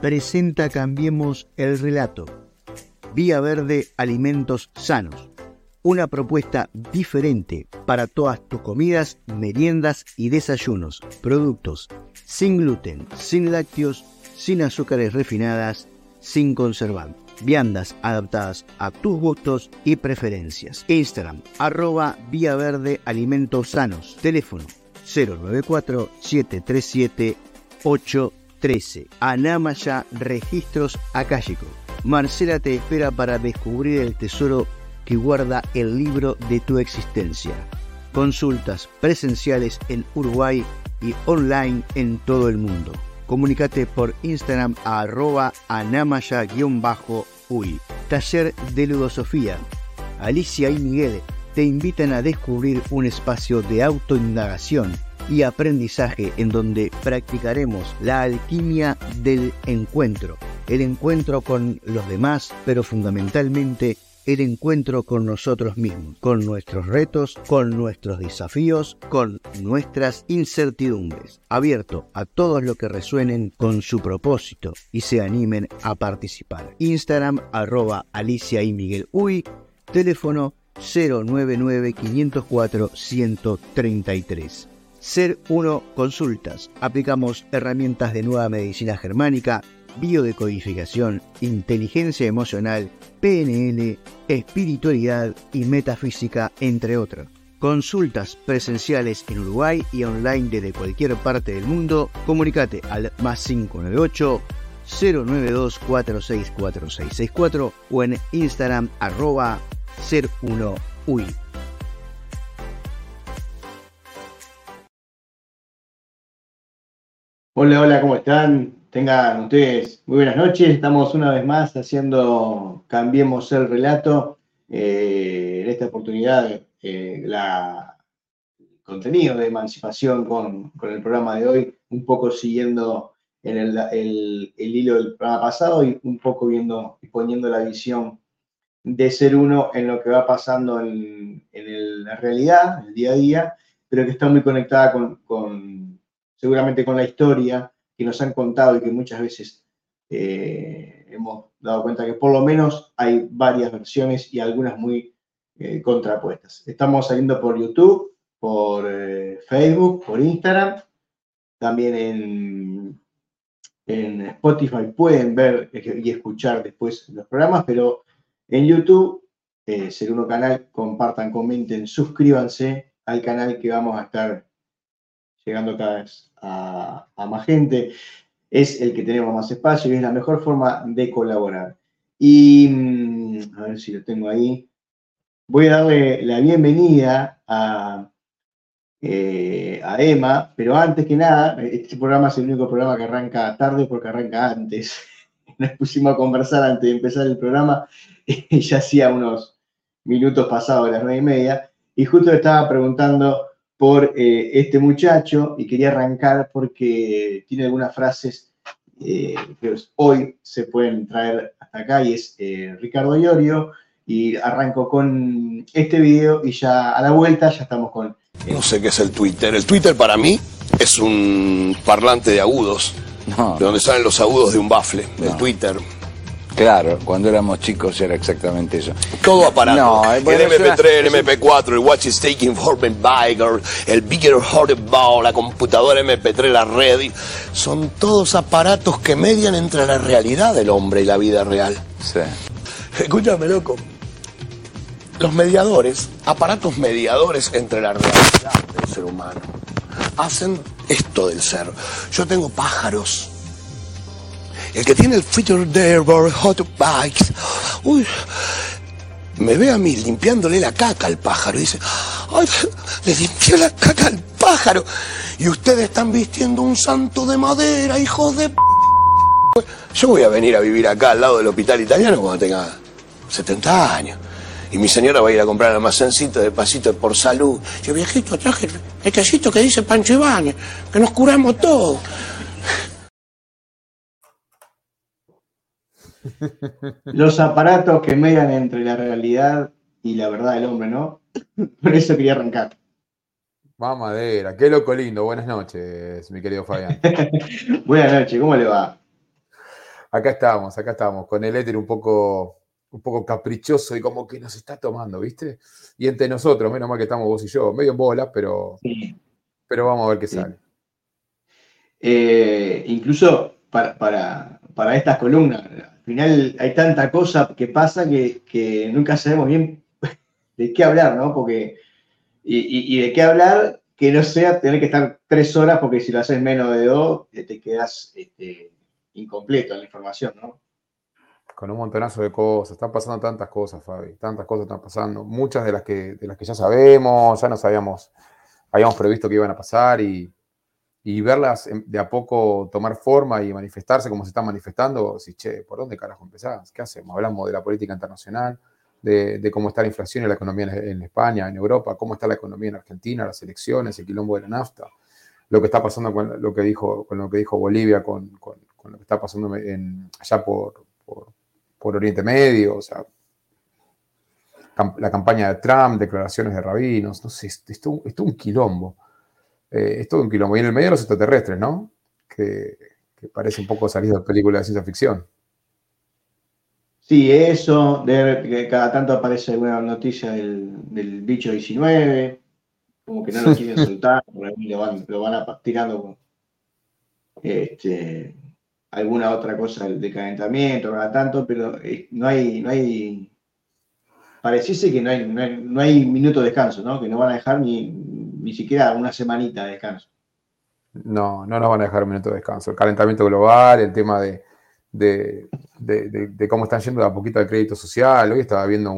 presenta Cambiemos el Relato. Vía Verde Alimentos Sanos. Una propuesta diferente para todas tus comidas, meriendas y desayunos. Productos sin gluten, sin lácteos, sin azúcares refinadas, sin conservantes. Viandas adaptadas a tus gustos y preferencias. Instagram, arroba Vía Verde Alimentos Sanos. Teléfono 094-737-813. Anamaya Registros Akashico. Marcela te espera para descubrir el tesoro que guarda el libro de tu existencia. Consultas presenciales en Uruguay y online en todo el mundo. Comunicate por Instagram a arroba anamaya-uy. Taller de Ludosofía. Alicia y Miguel te invitan a descubrir un espacio de autoindagación y aprendizaje en donde practicaremos la alquimia del encuentro, el encuentro con los demás, pero fundamentalmente el encuentro con nosotros mismos, con nuestros retos, con nuestros desafíos, con nuestras incertidumbres. Abierto a todos los que resuenen con su propósito y se animen a participar. Instagram arroba Alicia y Miguel Uy, teléfono 099 504 133. Ser Uno Consultas. Aplicamos herramientas de nueva medicina germánica, biodecodificación, inteligencia emocional, PNL, espiritualidad y metafísica, entre otros. Consultas presenciales en Uruguay y online desde cualquier parte del mundo. Comunicate al más 598 092 464664 o en Instagram arroba ser1ui. Hola, hola, ¿cómo están? Tengan ustedes muy buenas noches. Estamos una vez más haciendo Cambiemos el relato. Eh, en esta oportunidad, eh, el contenido de emancipación con, el programa de hoy, un poco siguiendo en el, hilo del programa pasado y un poco viendo y poniendo la visión de ser uno en lo que va pasando en, la realidad, en el día a día, pero que está muy conectada con seguramente con la historia que nos han contado y que muchas veces eh, hemos dado cuenta que por lo menos hay varias versiones y algunas muy eh, contrapuestas. Estamos saliendo por YouTube, por eh, Facebook, por Instagram, también en, en Spotify pueden ver y escuchar después los programas, pero en YouTube, ser uno canal, compartan, comenten, suscríbanse al canal que vamos a estar llegando cada vez a, más gente, es el que tenemos más espacio y es la mejor forma de colaborar. Y mm, a ver si lo tengo ahí. Voy a darle la bienvenida a, eh, a Emma, pero antes que nada, este programa es el único programa que arranca tarde porque arranca antes. Nos pusimos a conversar antes de empezar el programa, y ya hacía unos minutos pasados las nueve y media, y justo estaba preguntando por eh, este muchacho y quería arrancar porque tiene algunas frases eh, que hoy se pueden traer hasta acá y es eh, Ricardo Iorio y arranco con este video y ya a la vuelta ya estamos con... No sé qué es el Twitter. El Twitter para mí es un parlante de agudos, de donde salen los agudos de un bafle, el Twitter. Claro, cuando éramos chicos era exactamente eso. Todo aparato. No, el MP3, el MP4, el Watch is Taking Format Biger, el Bigger Ball, la computadora MP3, la red. Son todos aparatos que median entre la realidad del hombre y la vida real. Sí. Escúchame, loco. Los mediadores, aparatos mediadores entre la realidad del ser humano, hacen esto del ser. Yo tengo pájaros el que tiene el feature de Hot Bikes, uy, me ve a mí limpiándole la caca al pájaro y dice, ay, le limpié la caca al pájaro. Y ustedes están vistiendo un santo de madera, hijos de... P Yo voy a venir a vivir acá al lado del hospital italiano cuando tenga 70 años. Y mi señora va a ir a comprar el almacencito de pasito por salud. Yo, viejito, traje el quesito que dice Pancho Ibáñez, que nos curamos todos. Los aparatos que median entre la realidad y la verdad del hombre, ¿no? Por eso quería arrancar. Mamadera, qué loco lindo. Buenas noches, mi querido Fabián. Buenas noches, ¿cómo le va? Acá estamos, acá estamos, con el éter un poco, un poco caprichoso y como que nos está tomando, ¿viste? Y entre nosotros, menos mal que estamos vos y yo, medio en bolas, pero, pero vamos a ver qué sale. Eh, incluso para, para, estas columnas, final hay tanta cosa que pasa que, nunca sabemos bien de qué hablar, ¿no? Porque, y, de qué hablar que no sea tener que estar tres horas, porque si lo haces menos de dos, eh, te quedas este, incompleto en la información, ¿no? Con un montonazo de cosas, están pasando tantas cosas, Fabi, tantas cosas están pasando, muchas de las que, de las que ya sabemos, ya nos habíamos, habíamos previsto que iban a pasar y, verlas de a poco tomar forma y manifestarse como se están manifestando, si, che, ¿por dónde carajo empezás? ¿Qué hacemos? Hablamos de la política internacional, de, cómo está la inflación y la economía en, España, en Europa, cómo está la economía en Argentina, las elecciones, el quilombo de la nafta, lo que está pasando con lo que dijo, con lo que dijo Bolivia, con, lo que está pasando en, allá por, por, Oriente Medio, o sea, la campaña de Trump, declaraciones de rabinos, no sé, es, todo, un quilombo. Eh, es todo un quilombo. Y en el medio los extraterrestres, ¿no? Que, que parece un poco salido de película de ciencia ficción. Sí, eso, de que cada tanto aparece alguna noticia del, bicho 19, como que no lo quieren soltar, lo van, lo van a tirando este, alguna otra cosa de calentamiento, cada tanto, pero eh, no hay, no hay, pareciese que no hay, no hay, minuto de descanso, ¿no? Que no van a dejar ni, ni siquiera una semanita de descanso. No, no nos van a dejar un minuto de descanso. El calentamiento global, el tema de, de, cómo están yendo de a poquito el crédito social. Hoy estaba viendo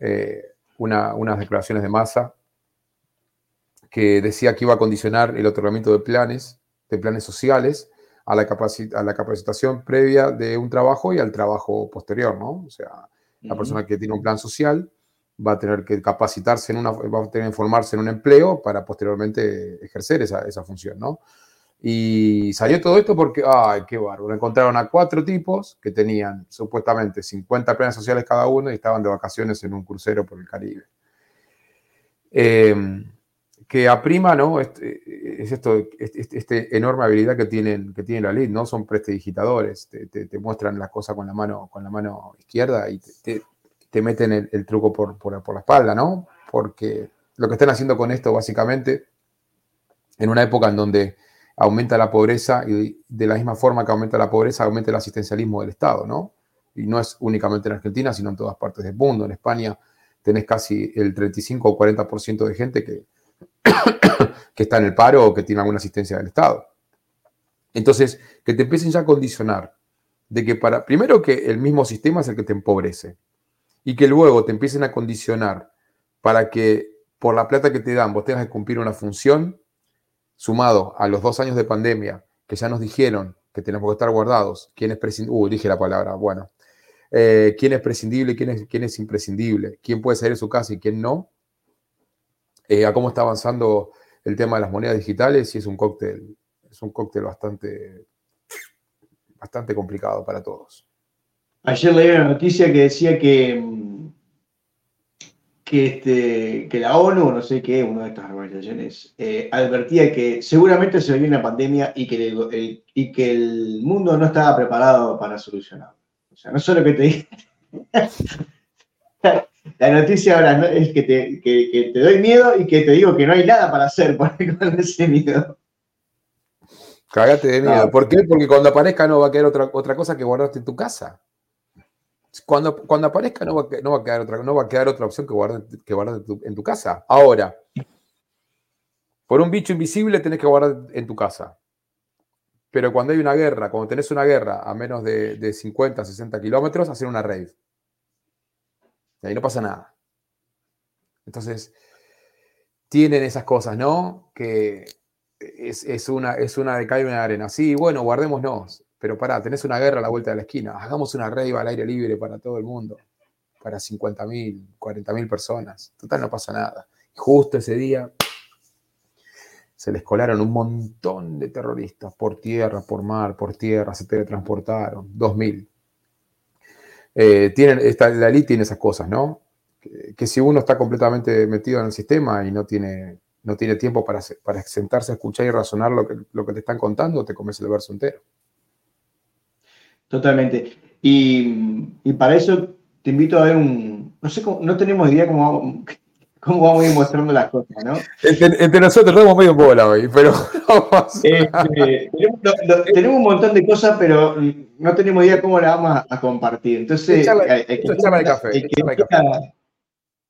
eh, una, unas declaraciones de masa que decía que iba a condicionar el otorgamiento de planes, de planes sociales, a la, a la capacitación previa de un trabajo y al trabajo posterior, ¿no? O sea, la persona que tiene un plan social va a tener que capacitarse en una, va a tener que formarse en un empleo para posteriormente ejercer esa, esa función, ¿no? Y salió todo esto porque, ay, qué bárbaro. Encontraron a cuatro tipos que tenían supuestamente 50 planes sociales cada uno y estaban de vacaciones en un crucero por el Caribe. Em, que aprima, ¿no? Este, es esto, este, este, enorme habilidad que tienen, que tiene la ley, ¿no? Son prestidigitadores, te, te, muestran las cosas con la mano, con la mano izquierda y te, te meten el, truco por, por, por la espalda, ¿no? Porque lo que están haciendo con esto, básicamente, en una época en donde aumenta la pobreza y de la misma forma que aumenta la pobreza, aumenta el asistencialismo del Estado, ¿no? Y no es únicamente en Argentina, sino en todas partes del mundo. En España tenés casi el 35 o 40% de gente que, que está en el paro o que tiene alguna asistencia del Estado. Entonces, que te empiecen ya a condicionar de que para, primero que el mismo sistema es el que te empobrece y que luego te empiecen a condicionar para que por la plata que te dan vos tengas que cumplir una función, sumado a los dos años de pandemia, que ya nos dijeron que tenemos que estar guardados, quién es prescindible, uh, dije la palabra, bueno, eh, quién es prescindible, quién es, quién es imprescindible, quién puede salir de su casa y quién no, eh, a cómo está avanzando el tema de las monedas digitales y es un cóctel, es un cóctel bastante, bastante complicado para todos. Ayer leí una noticia que decía que mm, que, este, que la ONU, no sé qué, una de estas organizaciones, eh, advertía que seguramente se venía una pandemia y que, el, y que el mundo no estaba preparado para solucionarlo. O sea, no solo que te dije. la noticia ahora es que te, que, te, doy miedo y que te digo que no hay nada para hacer con ese miedo. Cagate de miedo. ¿Por qué? Porque cuando aparezca no va a quedar otra, otra cosa que guardarte en tu casa. Cuando, cuando aparezca no va, no va, a quedar otra, no va a quedar otra opción que guardar, que en, tu, casa. Ahora, por un bicho invisible tenés que guardar en tu casa. Pero cuando hay una guerra, cuando tenés una guerra a menos de, de 50, 60 kilómetros, hacer una rave. Y ahí no pasa nada. Entonces, tienen esas cosas, ¿no? Que es, es, una, es una de caer en la arena. Sí, bueno, guardémonos pero pará, tenés una guerra a la vuelta de la esquina, hagamos una rave al aire libre para todo el mundo, para 50.000, 40.000 personas. Total, no pasa nada. Justo ese día se les colaron un montón de terroristas por tierra, por mar, por tierra, se teletransportaron, 2.000. Eh, tienen, esta, la elite tiene esas cosas, ¿no? Que, si uno está completamente metido en el sistema y no tiene, no tiene tiempo para, para sentarse a escuchar y razonar lo que, lo que te están contando, te comes el verso entero. Totalmente. Y, y para eso te invito a ver un, no sé, cómo, no tenemos idea cómo, cómo vamos a ir mostrando las cosas, ¿no? Entre, entre nosotros estamos medio bola hoy, pero este, tenemos, lo, tenemos, un montón de cosas, pero no tenemos idea cómo las vamos a, a compartir. Entonces,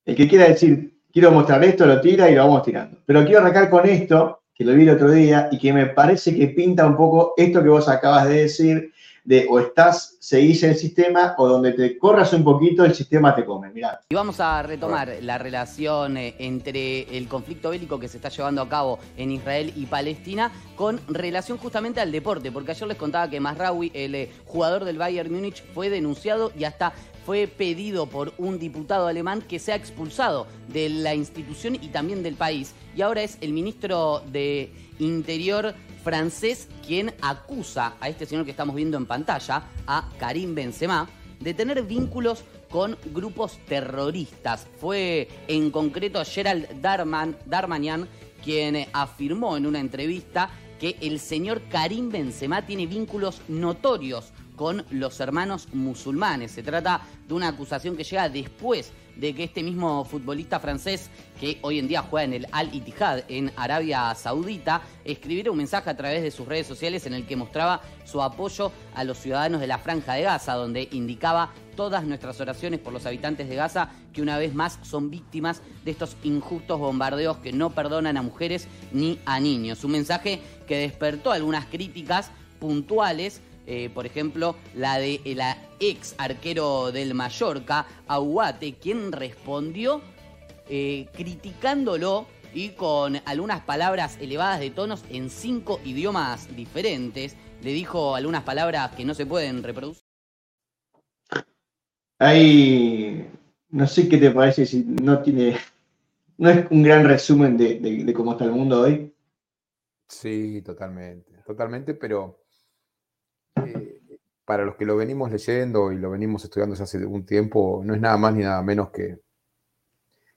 el que quiera decir, quiero mostrar esto, lo tira y lo vamos tirando. Pero quiero arrancar con esto, que lo vi el otro día, y que me parece que pinta un poco esto que vos acabas de decir, de o estás, seguís el sistema, o donde te corras un poquito, el sistema te come. Mirá. Y vamos a retomar la relación eh, entre el conflicto bélico que se está llevando a cabo en Israel y Palestina con relación justamente al deporte, porque ayer les contaba que Masraoui, el eh, jugador del Bayern Múnich, fue denunciado y hasta fue pedido por un diputado alemán que sea expulsado de la institución y también del país. Y ahora es el ministro de Interior francés quien acusa a este señor que estamos viendo en pantalla, a Karim Benzema, de tener vínculos con grupos terroristas. Fue en concreto Gerald Darman, Darmanian quien afirmó en una entrevista que el señor Karim Benzema tiene vínculos notorios con los hermanos musulmanes. Se trata de una acusación que llega después de que este mismo futbolista francés, que hoy en día juega en el Al Ittihad en Arabia Saudita, escribiera un mensaje a través de sus redes sociales en el que mostraba su apoyo a los ciudadanos de la Franja de Gaza, donde indicaba todas nuestras oraciones por los habitantes de Gaza, que una vez más son víctimas de estos injustos bombardeos que no perdonan a mujeres ni a niños. Un mensaje que despertó algunas críticas puntuales eh, por ejemplo, la de la ex arquero del Mallorca, Aguate, quien respondió eh, criticándolo y con algunas palabras elevadas de tonos en cinco idiomas diferentes. Le dijo algunas palabras que no se pueden reproducir. Ahí, no sé qué te parece si no tiene, no es un gran resumen de, de, de cómo está el mundo hoy. Sí, totalmente, totalmente, pero eh, para los que lo venimos leyendo y lo venimos estudiando hace un tiempo, no es nada más ni nada menos que,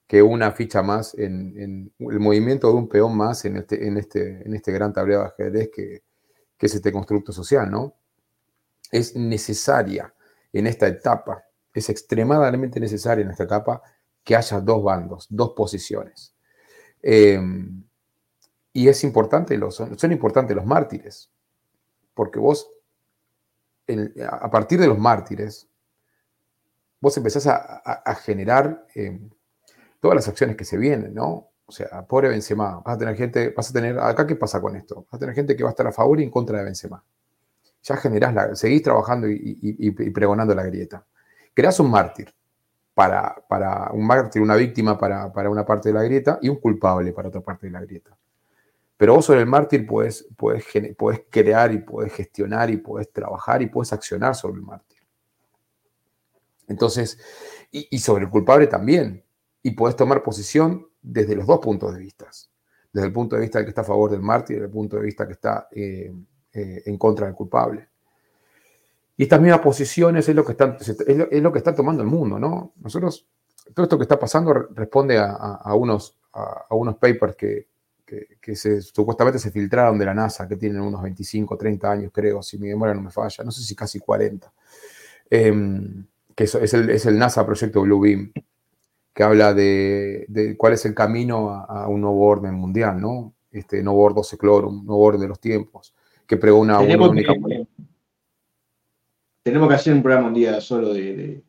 que una ficha más en, el movimiento de un peón más en este, en este, en este gran tablero de ajedrez que, que es este constructo social, ¿no? Es necesaria en esta etapa, es extremadamente necesaria en esta etapa que haya dos bandos, dos posiciones. Eh, y es importante, los, son importantes los mártires, porque vos a partir de los mártires, vos empezás a, generar eh, todas las acciones que se vienen, ¿no? O sea, pobre Benzema, vas a tener gente, vas a tener, acá qué pasa con esto, vas a tener gente que va a estar a favor y en contra de Benzema. Ya generás la, seguís trabajando y pregonando la grieta. Creás un mártir para, para un mártir, una víctima para, para una parte de la grieta y un culpable para otra parte de la grieta. Pero vos sobre el mártir puedes, puedes, puedes crear y puedes gestionar y puedes trabajar y puedes accionar sobre el mártir. Entonces, y, sobre el culpable también. Y puedes tomar posición desde los dos puntos de vista. Desde el punto de vista del que está a favor del mártir y desde el punto de vista que está eh, eh, en contra del culpable. Y estas mismas posiciones es lo que es lo, que está tomando el mundo, ¿no? Nosotros, todo esto que está pasando responde a unos, a, unos papers que, que, que se, supuestamente se filtraron de la NASA, que tienen unos 25, 30 años, creo, si mi memoria no me falla, no sé si casi 40, eh, que es, es, el, es, el, NASA Proyecto Blue Beam, que habla de, de cuál es el camino a, a, un nuevo orden mundial, ¿no? Este nuevo orden seclorum, nuevo orden de los tiempos, que pregona una única... Que, tenemos que hacer un programa un día solo de, de,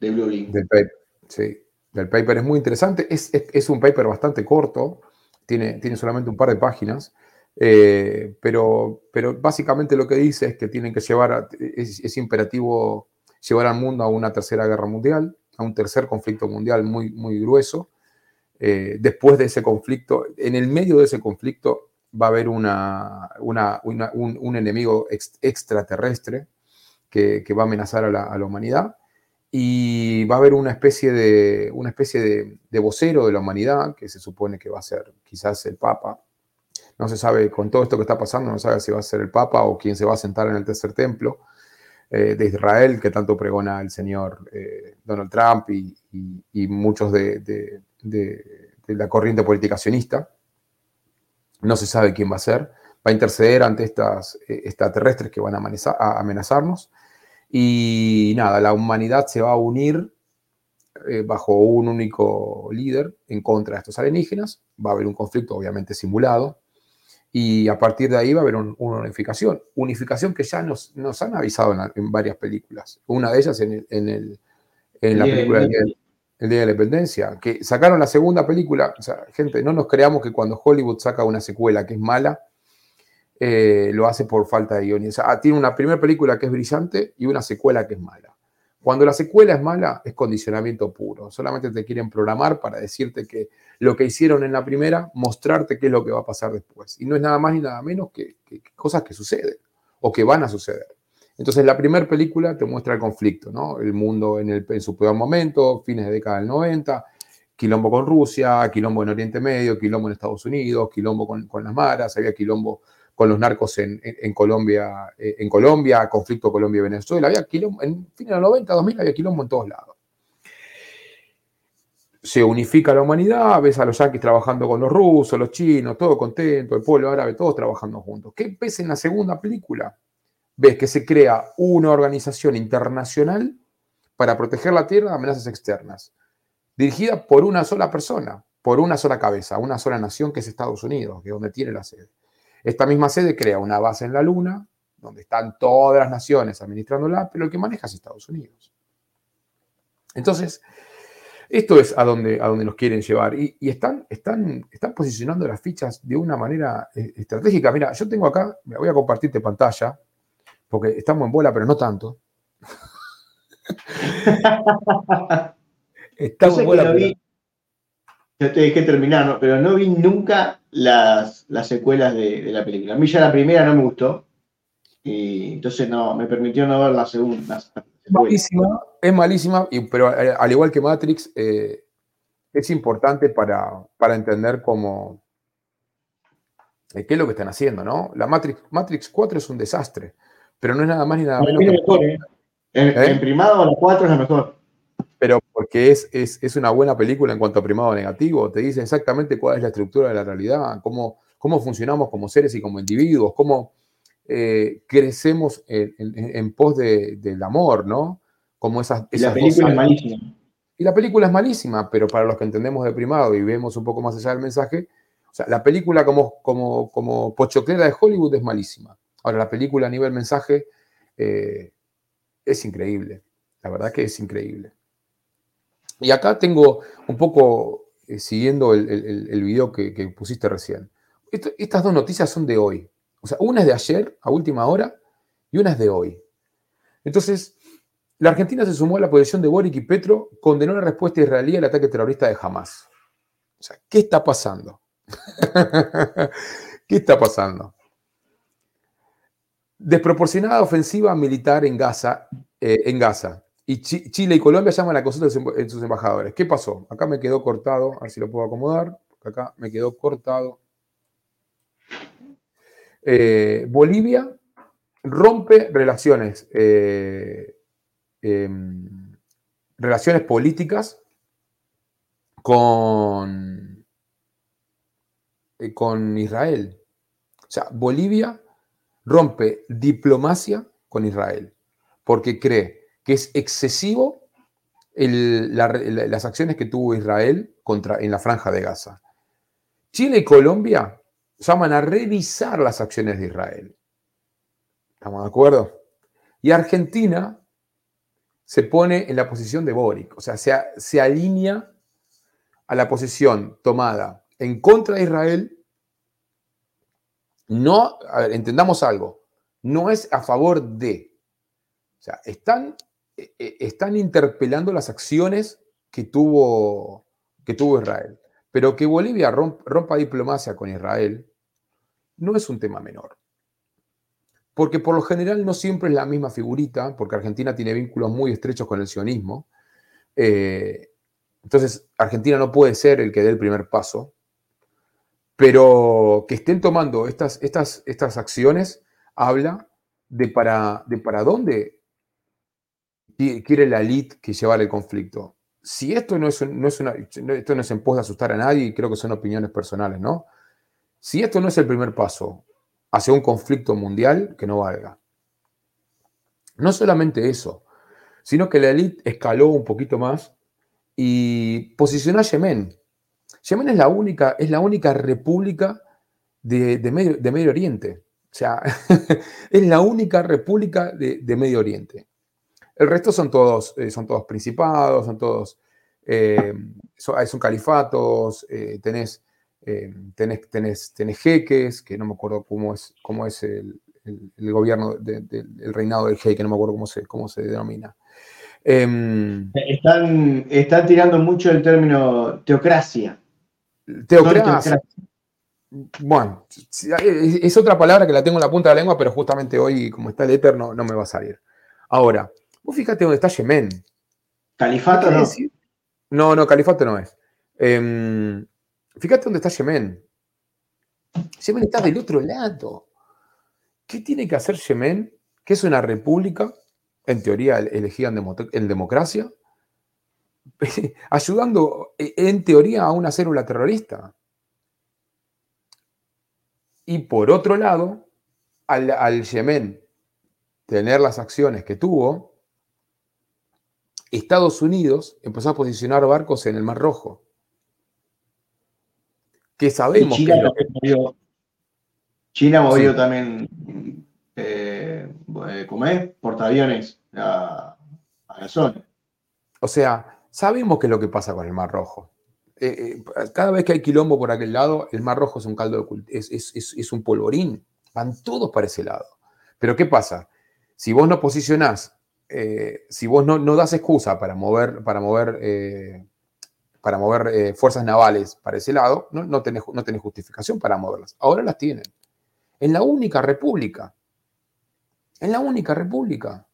de Blue Beam. Del paper, sí. Del paper es muy interesante, es, es, es un paper bastante corto, tiene, tiene solamente un par de páginas, eh, pero, pero básicamente lo que dice es que tienen que llevar, a, es, imperativo llevar al mundo a una tercera guerra mundial, a un tercer conflicto mundial muy, muy grueso. Eh, después de ese conflicto, en el medio de ese conflicto va a haber una, una, un, un, enemigo ex, extraterrestre que, que, va a amenazar a la humanidad y va a haber una especie de, una especie de, vocero de la humanidad, que se supone que va a ser quizás el Papa. No se sabe, con todo esto que está pasando, no se sabe si va a ser el Papa o quién se va a sentar en el tercer templo eh, de Israel, que tanto pregona el señor eh, Donald Trump y, muchos de, de, la corriente política sionista. No se sabe quién va a ser. va a interceder ante estas eh, extraterrestres que van a amenazarnos. Y nada, la humanidad se va a unir eh, bajo un único líder en contra de estos alienígenas. Va a haber un conflicto obviamente simulado. Y a partir de ahí va a haber un- una unificación. Unificación que ya nos, nos han avisado en, la- en varias películas. Una de ellas en, el- en, el- en la película del el Día de la Independencia. Que sacaron la segunda película. O sea, gente, no nos creamos que cuando Hollywood saca una secuela que es mala, eh, lo hace por falta de guion. Ah, tiene una primera película que es brillante y una secuela que es mala. Cuando la secuela es mala, es condicionamiento puro. Solamente te quieren programar para decirte que lo que hicieron en la primera, mostrarte qué es lo que va a pasar después. Y no es nada más ni nada menos que, que- cosas que suceden o que van a suceder. Entonces, la primera película te muestra el conflicto, ¿no? El mundo en, el, su peor momento, fines de década del 90, quilombo con Rusia, quilombo en Oriente Medio, quilombo en Estados Unidos, quilombo con, con las maras, había quilombo con los narcos en, en- en Colombia, eh, en Colombia, conflicto Colombia-Venezuela, había quilombo, en fines de los 90, 2000 había quilombo en todos lados. Se unifica la humanidad, ves a los yanquis trabajando con los rusos, los chinos, todo contento, el pueblo árabe, todos trabajando juntos. ¿Qué ves en la segunda película? Ves que se crea una organización internacional para proteger la Tierra de amenazas externas, dirigida por una sola persona, por una sola cabeza, una sola nación que es Estados Unidos, que es donde tiene la sede. Esta misma sede crea una base en la Luna, donde están todas las naciones administrándola, pero el que maneja es Estados Unidos. Entonces, esto es a donde, a donde nos quieren llevar. Y, y están, están, están posicionando las fichas de una manera eh, estratégica. Mira, yo tengo acá, me voy a compartirte pantalla, porque estamos en bola, pero no tanto. Estamos en bola, pero- vi, yo te dejé terminar, ¿no? pero no vi nunca las, las secuelas de, de la película. A mí ya la primera no me gustó, y entonces no, me permitió no ver la segunda. las secuelas. malísima, es malísima, y- pero eh, al igual que Matrix, eh, es importante para, para entender cómo, eh, qué es lo que están haciendo, ¿no? La Matrix, Matrix 4 es un desastre, pero no es nada más ni nada menos es que mejor, ¿eh? En, en primado, la 4 es la mejor. Porque es, es, es una buena película en cuanto a primado negativo, te dice exactamente cuál es la estructura de la realidad, cómo, cómo funcionamos como seres y como individuos, cómo eh, crecemos en, en- en pos de- del amor, ¿no? Como esas, esas la película es malísima. Y la película es malísima, pero para los que entendemos de primado y vemos un poco más allá del mensaje, o sea, la película como, como, como pochoclera de Hollywood es malísima. Ahora, la película a nivel mensaje eh, es increíble. La verdad que es increíble. Y acá tengo un poco, eh, siguiendo el, video que, pusiste recién. Estas dos noticias son de hoy. O sea, una es de ayer, a última hora, y una es de hoy. Entonces, la Argentina se sumó a la posición de Boric y Petro, condenó la respuesta israelí al ataque terrorista de Hamas. O sea, ¿qué está pasando? ¿Qué está pasando? Desproporcionada ofensiva militar en Gaza, eh, en Gaza. Y Chi- Chile y Colombia llaman a la consulta emba- de sus embajadores. ¿Qué pasó? Acá me quedó cortado, a ver si lo puedo acomodar. Acá me quedó cortado. Eh, Bolivia rompe relaciones, eh, em, relaciones políticas con, eh, con Israel. O sea, Bolivia rompe diplomacia con Israel porque cree que es excesivo las acciones que tuvo Israel contra, en la franja de Gaza. Chile y Colombia llaman a revisar las acciones de Israel. ¿Estamos de acuerdo? Y Argentina se pone en la posición de Boric, o sea, se, se alinea a la posición tomada en contra de Israel. No, entendamos algo, no es a favor de. O sea, están, están interpelando las acciones que tuvo, que tuvo Israel. Pero que Bolivia romp- rompa diplomacia con Israel no es un tema menor. Porque por lo general no siempre es la misma figurita, porque Argentina tiene vínculos muy estrechos con el sionismo. Eh, entonces, Argentina no puede ser el que dé el primer paso. Pero que estén tomando estas, estas, estas acciones habla de para, de para dónde quiere la elite que llevar el conflicto. Si esto no es, no es una, esto no es en pos de asustar a nadie, creo que son opiniones personales, ¿no? Si esto no es el primer paso hacia un conflicto mundial que no valga. No solamente eso, sino que la élite escaló un poquito más y posicionó a Yemen. Yemen es la única, es la única república de, medio, Oriente. O sea, es la única república de, Medio Oriente. El resto son todos, eh, son todos principados, son todos, eh, son, son, califatos, eh, tenés eh, tenés, tenés, jeques, que no me acuerdo cómo es, cómo es el, gobierno, del reinado del jeque, no me acuerdo cómo se, cómo se denomina. Em, están, están tirando mucho el término teocracia. Teocracia. Bueno, es otra palabra que la tengo en la punta de la lengua, pero justamente hoy, como está el Eterno, no me va a salir. Ahora, vos fíjate dónde está Yemen. ¿Califato no? No, no, califato no es. Eh, Fíjate dónde está Yemen. Yemen está del otro lado. ¿Qué tiene que hacer Yemen, que es una república, en teoría elegida en, democracia, ayudando en teoría a una célula terrorista? Y por otro lado, al, al Yemen tener las acciones que tuvo, Estados Unidos empezó a posicionar barcos en el Mar Rojo que sabemos China que movió, China movió también, eh, ¿cómo es? Portaaviones a, la zona. O sea, sabemos qué es lo que pasa con el Mar Rojo. Eh, eh, cada vez que hay quilombo por aquel lado, el Mar Rojo es un caldo de es, es, un polvorín. Van todos para ese lado. Pero ¿qué pasa? Si vos no posicionás, si vos no, das excusa para mover, para mover para mover eh, fuerzas navales para ese lado, no, no, tenés, no justificación para moverlas. Ahora las tienen. En la única república. En la única república.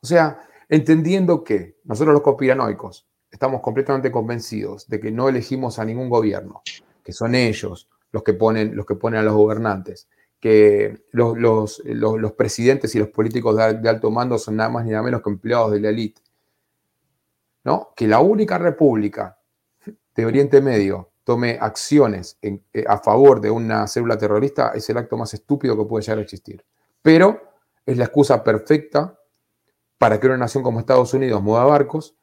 O sea, entendiendo que nosotros los conspiranoicos estamos completamente convencidos de que no elegimos a ningún gobierno, que son ellos los que ponen, los que ponen a los gobernantes, que los, los, presidentes y los políticos de, alto mando son nada más ni nada menos que empleados de la élite, que la única república de Oriente Medio tome acciones eh, a favor de una célula terrorista es el acto más estúpido que puede llegar a existir. Pero es la excusa perfecta para que una nación como Estados Unidos mueva barcos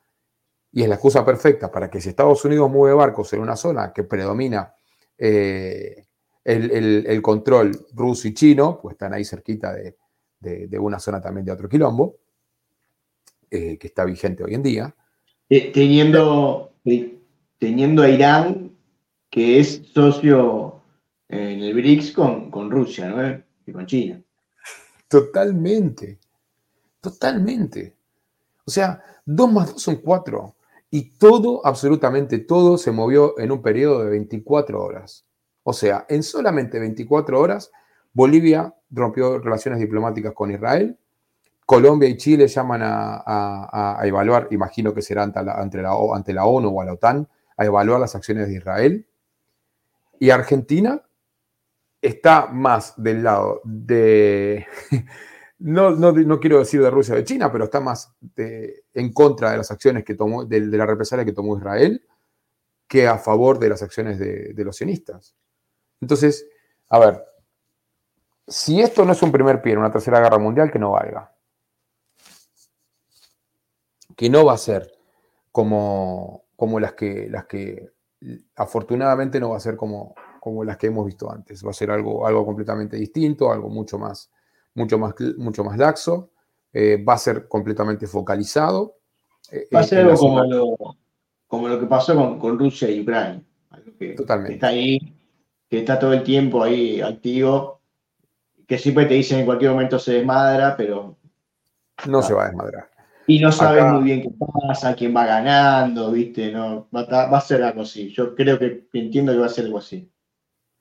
y es la excusa perfecta para que si Estados Unidos mueve barcos en una zona que predomina eh, el, control ruso y chino, pues están ahí cerquita de, una zona también de otro quilombo, eh, que está vigente hoy en día, teniendo, teniendo a Irán, que es socio en el BRICS con, con Rusia, ¿no? Y con China. Totalmente, totalmente. O sea, dos más dos son cuatro. Y todo, absolutamente todo, se movió en un periodo de 24 horas. O sea, en solamente 24 horas, Bolivia rompió relaciones diplomáticas con Israel, Colombia y Chile llaman a, evaluar, imagino que será ante la, ante, la, ante la, ONU o a la OTAN, a evaluar las acciones de Israel. Y Argentina está más del lado de, no, no, quiero decir de Rusia o de China, pero está más en contra de las acciones que tomó, de, la represalia que tomó Israel, que a favor de las acciones de los sionistas. Entonces, a ver, si esto no es un primer pie en una tercera guerra mundial, que no valga que no va a ser como, como las, que, las que, afortunadamente no va a ser como, como las que hemos visto antes. Va a ser algo, algo completamente distinto, algo mucho más, mucho más, mucho más laxo, eh, va a ser completamente focalizado. Eh, va a ser algo como lo, como lo, que pasó con, con Rusia y Ucrania. Que Totalmente. Está ahí, que está todo el tiempo ahí activo, que siempre te dicen en cualquier momento se desmadra, pero... No se va a desmadrar. Y no sabes muy bien qué pasa, quién va ganando, ¿viste? No, va, a ser algo así. Yo creo que entiendo que va a ser algo así.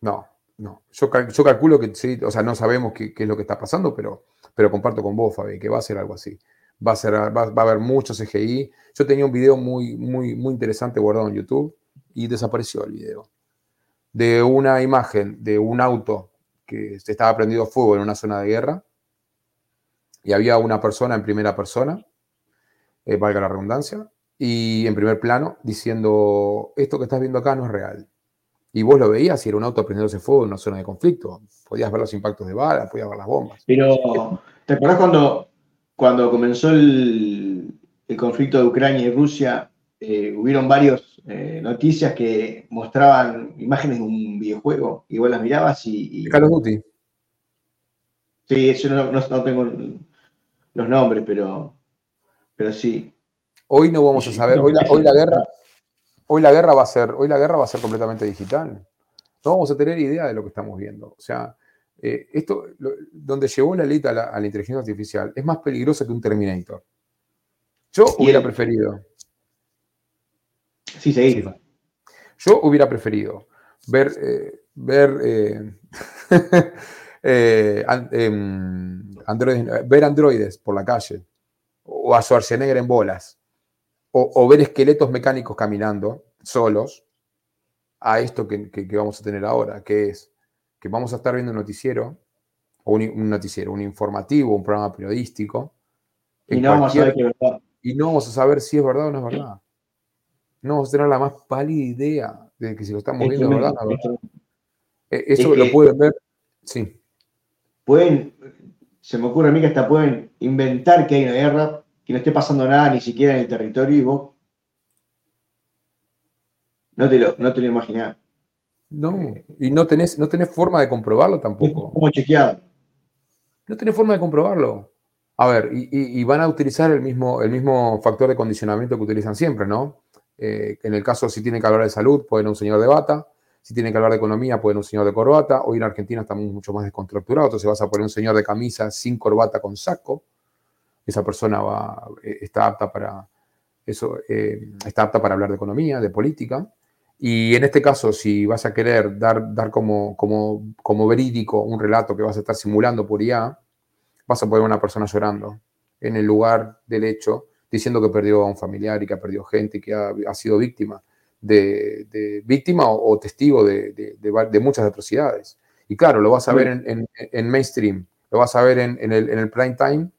No, no. Yo, yo calculo que sí, o sea, no sabemos qué, es lo que está pasando, pero, pero comparto con vos, Fabi, que va a ser algo así. Va a, ser, va, a haber muchos CGI. Yo tenía un video muy, muy, muy interesante guardado en YouTube y desapareció el video. De una imagen de un auto que se estaba prendido fuego en una zona de guerra y había una persona en primera persona eh, valga la redundancia, y en primer plano diciendo, esto que estás viendo acá no es real. Y vos lo veías y era un auto prendiéndose fuego en una zona de conflicto. Podías ver los impactos de bala, podías ver las bombas. Pero, ¿te acordás cuando, cuando comenzó el, el conflicto de Ucrania y Rusia? eh, hubieron varias noticias que mostraban imágenes de un videojuego y vos las mirabas y... y Call of Duty. sí, yo no, no- no tengo los nombres, pero, pero sí. Hoy no vamos a saber, hoy la, hoy la guerra, hoy la guerra va a ser, hoy la guerra va a ser completamente digital. No vamos a tener idea de lo que estamos viendo. O sea, eh, esto, lo- donde llevó la élite a la, a la inteligencia artificial, es más peligroso que un Terminator. Yo hubiera el- preferido, Sí, seguí. Sí. yo hubiera preferido ver, eh, ver, eh, eh, em, androides- ver androides por la calle, o a Schwarzenegger en bolas, o, o ver esqueletos mecánicos caminando solos, a esto que, que- que vamos a tener ahora, que es que vamos a estar viendo un noticiero, o un, un noticiero, un informativo, un programa periodístico, Y no vamos a es verdad. y no vamos a saber si es verdad o no es verdad. No vamos a tener la más pálida idea de que si lo estamos Es viendo verdad. Eh, Eso Es lo que- pueden ver, sí. Pueden, se me ocurre a mí que hasta pueden inventar que hay una guerra, que no esté pasando nada ni siquiera en el territorio y vos no te lo, no te lo imaginás. No, y no tenés, no tenés forma de comprobarlo tampoco. como chequeado. No tenés forma de comprobarlo. A ver, y, y- y van a utilizar el mismo, el mismo factor de condicionamiento que utilizan siempre, ¿no? Eh, en el caso, si tienen que hablar de salud, pueden un señor de bata. Si tienen que hablar de economía, pueden un señor de corbata. Hoy en Argentina estamos mucho más descontracturados, entonces vas a poner un señor de camisa sin corbata con saco. Esa persona va, eh, está apta para eso, eh, está apta para hablar de economía, de política. Y en este caso, si vas a querer dar, dar como, como, como verídico un relato que vas a estar simulando por IA, vas a poner una persona llorando en el lugar del hecho, diciendo que perdió a un familiar y que ha perdido gente y que ha, ha sido víctima de, de- víctima o, o testigo de, de- muchas atrocidades. Y claro, lo vas a ver en, en- en mainstream, lo vas a ver en, en el, en el prime time,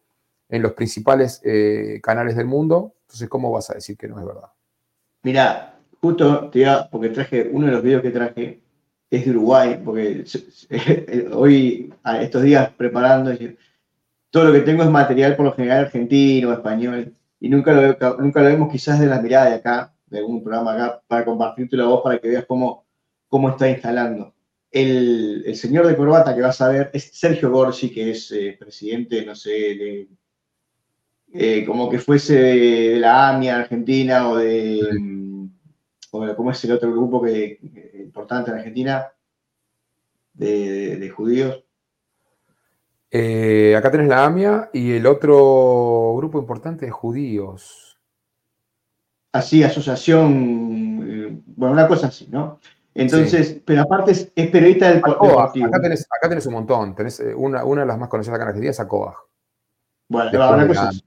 en los principales eh, canales del mundo. Entonces, ¿cómo vas a decir que no es verdad? Mira, justo te iba, porque traje, uno de los videos que traje es de Uruguay, porque hoy, estos días preparando, todo lo que tengo es material por lo general argentino, español, y nunca lo, nunca lo vemos quizás de la mirada de acá, de algún programa acá, para compartirte la voz para que veas cómo, cómo está instalando. El, el señor de corbata que vas a ver es Sergio Gorsi, que es eh, presidente, no sé, de, eh, como que fuese de, de la AMIA Argentina o de, mm, o ¿cómo es el otro grupo que, que- importante en Argentina? De, de- de judíos. Eh, acá tenés la AMIA y el otro grupo importante de judíos. Así, asociación, eh, bueno, una cosa así, ¿no? Entonces, pero aparte es, es periodista del deportivo. acá tenés, acá tenés un montón. Tenés eh, una, una de las más conocidas acá en Argentina es Acoa. Bueno, Después una cosa así.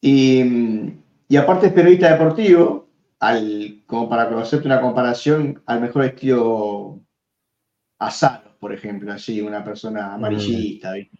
Y, y aparte es periodista deportivo, al, como para conocerte una comparación, al mejor estilo Asano, por ejemplo, así, una persona amarillista. ¿viste?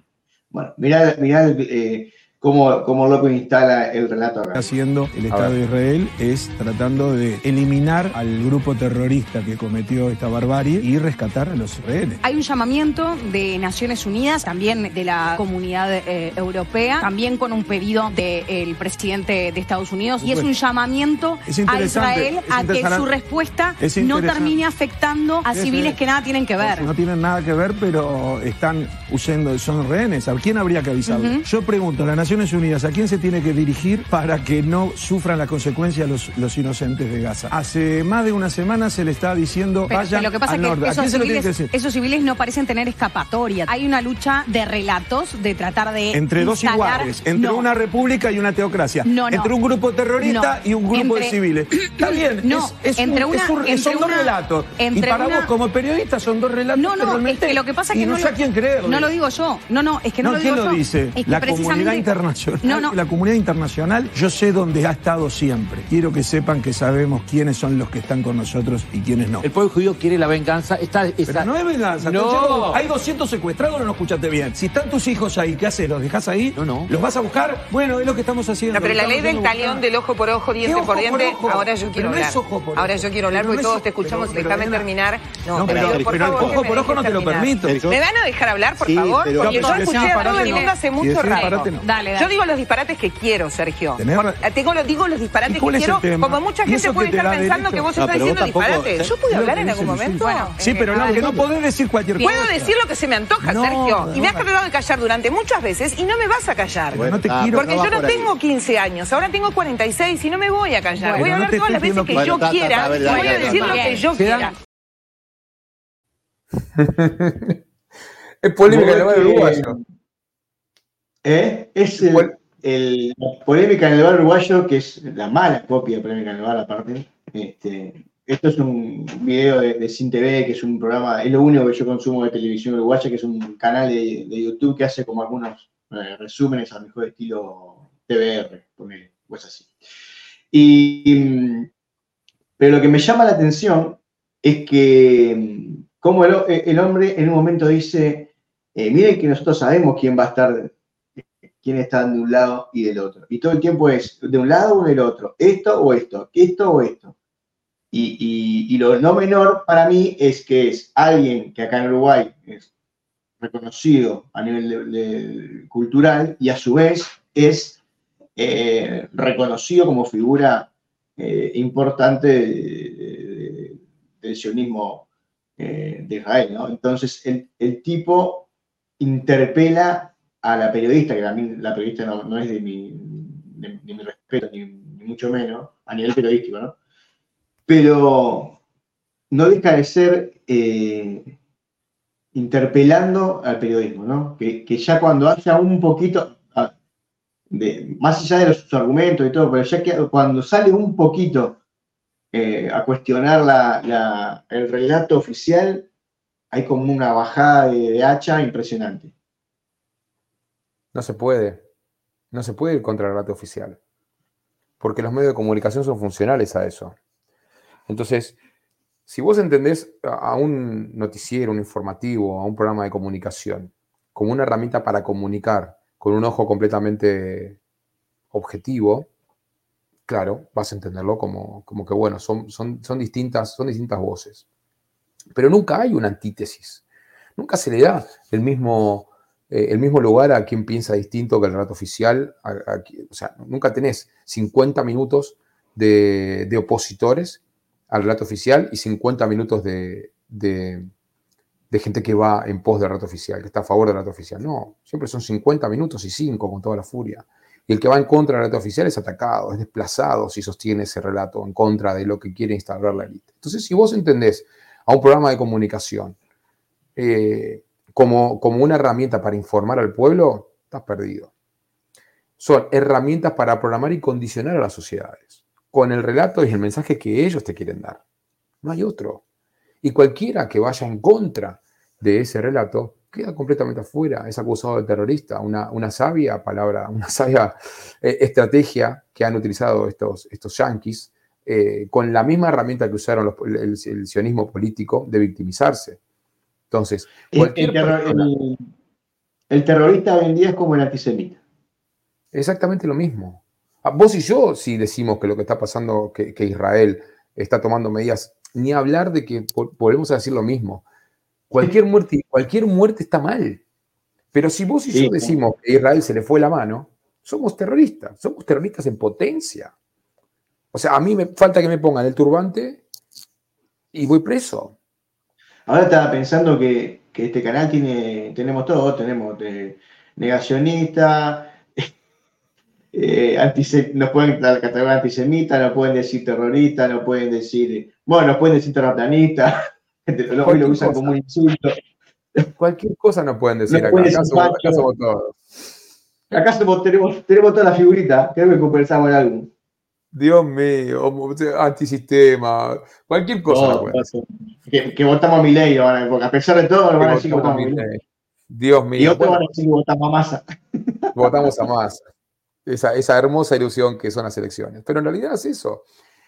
Bueno, mirá, mirá eh, cómo, cómo López instala el relato acá. está haciendo el Estado de Israel es tratando de eliminar al grupo terrorista que cometió esta barbarie y rescatar a los rehenes. Hay un llamamiento de Naciones Unidas, también de la comunidad eh, europea, también con un pedido del presidente de Estados Unidos y es un llamamiento Es a Israel a que su respuesta Es no termine afectando a civiles que nada tienen que ver. No tienen nada que ver, pero están huyendo, son rehenes. ¿A quién habría que avisarle? Ujú. Yo pregunto, las Naciones Unidas, ¿a quién se tiene que dirigir para que no sufran las consecuencias los, los inocentes de Gaza? Hace más de una semana se le está diciendo, Pero, vayan pero lo que pasa al es que norte. ¿A esos quién se lo tiene civiles, que decir? esos civiles no parecen tener escapatoria. Hay una lucha de relatos, de tratar de Entre dos instalar- iguales, entre No. una república y una teocracia, No, no. entre un grupo terrorista y un grupo de civiles. Está bien, No, es, es entre un- una- es un- entre son dos relatos. y para una- vos como periodista son dos relatos No, que no, es realmente que lo que pasa es que no, sé a lo- quién creerle. no lo digo yo. No, no, es que no, lo ¿quién digo lo yo. dice? Que La comunidad precisamente- internacional, No, no. la comunidad internacional, yo sé dónde ha estado siempre. Quiero que sepan que sabemos quiénes son los que están con nosotros y quiénes no. El pueblo judío quiere la venganza. Está, Pero está- no es venganza. No. Hay 200 secuestrados, no lo escuchaste bien. Si están tus hijos ahí, ¿qué haces? ¿Los dejas ahí? No, no. ¿Los vas a buscar? Bueno, es lo que estamos haciendo. No, pero la ley del talión del ojo por ojo, ¿Qué diente ojo por diente, ahora yo Pero quiero no hablar. es ojo por Ahora yo quiero hablar Pero porque no todos es- te escuchamos pero- y déjame pero, terminar. No, pero, pero ojo por me ojo no te lo permito. ¿Me van a dejar hablar, por favor? pero- Porque yo pero escuché a todo el mundo hace mucho rato. no. Dale, dale. Yo digo los disparates que quiero, Sergio. Por- eh, tengo, lo- digo los disparates ¿Y que quiero, tema? como mucha ¿Y gente puede estar pensando derecho? que vos No, estás vos diciendo tampoco- disparates. ¿Yo puedo hablar en algún momento? Bueno, Sí, pero no, que no podés decir cualquier cosa. Puedo decir lo que se me antoja, No, Sergio. Y me has no. tratado de callar durante muchas veces y no me vas a callar. Bueno, no te Ah, quiero. Porque yo no tengo 15 años, ahora tengo 46 y no me voy a callar. Voy a hablar todas las veces que yo quiera y voy a decir lo que yo quiera. Es polémica barrio que- uruguayo. ¿Eh? Es el- ¿Cuál? el- la polémica en el bar uruguayo, que es la mala copia de polémica en el bar, aparte. Este, esto es un video de, de Sin TV, que es un programa, es lo único que yo consumo de televisión uruguaya, que es un canal de, de YouTube que hace como algunos eh, resúmenes al mejor estilo TBR, ponele, o es así. Y, pero lo que me llama la atención es que mm, como el, el hombre en un momento dice, eh, miren que nosotros sabemos quién va a estar quién está de un lado y del otro. Y todo el tiempo es de un lado o del otro, esto o esto, esto o esto. Y, lo no menor para mí es que es alguien que acá en Uruguay es reconocido a nivel cultural y a su vez es eh, reconocido como figura eh, importante de- de- del sionismo eh, de Israel. Entonces el, el tipo interpela a la periodista, que también la periodista no, no es de mi, respeto, ni, mucho menos, a nivel periodístico, ¿no? Pero no deja de ser eh, interpelando al periodismo, ¿no? Que, que ya cuando haya un poquito, de, más allá de los, argumentos y todo, pero ya que cuando sale un poquito eh, a cuestionar la- la- el relato oficial, hay como una bajada de hacha impresionante. No se puede. No se puede ir contra el relato oficial. Porque los medios de comunicación son funcionales a eso. Entonces, si vos entendés a a un noticiero, un informativo, a un programa de comunicación, como una herramienta para comunicar con un ojo completamente objetivo, claro, vas a entenderlo como, como que, bueno, son, son, son, distintas, son distintas voces. Pero nunca hay una antítesis. Nunca se le da el mismo, eh, el mismo lugar a quien piensa distinto que el relato oficial. o sea, nunca tenés 50 minutos de, de opositores al relato oficial y 50 minutos de, de- gente que va en pos del relato oficial, que está a favor del relato oficial. No, siempre son 50 minutos y 5 con toda la furia. Y el que va en contra del relato oficial es atacado, es desplazado si sostiene ese relato en contra de lo que quiere instaurar la élite. Entonces, si vos entendés a un programa de comunicación eh, como, como una herramienta para informar al pueblo, estás perdido. Son herramientas para programar y condicionar a las sociedades, con el relato y el mensaje que ellos te quieren dar. No hay otro. Y cualquiera que vaya en contra de ese relato queda completamente afuera, es acusado de terrorista. Una, una sabia palabra, una sabia eh, estrategia que han utilizado estos, estos yanquis eh, con la misma herramienta que usaron el sionismo político de victimizarse. Entonces, El, cualquier el terror- persona- el- el terrorista hoy en día es como el antisemita. Exactamente lo mismo. Ah, Vos y yo, si decimos que lo que está pasando, que, que Israel está tomando medidas, ni hablar de que vol- volvemos a decir lo mismo. Cualquier muerte, cualquier muerte está mal. Pero si vos y Sí, yo decimos que a Israel se le fue la mano, somos terroristas, somos terroristas en potencia. O sea, a mí me falta que me pongan el turbante y voy preso. Ahora estaba pensando que, que este canal tiene, tenemos todo, tenemos de negacionista, eh, nos pueden catalogar antisemita, nos pueden decir terrorista, nos pueden decir, bueno, nos pueden decir terraplanista, lo, lo usan cosa. como un insulto. Cualquier cosa nos pueden decir Nos acá. Acá somos, acá macho. somos todos. Acá somos- tenemos, tenemos toda la figurita, creo que conversamos en algo. Dios mío, antisistema, cualquier cosa No, que, que votamos a mi ley, a pesar de todo, nos van a decir que Votamos a Milei. Milei. Dios Y mío, otros van bueno, a decir que votamos a Massa. votamos a más. esa, esa hermosa ilusión que son las elecciones. Pero en realidad es eso.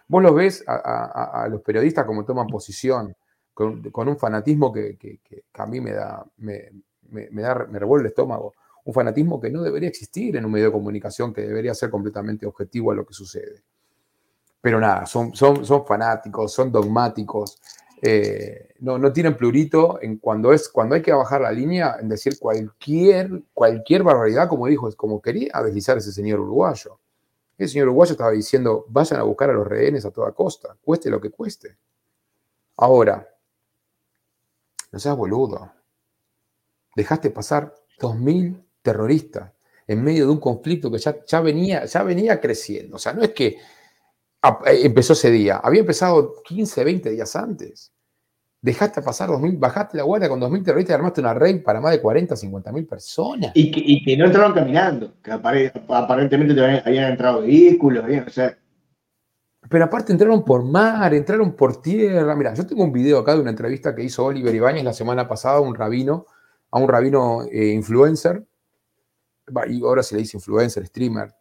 Vos los ves a, a- a los periodistas como toman posición, con, con un fanatismo que, que- que a mí me da, me, me- me da, me revuelve el estómago. Un fanatismo que no debería existir en un medio de comunicación, que debería ser completamente objetivo a lo que sucede. Pero nada, son, son, son fanáticos, son dogmáticos, eh, no, no tienen plurito en cuando, es, cuando hay que bajar la línea en decir cualquier, cualquier barbaridad, como dijo, como quería deslizar ese señor uruguayo. El señor uruguayo estaba diciendo, vayan a buscar a los rehenes a toda costa, cueste lo que cueste. Ahora, no seas boludo. Dejaste pasar 2.000 terroristas en medio de un conflicto que ya, ya, venía, ya venía creciendo. O sea, no es que eh, empezó ese día, había empezado 15, 20 días antes. Dejaste pasar 2.000, bajaste la guardia con 2.000 terroristas y armaste una red para más de 40, 50 mil personas. Y que, y que no entraron caminando, que apare- aparentemente te habían, habían entrado vehículos, bien, o sea, Pero aparte entraron por mar, entraron por tierra. Mira, yo tengo un video acá de una entrevista que hizo Oliver Ibáñez la semana pasada a un rabino, a un rabino eh, influencer. Y ahora se le dice influencer, streamer.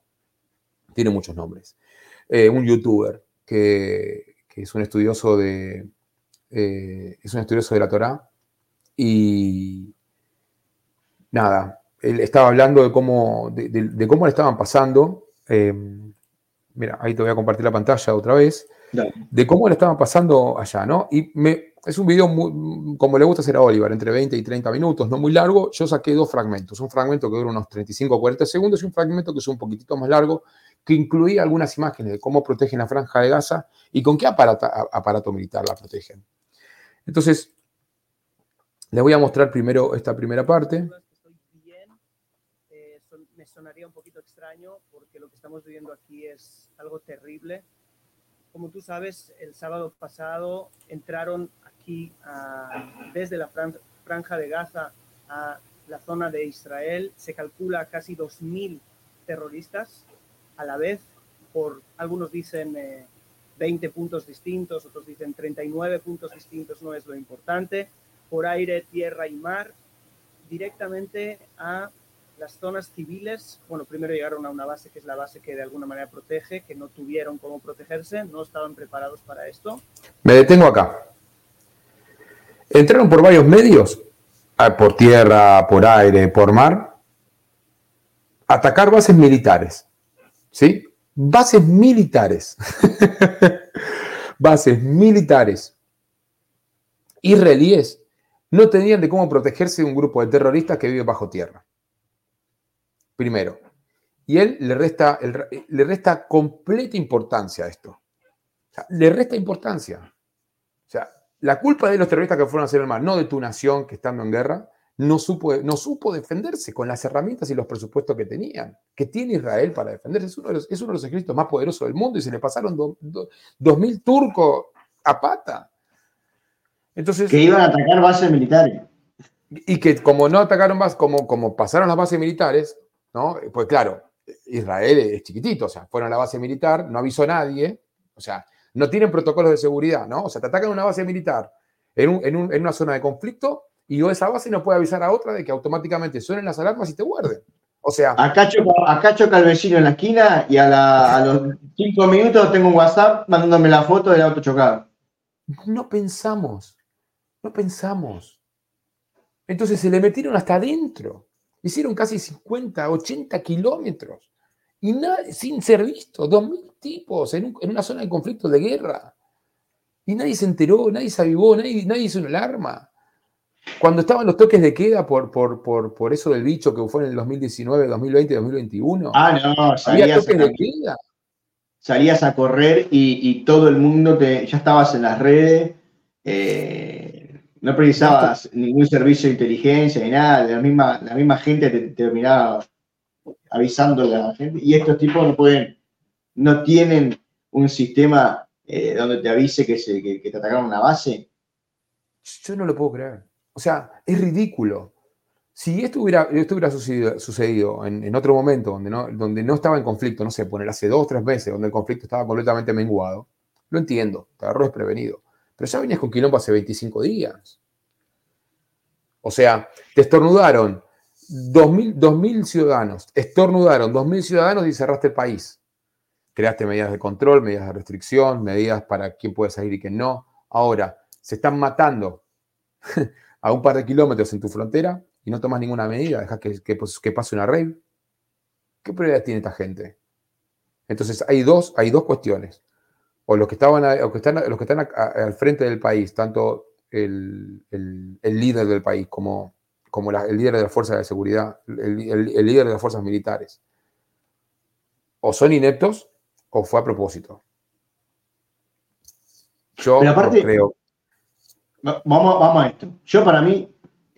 Tiene muchos nombres. Eh, un youtuber que, que es un estudioso de. eh, es un estudioso de la Torá. Y nada, él estaba hablando de cómo, de, de- de cómo le estaban pasando. eh, mira, ahí te voy a compartir la pantalla otra vez, Dale. de cómo le estaban pasando allá, ¿no? Y me, es un video muy- como le gusta hacer a Oliver, entre 20 y 30 minutos, no muy largo. Yo saqué dos fragmentos, un fragmento que dura unos 35 o 40 segundos y un fragmento que es un poquitito más largo, que incluía algunas imágenes de cómo protegen la franja de Gaza y con qué aparato, aparato militar la protegen. Entonces, les voy a mostrar primero esta primera parte. Eh, son- me sonaría un poquito extraño porque lo que estamos viviendo aquí es algo terrible. Como tú sabes, el sábado pasado entraron aquí a- desde la fran- franja de Gaza a la zona de Israel. Se calcula casi 2.000 terroristas a la vez. Por algunos dicen eh, 20 puntos distintos, otros dicen 39 puntos distintos, no es lo importante. Por aire, tierra y mar directamente a las zonas civiles. Bueno, primero llegaron a una base que es la base que de alguna manera protege, que no tuvieron cómo protegerse, no estaban preparados para esto. Me detengo acá. Entraron por varios medios, ah, por tierra, por aire, por mar, atacar bases militares. ¿Sí? Bases militares. bases militares. Israelíes no tenían de cómo protegerse de un grupo de terroristas que vive bajo tierra. Primero. Y él le resta, le resta completa importancia a esto. Le resta importancia. O sea, la culpa de los terroristas que fueron a hacer el mal, no de tu nación que estando en guerra, no supo, no supo defenderse con las herramientas y los presupuestos que tenían, que tiene Israel para defenderse. Es uno de los, es uno de los ejércitos más poderosos del mundo y se le pasaron do- do- dos mil turcos a pata. Entonces, que iban a atacar bases militares. y que como no atacaron más, como, como pasaron las bases militares, ¿no? Pues claro, Israel es chiquitito, o sea, fueron a la base militar, no avisó a nadie, o sea, no tienen protocolos de seguridad, ¿no? O sea, te atacan una base militar en, un- en un- en una zona de conflicto y esa base no puede avisar a otra de que automáticamente suenen las alarmas y te guarden. O sea, Acá choca, acá choca el vecino en la esquina y a, la- a los cinco minutos tengo un WhatsApp mandándome la foto del auto chocado. no pensamos, no pensamos. Entonces se le metieron hasta adentro. Hicieron casi 50, 80 kilómetros. Y nada, sin ser visto, 2.000 tipos en, un- en una zona de conflicto de guerra. Y nadie se enteró, nadie se avivó, nadie, nadie hizo una alarma. Cuando estaban los toques de queda por, por, por, por eso del bicho que fue en el 2019, 2020, 2021, Ah, no, había salías a, toques de queda. salías a correr y, y todo el mundo te, ya estabas en las redes. eh, no precisabas ningún servicio de inteligencia ni nada. La misma, la misma gente te, te terminaba avisando a la gente. Y estos tipos no pueden, no tienen un sistema eh, donde te avise que, se, que, te atacaron una base. Yo no lo puedo creer. O sea, es ridículo. Si esto hubiera, esto hubiera sucedido, sucedido en, en otro momento donde no, donde no estaba en conflicto, no sé, poner hace dos, tres meses, donde el conflicto estaba completamente menguado, lo entiendo, te agarró desprevenido. Pero ya venías con quilombo hace 25 días. O sea, te estornudaron 2.000, 2.000 ciudadanos, estornudaron 2.000 ciudadanos y cerraste el país. Creaste medidas de control, medidas de restricción, medidas para quién puede salir y quién no. Ahora, se están matando a un par de kilómetros en tu frontera y no tomas ninguna medida, dejas que, que, pase una rave. ¿Qué prioridades tiene esta gente? Entonces, hay dos, hay dos cuestiones. O los que, estaban, o que están, los que están al frente del país, tanto el, el- líder del país como, como el líder de las fuerzas de seguridad, el líder de las fuerzas militares, o son ineptos o fue a propósito. Yo Pero aparte- no creo. Va- Vamos, vamos a esto. Yo para mí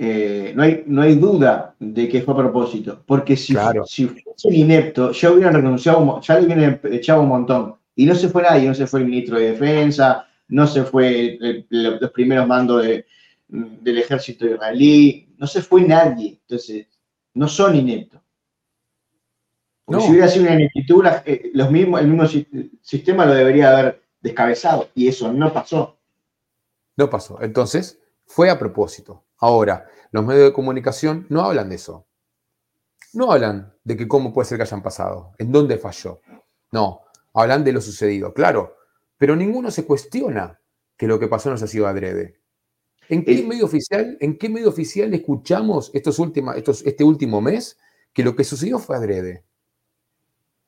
eh, no, hay, no hay duda de que fue a propósito, porque si, Claro. si fuese inepto, ya hubieran renunciado, ya le hubieran echado un montón. Y no se fue nadie, no se fue el ministro de Defensa, no se fue el- el- los primeros mandos de- del ejército israelí, no se fue nadie. Entonces, no son ineptos. Porque No. si hubiera sido una ineptitud, eh, los mismos, el mismo si- sistema lo debería haber descabezado, y eso no pasó. No pasó. Entonces, fue a propósito. Ahora, los medios de comunicación no hablan de eso. No hablan de que cómo puede ser que hayan pasado, en dónde falló. No, hablan de lo sucedido, claro. Pero ninguno se cuestiona que lo que pasó no se ha sido adrede. ¿En qué medio oficial, en qué medio oficial escuchamos estos última- estos, este último mes que lo que sucedió fue adrede?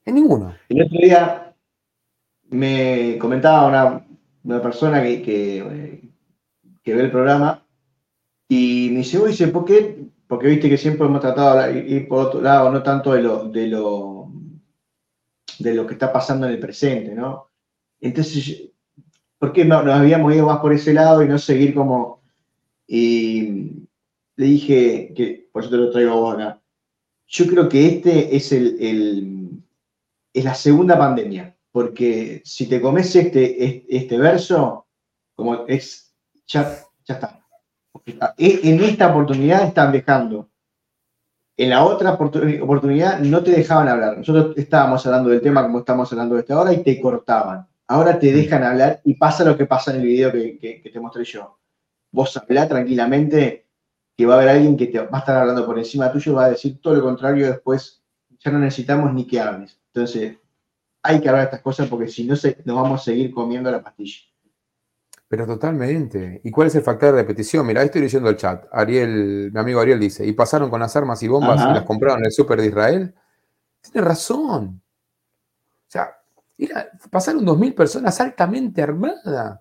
En ninguno. El otro día me comentaba una, persona eh, que ve el programa y me dice, "Uy, dice, ¿por qué? Porque viste que siempre hemos tratado de ir- por otro lado, no tanto de lo, de lo, de lo que está pasando en el presente, ¿no? Entonces, ¿por qué no- nos habíamos ido más por ese lado y no seguir como... Y le dije, que por eso te lo traigo a vos acá, yo creo que este es el- es la segunda pandemia, porque si te comes este, este, este verso, como es, ya, ya está. E- En esta oportunidad están dejando. En la otra oportu- oportunidad no te dejaban hablar. Nosotros estábamos hablando del tema como estamos hablando de esta hora y te cortaban. Ahora te dejan hablar y pasa lo que pasa en el video que, que- que te mostré yo. Vos hablá tranquilamente que va a haber alguien que te va a estar hablando por encima tuyo y va a decir todo lo contrario después. Ya no necesitamos ni que hables. Entonces, hay que hablar de estas cosas porque si no, se, nos vamos a seguir comiendo la pastilla. Pero totalmente. ¿Y cuál es el factor de repetición? Mira, estoy leyendo el chat. Ariel, mi amigo Ariel dice, ¿y pasaron con las armas y bombas Ajá. y las compraron en el súper de Israel? Tiene razón. O sea, era- pasaron 2.000 personas altamente armadas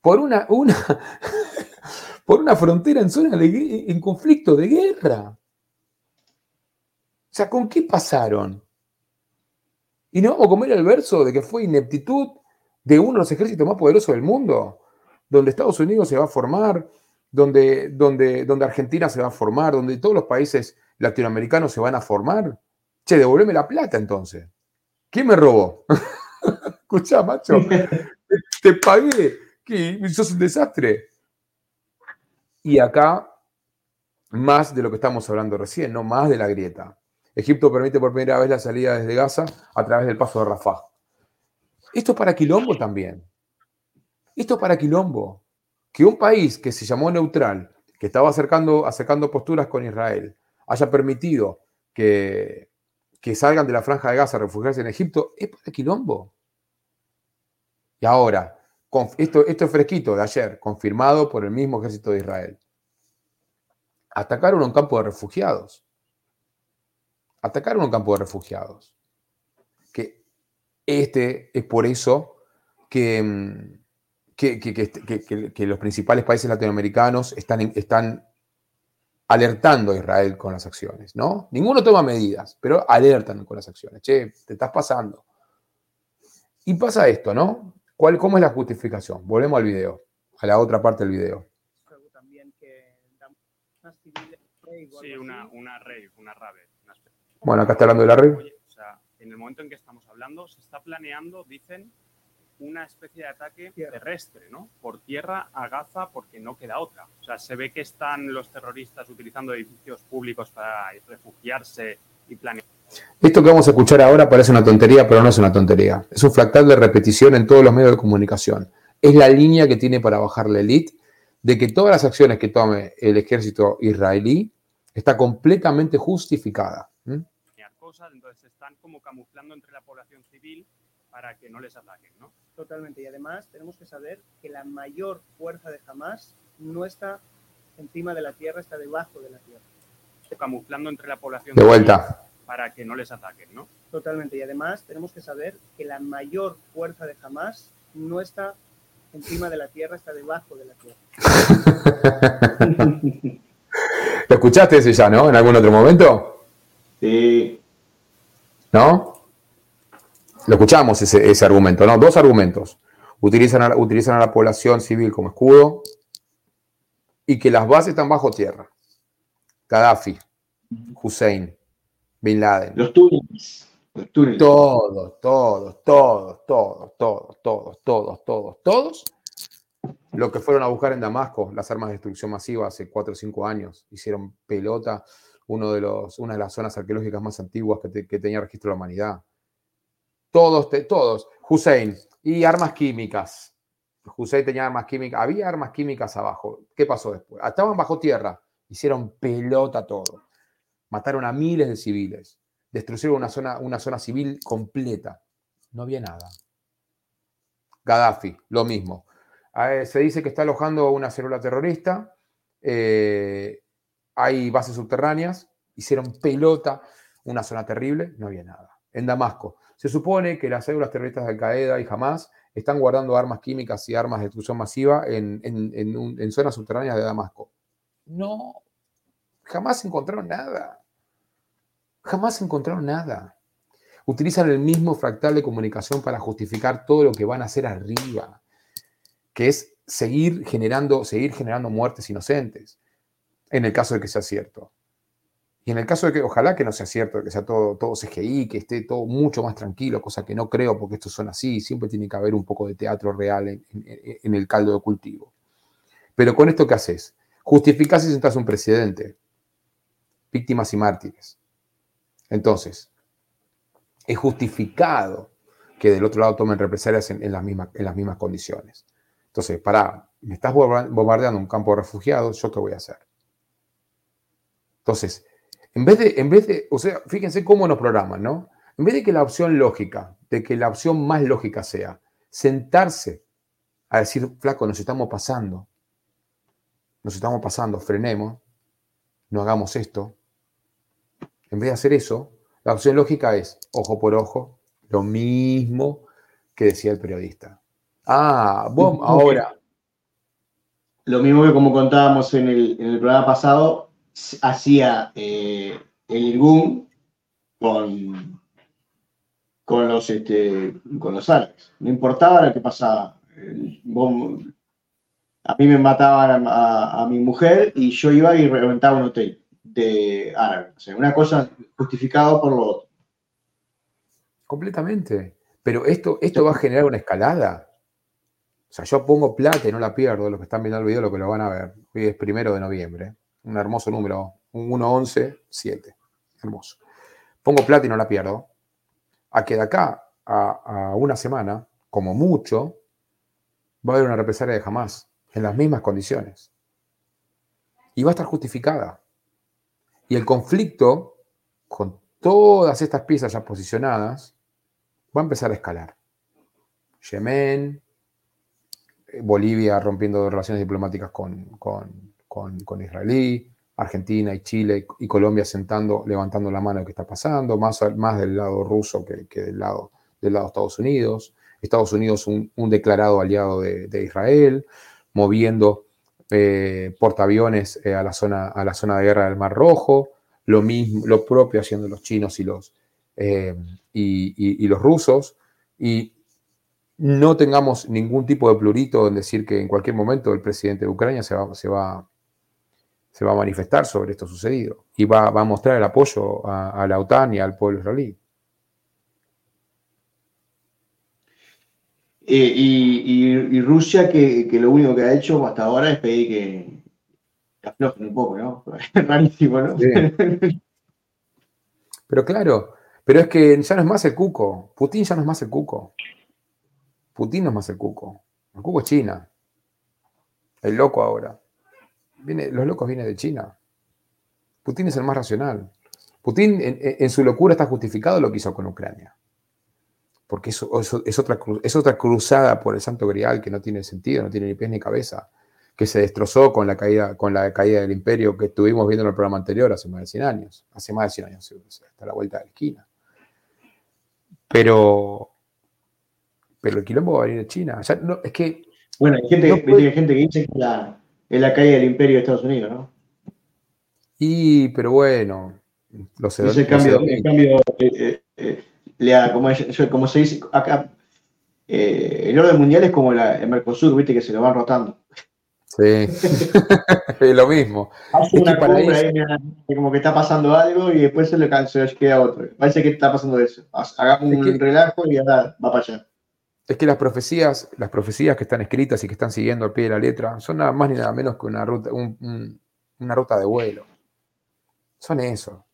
por una, una, por una frontera en zona de, en conflicto de guerra. O sea, ¿con qué pasaron? Y no vamos a comer el verso de que fue ineptitud de uno de los ejércitos más poderosos del mundo, donde Estados Unidos se va a formar, donde, donde, donde Argentina se va a formar, donde todos los países latinoamericanos se van a formar. Che, devolveme la plata entonces. ¿Quién me robó? Escuchá, macho, te, pagué, que sos un desastre. Y acá, más de lo que estamos hablando recién, no más de la grieta. Egipto permite por primera vez la salida desde Gaza a través del paso de Rafah. Esto es para Quilombo también. Esto es para Quilombo. Que un país que se llamó neutral, que estaba acercando, acercando posturas con Israel, haya permitido que, que salgan de la franja de Gaza a refugiarse en Egipto, es para Quilombo. Y ahora, esto, esto es fresquito de ayer, confirmado por el mismo ejército de Israel. Atacaron un campo de refugiados. Atacaron un campo de refugiados. Que este es por eso que, mm, que, que- que- que- que- que los principales países latinoamericanos están, están alertando a Israel con las acciones, ¿no? Ninguno toma medidas, pero alertan con las acciones. Che, te estás pasando. Y pasa esto, ¿no? ¿Cuál, ¿Cómo es la justificación? Volvemos al video, a la otra parte del video. Sí, una, una rave, una rave. Bueno, acá está hablando de la red. Oye, o sea, en el momento en que estamos hablando, se está planeando, dicen, una especie de ataque terrestre, ¿no? Por tierra a Gaza porque no queda otra. O sea, se ve que están los terroristas utilizando edificios públicos para refugiarse y planear. Esto que vamos a escuchar ahora parece una tontería, pero no es una tontería. Es un fractal de repetición en todos los medios de comunicación. Es la línea que tiene para bajar la elite de que todas las acciones que tome el ejército israelí Está completamente justificada. ¿m? cosas, entonces están como camuflando entre la población civil para que no les ataquen, ¿no? Totalmente. Y además tenemos que saber que la mayor fuerza de Hamas no está encima de la tierra, está debajo de la tierra. Camuflando entre la población De civil vuelta. para que no les ataquen, ¿no? Totalmente. Y además tenemos que saber que la mayor fuerza de Hamas no está encima de la tierra, está debajo de la tierra. ¿Lo escuchaste ese ya, no? ¿En algún otro momento? Sí. ¿No? Lo escuchamos ese, ese argumento, ¿no? Dos argumentos. Utilizan a, utilizan a la población civil como escudo y que las bases están bajo tierra. Gaddafi, Hussein, Bin Laden. Los túneles. Los túneles. Todos, todos, todos, todos, todos, todos, todos, todos, todos. Lo que fueron a buscar en Damasco, las armas de destrucción masiva hace 4 o 5 años, hicieron pelota uno de los, una de las zonas arqueológicas más antiguas que, te- tenía registro de la humanidad. Todos, todos. Hussein. Y armas químicas. Hussein tenía armas químicas. Había armas químicas abajo. ¿Qué pasó después? Estaban bajo tierra. Hicieron pelota todo. Mataron a miles de civiles. Destruyeron una zona, una zona civil completa. No había nada. Gaddafi, lo mismo. Eh, se dice que está alojando una célula terrorista. eh, hay bases subterráneas. Hicieron pelota, una zona terrible. No había nada. En Damasco. Se supone que las células terroristas de Al-Qaeda y Hamas están guardando armas químicas y armas de destrucción masiva en, en- en un- en zonas subterráneas de Damasco. No, jamás encontraron nada. Jamás encontraron nada. Utilizan el mismo fractal de comunicación para justificar todo lo que van a hacer arriba, que es seguir generando, seguir generando muertes inocentes, en el caso de que sea cierto. Y en el caso de que, ojalá que no sea cierto, que sea todo, todo CGI, que esté todo mucho más tranquilo, cosa que no creo porque estos son así, siempre tiene que haber un poco de teatro real en, el caldo de cultivo. Pero con esto, ¿qué haces? Justificás y sentás un presidente, víctimas y mártires. Entonces, es justificado que del otro lado tomen represalias en, las, mismas, en las mismas condiciones. Entonces, para, me estás bomba- bombardeando un campo de refugiados, ¿yo qué voy a hacer? Entonces, en vez de, en vez de, o sea, fíjense cómo nos programan, ¿no? En vez de que la opción lógica, de que la opción más lógica sea sentarse a decir, flaco, nos estamos pasando, nos estamos pasando, frenemos, no hagamos esto. En vez de hacer eso, la opción lógica es ojo por ojo, lo mismo que decía el periodista. Ah, vos ahora, Lo mismo que como contábamos en el, en el programa pasado, hacía eh, el Irgun con, con, los, este, con los árabes. No importaba lo que pasaba. A mí me mataban a, mi mujer y yo iba y reventaba un hotel de árabe. O sea, una cosa justificada por lo otro. completamente. Pero esto, esto va a generar una escalada. O sea, yo pongo plata y no la pierdo. Los que están viendo el video lo que lo van a ver. Hoy es primero de noviembre. Un hermoso número. Un 1-11-7. Hermoso. Pongo plata y no la pierdo. A que de acá a, a una semana, como mucho, va a haber una represalia de jamás. En las mismas condiciones. Y va a estar justificada. Y el conflicto, con todas estas piezas ya posicionadas, va a empezar a escalar. Yemen, eh, Bolivia rompiendo relaciones diplomáticas con, con, con, Israelí, Argentina y Chile y Colombia sentando, levantando la mano de qué está pasando, más, más del lado ruso que, que del, lado, del lado Estados Unidos. Estados Unidos un, declarado aliado de, Israel, moviendo eh, portaaviones eh, a, la zona, a la zona de guerra del Mar Rojo, lo, mismo, lo propio haciendo los chinos y los, eh, y- y los rusos, y no tengamos ningún tipo de plurito en decir que en cualquier momento el presidente de Ucrania se va, se va, se va a manifestar sobre esto sucedido y va, va a mostrar el apoyo a, a la OTAN y al pueblo israelí. Eh, y, y- y Rusia, que, que lo único que ha hecho hasta ahora es pedir que, que aflojen un poco, ¿no? Rarísimo, ¿no? Sí. Pero claro, pero es que ya no es más el cuco. Putin ya no es más el cuco. Putin no es más el cuco. El cuco es China. El loco ahora. Viene, los locos vienen de China. Putin es el más racional. Putin en, en su locura está justificado lo que hizo con Ucrania. Porque eso, eso- es, otra, es otra cruzada por el Santo Grial que no tiene sentido, no tiene ni pies ni cabeza, que se destrozó con la caída, con la caída del imperio que estuvimos viendo en el programa anterior hace más de 100 años. Hace más de 100 años, hasta la vuelta de la esquina. Pero, pero el quilombo va a venir de China. No- es que Bueno, hay gente, No puede- hay gente que dice que la, es la caída del imperio de Estados Unidos, ¿no? Y, pero bueno, los cambio, los el cambio eh, eh, eh, como, es- se dice acá, eh, el orden mundial es como la, el Mercosur, viste que se lo van rotando. Sí, es lo mismo. Hace Es una compra ahí, como que está pasando algo y después se le se queda otro. Parece que está pasando eso. Hagamos Es un que- relajo y ahora va para allá. Es que las profecías, las profecías que están escritas y que están siguiendo al pie de la letra son nada más ni nada menos que una ruta, un- un- una ruta de vuelo. Son eso.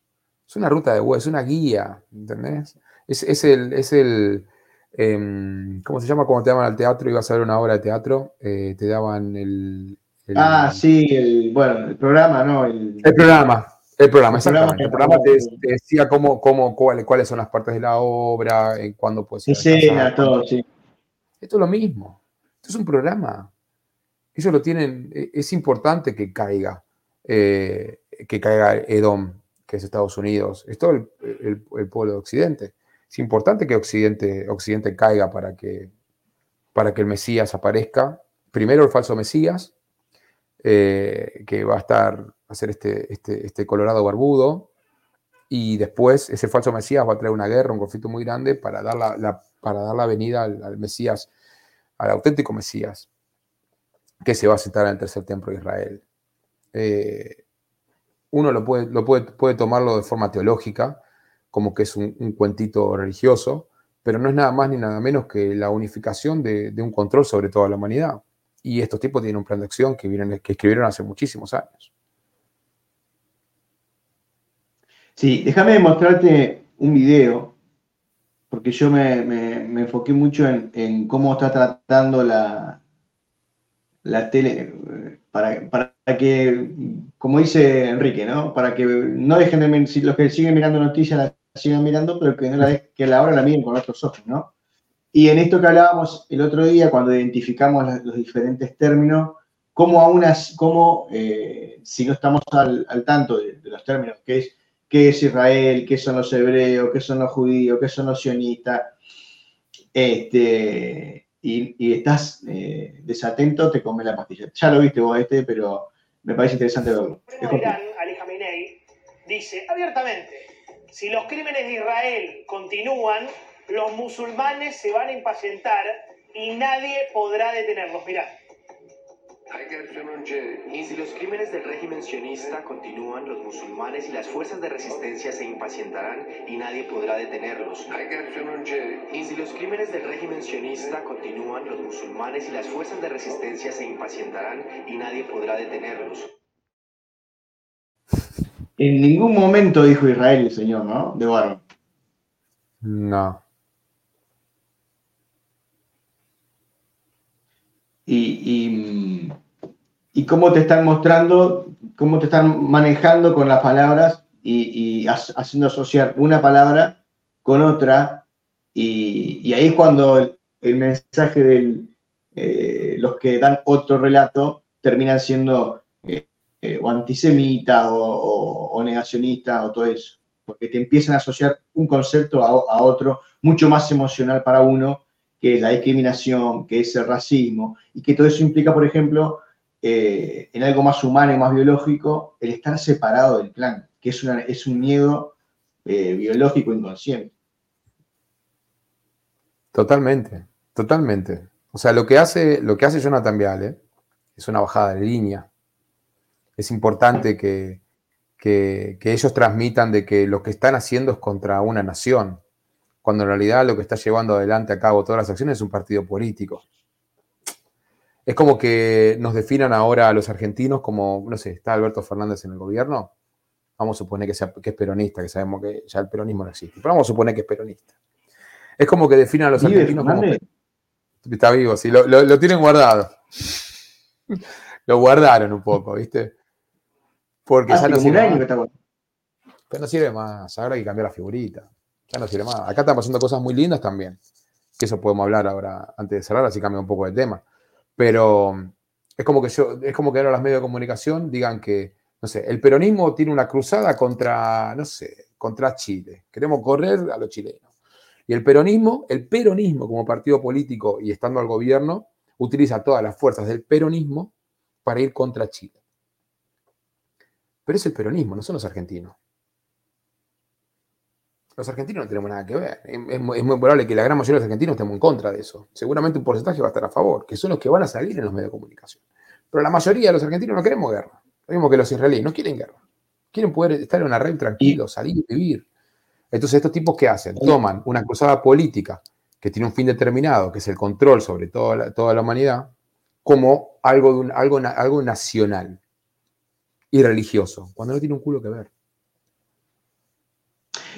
Es una ruta de vuelo, es una guía, ¿entendés? Es, es el, es el em, ¿cómo se llama? Cuando te daban al teatro y ibas a ver una obra de teatro, eh, te daban el, el- Ah, sí, el, bueno, el programa, ¿no? El, el programa. El programa, exactamente. El programa te, te decía cómo, cómo, cuáles, cuáles son las partes de la obra, en cuándo puedes escena, todo, sí. Esto es lo mismo. Esto es un programa. Ellos lo tienen. e- Es importante que caiga. eh, que caiga Edom, que es Estados Unidos. Es todo el, el- pueblo de Occidente. Es importante que Occidente, Occidente caiga para que, para que el Mesías aparezca. Primero el falso Mesías, eh, que va a estar a ser este, este, este Colorado barbudo. Y después ese falso Mesías va a traer una guerra, un conflicto muy grande para dar la, para dar la venida al, Mesías, al auténtico Mesías, que se va a sentar en el tercer templo de Israel. Eh, uno lo, puede, lo puede, puede tomarlo de forma teológica, como que es un, un cuentito religioso, pero no es nada más ni nada menos que la unificación de, de un control sobre toda la humanidad. Y estos tipos tienen un plan de acción que, vienen, que escribieron hace muchísimos años. Sí, déjame mostrarte un video, porque yo me, me- me enfoqué mucho en, en cómo está tratando la, la tele, para, para que, como dice Enrique, ¿no? Para que no dejen de, los que siguen mirando noticias la sigan mirando, pero que, no la, de- que la hora la miren con otros ojos, ¿no? Y en esto que hablábamos el otro día, cuando identificamos las- los diferentes términos, cómo aún cómo, eh, si no estamos al, al tanto de, de los términos, que es qué es Israel, qué son los hebreos, qué son los judíos, qué son los sionistas, este, y, y estás eh, desatento, te comes la pastilla. Ya lo viste vos este, pero me parece interesante verlo. Completo. Irán, Ali Khamenei, dice abiertamente, si los crímenes de Israel continúan, los musulmanes se van a impacientar y nadie podrá detenerlos. Mirá. Si los crímenes del régimen sionista continúan, los musulmanes y las fuerzas de resistencia se impacientarán y nadie podrá detenerlos. Si los crímenes del régimen sionista continúan, los musulmanes y las fuerzas de resistencia se impacientarán y nadie podrá detenerlos. En ningún momento dijo Israel el Señor, ¿no? De varón. No. y, y, y cómo te están mostrando, cómo te están manejando con las palabras y, y ha- haciendo asociar una palabra con otra. Y, ahí es cuando el, mensaje de los que dan otro relato terminan siendo eh, eh, o antisemitas o negacionistas o todo eso. Porque te empiezan a asociar un concepto a, a otro mucho más emocional para uno que es la discriminación, que es el racismo, y que todo eso implica, por ejemplo, eh, en algo más humano y más biológico, el estar separado del clan, que es, es un miedo eh, biológico inconsciente. Totalmente, totalmente. O sea, lo que hace, lo que hace Jonathan Viale es una bajada de línea. Es importante que, que, que ellos transmitan de que lo que están haciendo es contra una nación, cuando en realidad lo que está llevando adelante a cabo todas las acciones es un partido político. Es como que nos definan ahora a los argentinos como, no sé, está Alberto Fernández en el gobierno, vamos a suponer que, sea, que es peronista, que sabemos que ya el peronismo no existe, pero vamos a suponer que es peronista. Es como que definan a los ¿Vive argentinos como... Fernández? Está vivo, sí, lo, lo- lo tienen guardado. lo guardaron un poco, ¿viste? Porque Hace ya no como sirve más. está. Pero no sirve más. Ahora hay que cambiar la figurita. Ya no sirve más. Acá están pasando cosas muy lindas también. Que eso podemos hablar ahora antes de cerrar, así cambia un poco de tema. Pero es como que yo, es como que ahora los medios de comunicación digan que, no sé, el peronismo tiene una cruzada contra, no sé, contra Chile. Queremos correr a los chilenos. Y el peronismo, el peronismo como partido político y estando al gobierno, utiliza todas las fuerzas del peronismo para ir contra Chile. Pero es el peronismo, no son los argentinos. Los argentinos no tenemos nada que ver. Es, muy, es muy probable que la gran mayoría de los argentinos estemos en contra de eso. Seguramente un porcentaje va a estar a favor, que son los que van a salir en los medios de comunicación. Pero la mayoría de los argentinos no queremos guerra. Lo mismo que los israelíes, no quieren guerra. Quieren poder estar en una red tranquilo, salir y vivir. Entonces, estos tipos, ¿qué hacen? Toman una cruzada política que tiene un fin determinado, que es el control sobre toda la, toda la humanidad, como algo, de un- algo, algo nacional y religioso, cuando no tiene un culo que ver.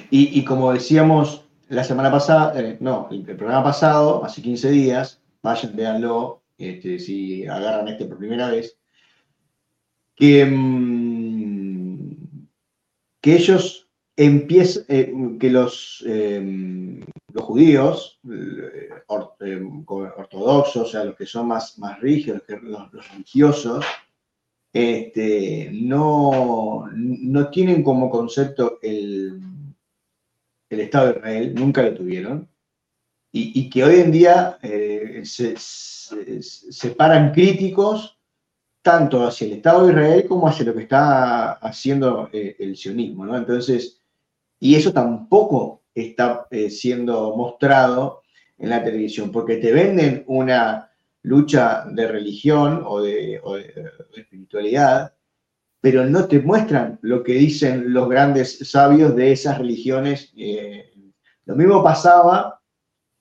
Y, como decíamos la semana pasada, eh, no, el, programa pasado, hace 15 días, vayan, véanlo, este, si agarran este por primera vez, que, mm, que ellos empiezan, que los, eh, los judíos eh, eh, ortodoxos, o sea, los que son más, más rígidos, los, los religiosos, este, no, no tienen como concepto el, el Estado de Israel, nunca lo tuvieron, y, que hoy en día eh, se, paran críticos tanto hacia el Estado de Israel como hacia lo que está haciendo eh, el sionismo, ¿no? Entonces, y eso tampoco está eh, siendo mostrado en la televisión, porque te venden una lucha de religión o de espiritualidad, pero no te muestran lo que dicen los grandes sabios de esas religiones. eh. lo mismo pasaba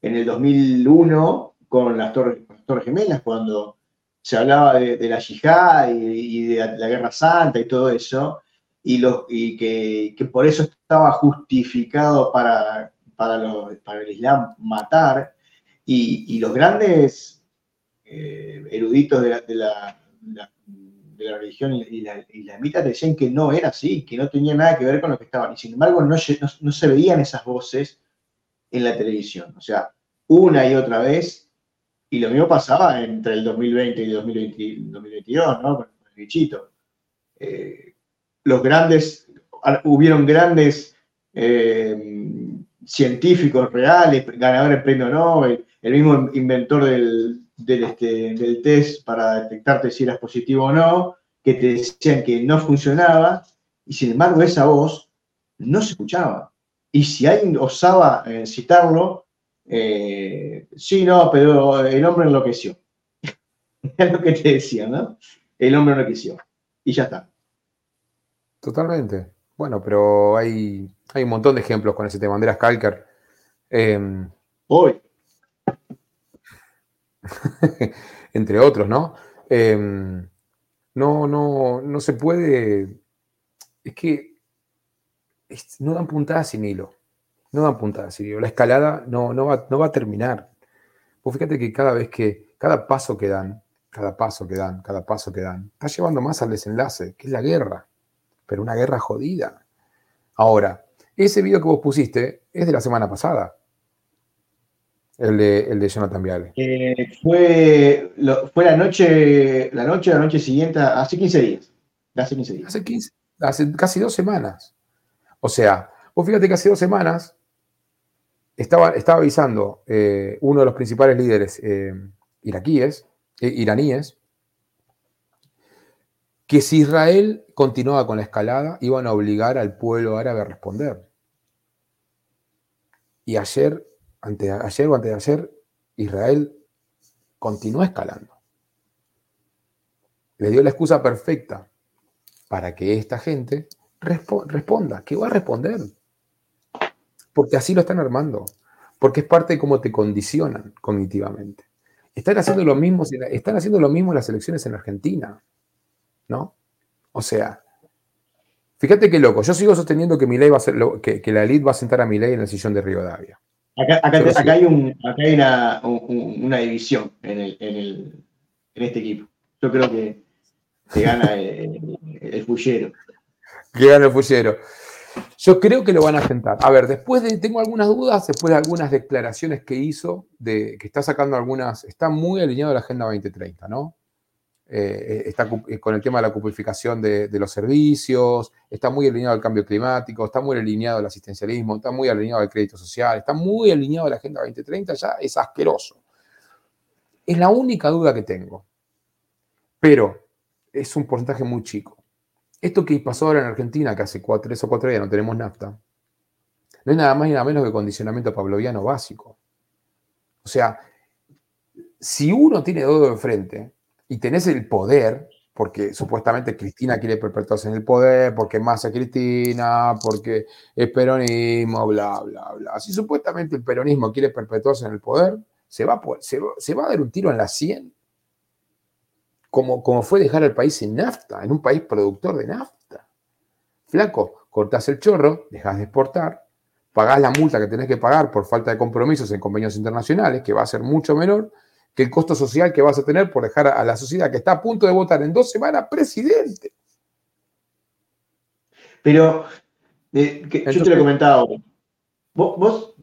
en el 2001 con las Torres, Gemelas, cuando se hablaba de, la yihad y, de la Guerra Santa y todo eso, y, lo, y que, que por eso estaba justificado para, para, para el Islam matar, y, los grandes eh, eruditos de la- de la religión y la islamita decían que no era así, que no tenía nada que ver con lo que estaban, y sin embargo no, no- se veían esas voces en la televisión, o sea, una y otra vez y lo mismo pasaba entre el 2020 y el 2020 2022, ¿no? Con el bichito. Eh, los grandes, hubieron grandes eh, científicos reales, ganadores del premio Nobel, el mismo inventor del, del, este, del test para detectarte si eras positivo o no, que te decían que no funcionaba, y sin embargo esa voz no se escuchaba. Y si alguien osaba eh, citarlo, eh, sí, no, pero el hombre enloqueció. es lo que te decía, ¿no? El hombre enloqueció. Y ya está. Totalmente. Bueno, pero hay, hay un montón de ejemplos con ese tema. Andreas Kalker. eh, Hoy. entre otros, ¿no? Eh, no, no, no se puede. Es que no dan puntadas sin hilo. No dan puntadas sin hilo. La escalada no, no, va, no va a terminar. Vos fíjate que cada vez que, cada paso que dan, cada paso que dan, cada paso que dan, está llevando más al desenlace, que es la guerra. Pero una guerra jodida. Ahora, ese video que vos pusiste es de la semana pasada. El de, el de Jonathan Viale. Eh, fue, lo- fue la noche, la noche, la noche siguiente, hace 15 días. Hace 15 días. Hace 15, hace casi dos semanas. O sea, vos fíjate que hace dos semanas estaba, estaba avisando eh, uno de los principales líderes eh, iraquíes, eh, iraníes, que si Israel continuaba con la escalada, iban a obligar al pueblo árabe a responder. Y ayer, ante, ayer o antes de ayer, Israel continuó escalando. Le dio la excusa perfecta para que esta gente respo- responda, que va a responder. Porque así lo están armando. Porque es parte de cómo te condicionan cognitivamente. Están haciendo lo mismo, están haciendo lo mismo las elecciones en Argentina. ¿No? O sea, fíjate qué loco. Yo sigo sosteniendo que va a que, la elite va a sentar a Milei en el sillón de Rivadavia. Acá, acá, acá hay, un, acá hay una, un- una división en, el, en, el, en este equipo. Yo creo que, que gana el, el fullero. que gane el fullero. Yo creo que lo van a sentar. A ver, después de, tengo algunas dudas, después de algunas declaraciones que hizo, de que está sacando algunas, está muy alineado a la Agenda 2030, ¿no? Eh, está eh, con el tema de la cupificación de, los servicios, está muy alineado al cambio climático, está muy alineado al asistencialismo, está muy alineado al crédito social, está muy alineado a la Agenda 2030, ya es asqueroso. Es la única duda que tengo. Pero es un porcentaje muy chico. Esto que pasó ahora en Argentina, que hace cuatro, tres o cuatro días no tenemos nafta, no es nada más ni nada menos que condicionamiento pavloviano básico. O sea, si uno tiene todo de frente y tenés el poder, porque supuestamente Cristina quiere perpetuarse en el poder, porque más a Cristina, porque es peronismo, bla, bla, bla. Si supuestamente el peronismo quiere perpetuarse en el poder, se va, se se va a dar un tiro en la 100 como, como fue dejar al país sin nafta, en un país productor de nafta. Flaco, cortás el chorro, dejas de exportar, pagás la multa que tenés que pagar por falta de compromisos en convenios internacionales, que va a ser mucho menor que el costo social que vas a tener por dejar a la sociedad que está a punto de votar en dos semanas presidente. Pero, eh, yo te lo he comentado. Vos, vos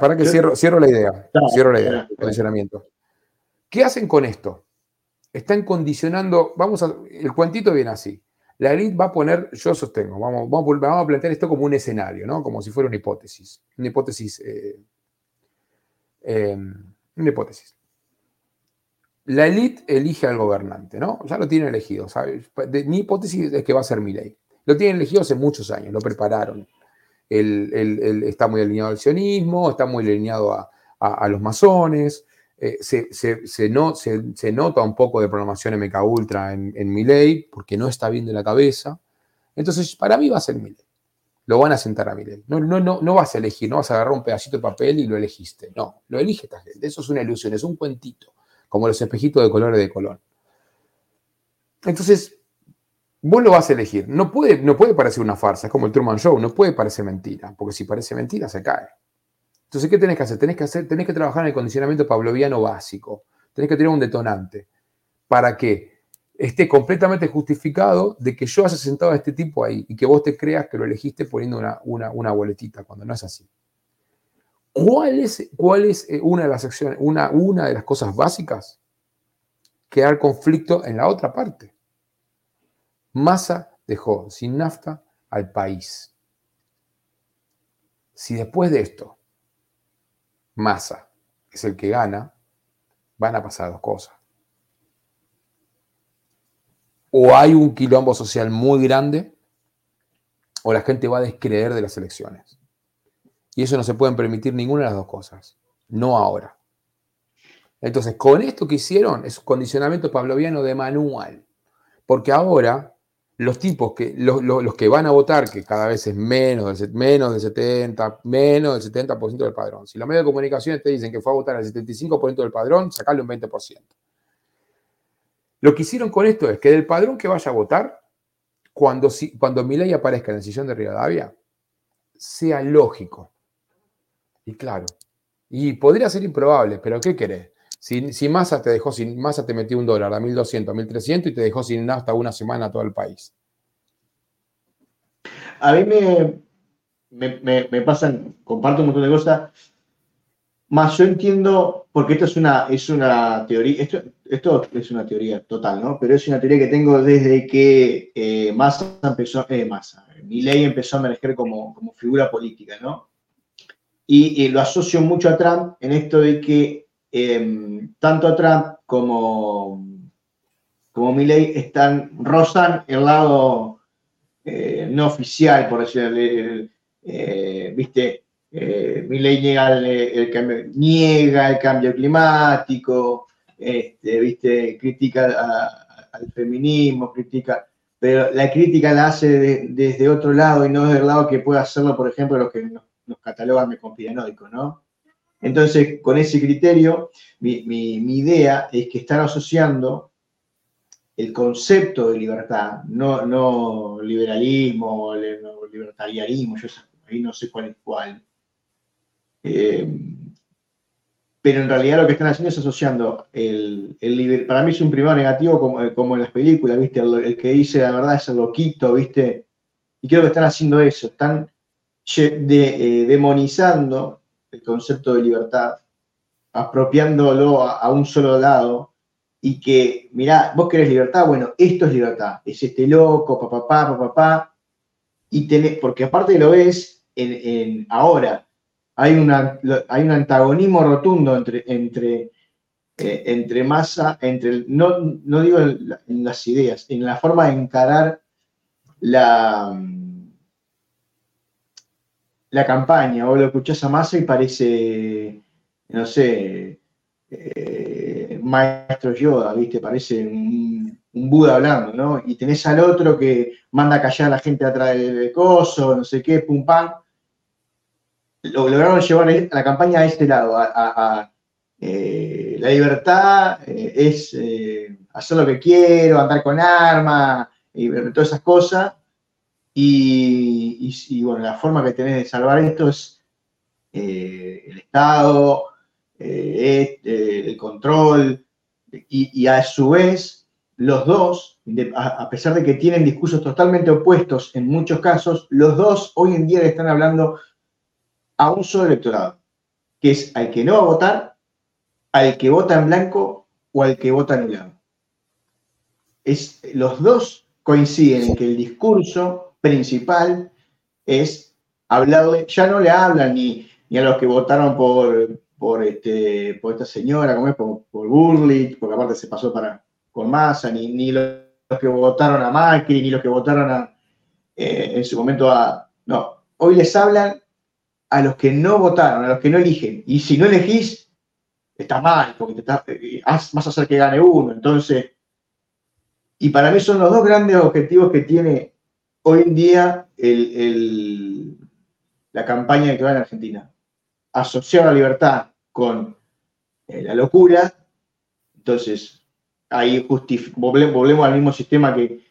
para que cierro, cierro, la idea. cierro la idea. Condicionamiento. ¿Qué hacen con esto? están condicionando, vamos a, el cuentito viene así. La élite va a poner, yo sostengo, vamos, vamos, a plantear esto como un escenario, ¿no? Como si fuera una hipótesis. Una hipótesis. Eh, em, una hipótesis. La élite elige al gobernante, ¿no? Ya lo tiene elegido, ¿sabes? mi hipótesis es que va a ser mi ley. Lo tienen elegido hace muchos años, lo prepararon. El, está muy alineado al sionismo, está muy alineado a, a los masones, eh, se, no, se, nota un poco de programación MK Ultra en, en mi ley, porque no está bien de la cabeza. Entonces, para mí va a ser mi ley. Lo van a sentar a mi ley. No, no, no, no vas a elegir, no vas a agarrar un pedacito de papel y lo elegiste. No, lo elige esta gente. Eso es una ilusión, es un cuentito, como los espejitos de colores de Colón. Entonces, vos lo vas a elegir. No puede, no puede parecer una farsa, es como el Truman Show, no puede parecer mentira, porque si parece mentira se cae. Entonces, ¿qué tenés que hacer? Tenés que, hacer, tenés que trabajar en el condicionamiento pavloviano básico. Tenés que tener un detonante para que esté completamente justificado de que yo haya sentado a este tipo ahí y que vos te creas que lo elegiste poniendo una, una, boletita, cuando no es así. ¿Cuál es, cuál es eh, una, de las acciones, una, una de las cosas básicas? Crear conflicto en la otra parte. Massa dejó sin nafta al país. Si después de esto Massa es el que gana, van a pasar dos cosas. O hay un quilombo social muy grande, o la gente va a descreer de las elecciones. Y eso no se pueden permitir ninguna de las dos cosas. No ahora. Entonces, con esto que hicieron es un condicionamiento pavloviano de manual. Porque ahora los tipos que, los, que van a votar, que cada vez es menos del, menos del 70, menos del 70% del padrón. Si los medios de comunicación te dicen que fue a votar al 75% del padrón, sacarle un 20%. Lo que hicieron con esto es que del padrón que vaya a votar, cuando, cuando mi ley aparezca en la decisión de Rivadavia, sea lógico. Y claro, y podría ser improbable, pero ¿qué querés? Si, si Massa te dejó sin, Massa te metió un dólar a 1200, a 1300 y te dejó sin nada hasta una semana todo el país. A mí me, me, pasan, comparto un montón de cosas, más yo entiendo, porque esto es una, es una teoría, esto, esto es una teoría total, ¿no? Pero es una teoría que tengo desde que eh, Massa empezó, eh, Massa, mi ley empezó a emerger como, como figura política, ¿no? Y, lo asocio mucho a Trump en esto de que Em, tanto Trump como, como Milley están, rozan el lado eh, no oficial, por decirlo, eh, viste, eh, Milley niega el cambio climático, este, viste, critica al feminismo, critica, pero la crítica la hace desde otro lado y no desde el lado que puede hacerlo, por ejemplo, los que nos, catalogan de conspiranoicos, ¿no? Entonces, con ese criterio, mi, idea es que están asociando el concepto de libertad, no, no liberalismo, libertarianismo, yo ahí no sé cuál es cuál. Eh, pero en realidad lo que están haciendo es asociando el, para mí es un primero negativo como, como en las películas, ¿viste? El, que dice la verdad es el loquito, ¿viste? Y creo que están haciendo eso, están eh, demonizando el concepto de libertad, apropiándolo a, un solo lado, y que, mirá, vos querés libertad, bueno, esto es libertad, es este loco, papá, papá, papá, y tenés, porque aparte lo ves en, ahora, hay, una, hay un antagonismo rotundo entre, entre, eh, entre masa, entre, no, no digo en, las ideas, en la forma de encarar la, la campaña, o lo escuchás a masa y parece, no sé, eh, maestro Yoda, ¿viste? Parece un, Buda hablando, ¿no? Y tenés al otro que manda a callar a la gente atrás del coso, no sé qué, pum pam. Lo lograron llevar la campaña a este lado, a, eh, la libertad eh, es hacer lo que quiero, andar con armas, y todas esas cosas. Y, bueno, la forma que tenés de salvar esto es el Estado, eh, el control, y, a su vez los dos, a, pesar de que tienen discursos totalmente opuestos en muchos casos, los dos hoy en día están hablando a un solo electorado, que es al que no va a votar, al que vota en blanco o al que vota anulado. Es, los dos coinciden en que el discurso principal es hablarle, ya no le hablan ni, a los que votaron por, por, este, por esta señora, como es, por, por porque aparte se pasó para, con Massa, ni, ni los que votaron a Macri, ni los que votaron a, eh, en su momento a... No, hoy les hablan a los que no votaron, a los que no eligen. Y si no elegís, está mal, porque te eh, vas a hacer que gane uno. Entonces, y para mí son los dos grandes objetivos que tiene hoy en día la campaña que va en Argentina asociar la libertad con eh, la locura, entonces ahí volvemos al mismo sistema que,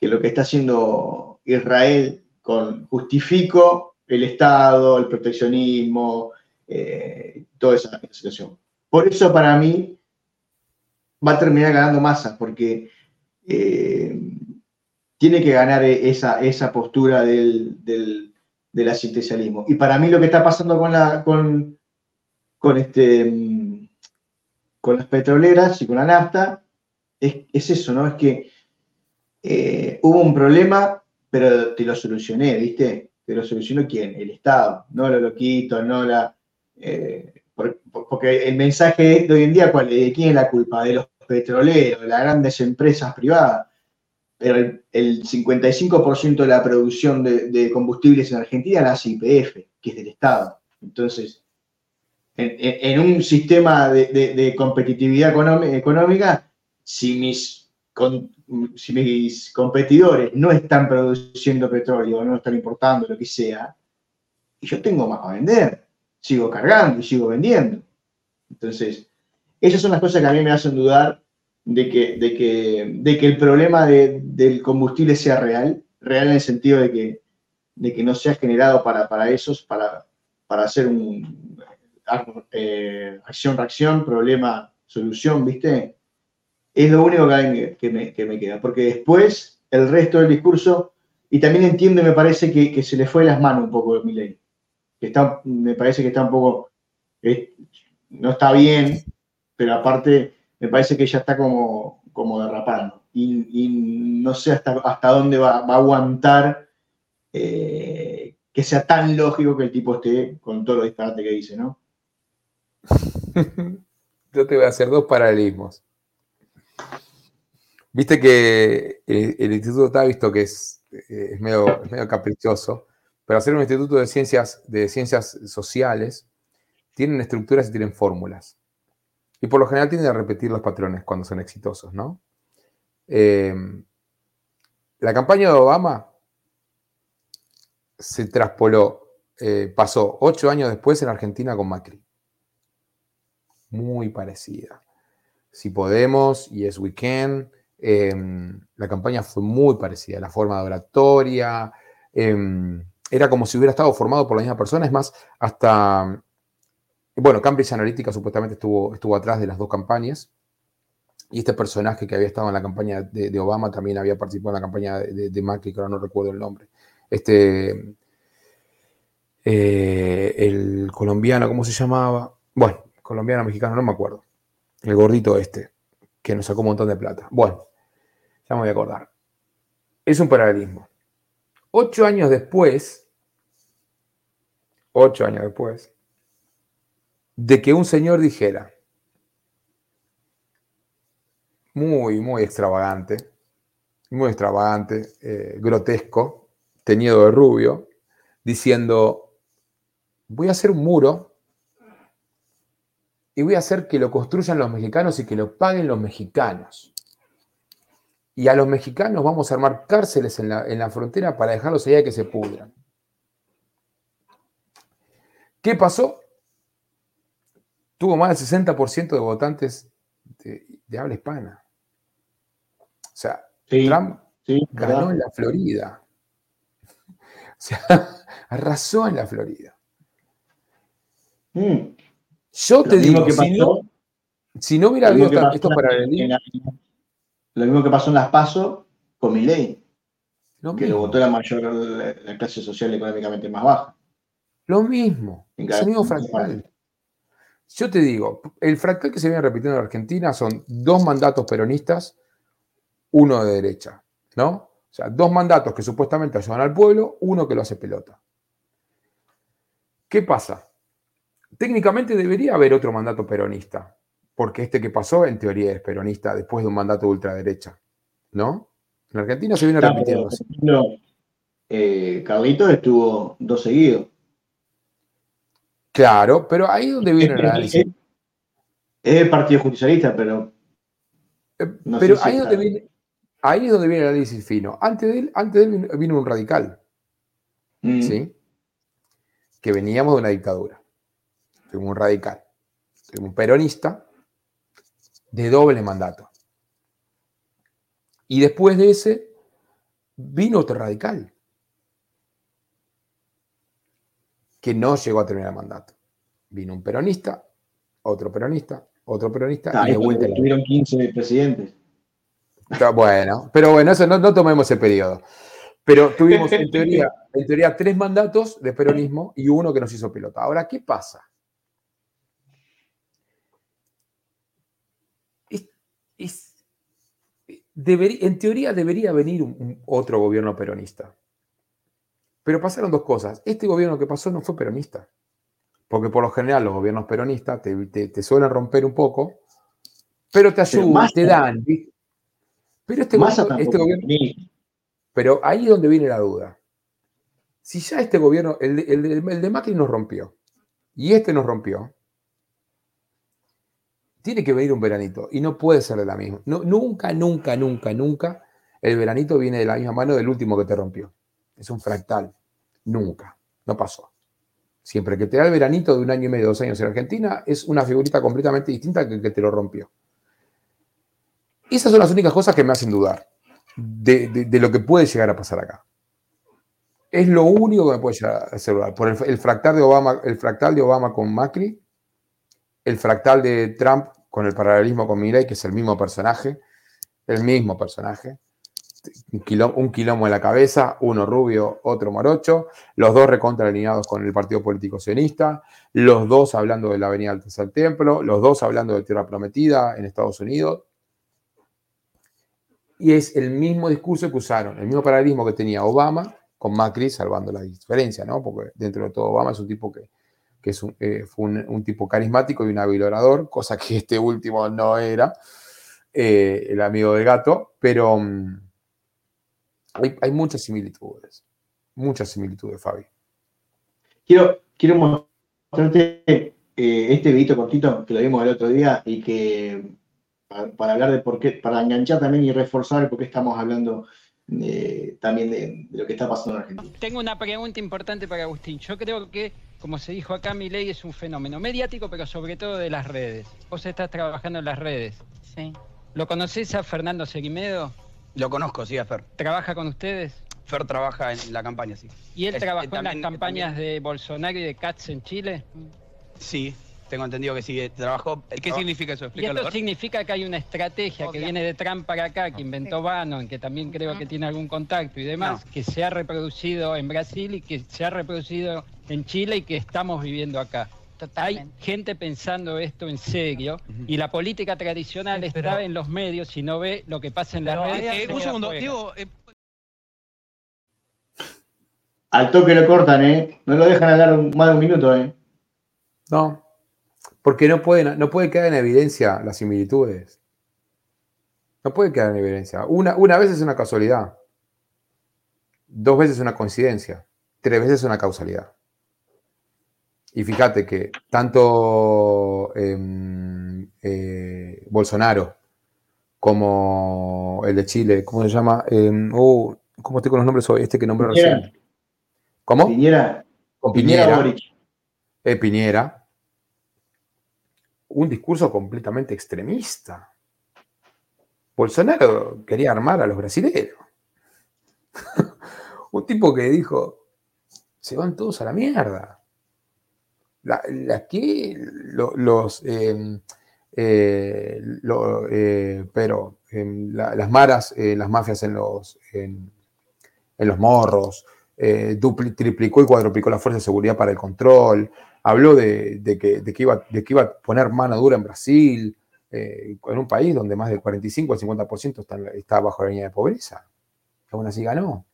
lo que está haciendo Israel con justifico el Estado, el proteccionismo, eh, toda esa, situación. Por eso para mí va a terminar ganando masa, porque eh, tiene que ganar esa, esa postura del, del asistencialismo. Y para mí lo que está pasando con, la, con, con, este, con las petroleras y con la nafta es, eso, ¿no? Es que eh, hubo un problema, pero te lo solucioné, ¿viste? Te lo solucionó quién? El Estado, no lo loquito, no la... Eh, porque el mensaje de hoy en día, ¿cuál, ¿de quién es la culpa? De los petroleros, de las grandes empresas privadas pero el, 55% de la producción de, combustibles en Argentina la hace YPF, que es del Estado. Entonces, en, un sistema de, competitividad económica, si mis, si mis competidores no están produciendo petróleo, no están importando, lo que sea, y yo tengo más a vender, sigo cargando y sigo vendiendo. Entonces, esas son las cosas que a mí me hacen dudar de que, de que, de que el problema del combustible sea real, real en el sentido de que, de que no sea generado para, para esos, para, para hacer un eh, acción-reacción, problema-solución, ¿viste? Es lo único que, que, me, que, me, queda, porque después el resto del discurso, y también entiendo me parece que, se le fue las manos un poco de mi ley, que está, me parece que está un poco, no está bien, pero aparte me parece que ya está como, como derrapando. Y, no sé hasta, hasta dónde va, a aguantar eh, que sea tan lógico que el tipo esté con todo lo disparate que dice, ¿no? Yo te voy a hacer dos paralelismos. Viste que el, Instituto está visto que es, es, medio, caprichoso, pero hacer un instituto de ciencias, de ciencias sociales tienen estructuras y tienen fórmulas. Y por lo general tienden a repetir los patrones cuando son exitosos, ¿no? Em, la campaña de Obama se traspoló, eh, pasó ocho años después en Argentina con Macri. Muy parecida. Si podemos, yes we can. Em, la campaña fue muy parecida, la forma de oratoria. Em, era como si hubiera estado formado por la misma persona. Es más, hasta Bueno, Cambridge Analytica supuestamente estuvo, estuvo atrás de las dos campañas. Y este personaje que había estado en la campaña de, Obama también había participado en la campaña de, de, de Macri, que ahora no recuerdo el nombre. Este, eh, el colombiano, ¿cómo se llamaba? Bueno, colombiano, mexicano, no me acuerdo. El gordito este, que nos sacó un montón de plata. Bueno, ya me voy a acordar. Es un paralelismo. Ocho años después, ocho años después, de que un señor dijera, muy, muy extravagante, muy extravagante, eh, grotesco, teñido de rubio, diciendo, voy a hacer un muro y voy a hacer que lo construyan los mexicanos y que lo paguen los mexicanos. Y a los mexicanos vamos a armar cárceles en la, en la frontera para dejarlos allá que se pudran. ¿Qué pasó? Tuvo más del 60% de votantes de, de, habla hispana. O sea, Sí, Trump sí, ganó en la Florida. O sea, arrasó en la Florida. Mm. Yo te digo, que si no, si no hubiera habido estos paralelismos, Lo mismo que pasó en las PASO con Milei, lo que lo votó la mayor, la, la clase social económicamente más baja. Lo mismo, el mismo fractal. Yo te digo, el fractal que se viene repitiendo en Argentina son dos mandatos peronistas, uno de derecha, ¿no? O sea, dos mandatos que supuestamente ayudan al pueblo, uno que lo hace pelota. ¿Qué pasa? Técnicamente debería haber otro mandato peronista, porque este que pasó en teoría es peronista después de un mandato de ultraderecha, ¿no? En Argentina se viene pero, repitiendo. ejemplo, eh, Carlitos estuvo dos seguidos. Claro, pero ahí es donde viene el análisis. es- el Partido Justicialista, pero. no Pero si ahí, es está- donde viene, ahí es donde viene el análisis fino. Antes de él, antes de él vino, vino un radical, Mm. ¿sí? Que veníamos de una dictadura. Un radical. Tuvimos un peronista de doble mandato. Y después de ese, vino otro radical. Que no llegó a terminar el mandato. Vino un peronista, otro peronista, otro peronista, Ah, y de vuelta tuvieron 15 presidentes. Bueno, pero bueno, eso no, no tomemos el periodo. Pero tuvimos en teoría, en teoría tres mandatos de peronismo y uno que nos hizo pelota. Ahora, ¿qué pasa? Es- en teoría debería venir un- un otro gobierno peronista. Pero pasaron dos cosas. Este gobierno que pasó no fue peronista. Porque por lo general los gobiernos peronistas te, te- te suelen romper un poco, pero te ayudan, te dan. Pero este gobierno, este gobierno- pero ahí es donde viene la duda. Si ya este gobierno, el el de Macri nos rompió y este nos rompió, tiene que venir un veranito y no puede ser de la misma. Nunca, nunca, nunca, nunca el veranito viene de la misma mano del último que te rompió. Es un fractal. Nunca. No pasó. Siempre que te da el veranito de un año y medio, dos años en Argentina, es una figurita completamente distinta que el que te lo rompió. Esas son las únicas cosas que me hacen dudar de lo que puede llegar a pasar acá. Es lo único que me puede llegar a hacer dudar. Por el, el fractal de Obama, el fractal de Obama con Macri, el fractal de Trump con el paralelismo con Milley, que es el mismo personaje, el mismo personaje. Un quilombo, un en la cabeza, uno rubio, otro morocho, los dos recontra alineados con el partido político sionista, los dos hablando de la avenida del tercer templo, los dos hablando de tierra prometida en Estados Unidos. Y es el mismo discurso que usaron, el mismo paralelismo que tenía Obama con Macri, salvando la diferencia, ¿no? Porque dentro de todo Obama es un tipo que, que es un, eh, fue un, un tipo carismático y un hábil orador, cosa que este último no era, eh, el amigo del gato, pero mm, hay, hay muchas similitudes, muchas similitudes, Fabi. Quiero, quiero mostrarte eh, este videito cortito que lo vimos el otro día y que para, para hablar de por qué, para enganchar también y reforzar por qué estamos hablando eh, también de, de lo que está pasando en Argentina. Tengo una pregunta importante para Agustín. Yo creo que, como se dijo acá, mi ley es un fenómeno mediático, pero sobre todo de las redes. Vos estás trabajando en las redes. Sí. ¿Lo conocés a Fernando Seguimedo? Lo conozco, sí, a Fer. ¿Trabaja con ustedes? Fer trabaja en la campaña, sí. ¿Y él Es- trabajó eh, en las también- campañas de Bolsonaro y de Katz en Chile? Sí, Tengo entendido que sí, trabajó. ¿Qué significa eso? Y Explícalo. esto a ver. significa que hay una estrategia que viene de Trump para acá, que inventó Bannon, que también creo que tiene algún contacto y demás, que se ha reproducido en Brasil y que se ha reproducido en Chile y que estamos viviendo acá. Hay gente pensando esto en serio y la política tradicional está en los medios y no ve lo que pasa en las Pero, redes. eh, un segundo, afuera. Diego, eh, Al toque lo cortan, ¿eh? No lo dejan hablar más de un minuto, ¿eh? No, porque no pueden, no puede quedar en evidencia las similitudes. No puede quedar en evidencia. Una, una vez es una casualidad. Dos veces es una coincidencia. Tres veces es una causalidad. Y fíjate que tanto em, eh, Bolsonaro como el de Chile, ¿cómo se llama? Uh, ¿Cómo estoy con los nombres hoy? Este que nombré Piñera. recién. ¿Cómo? Piñera. Con Piñera Piñera. Boric. eh, Piñera. Un discurso completamente extremista. Bolsonaro quería armar a los brasileños. Un tipo que dijo, se van todos a la mierda. La, la que lo- los, eh, eh, eh, pero em, la- las maras, eh, las mafias en los, en, los morros, triplicó y cuadruplicó la fuerza de seguridad para el control, habló de, que, de que iba, de que iba a poner mano dura en Brasil, eh, en un país donde más del 45 al 50% está, está bajo la línea de pobreza. Aún así ganó.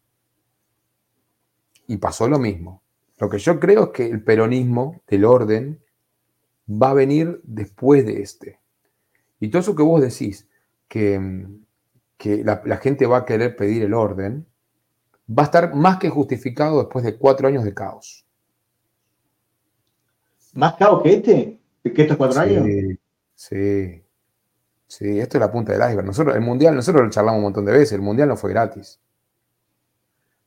Y pasó lo mismo. Lo que yo creo es que el peronismo del orden va a venir después de este. Y todo eso que vos decís, que, que la gente va a querer pedir el orden, va a estar más que justificado después de cuatro años de caos. ¿Más caos que este? ¿Que estos cuatro años? Sí, sí. Sí, esto es la punta del iceberg. Nosotros, el mundial, nosotros lo charlamos un montón de veces. El mundial no fue gratis.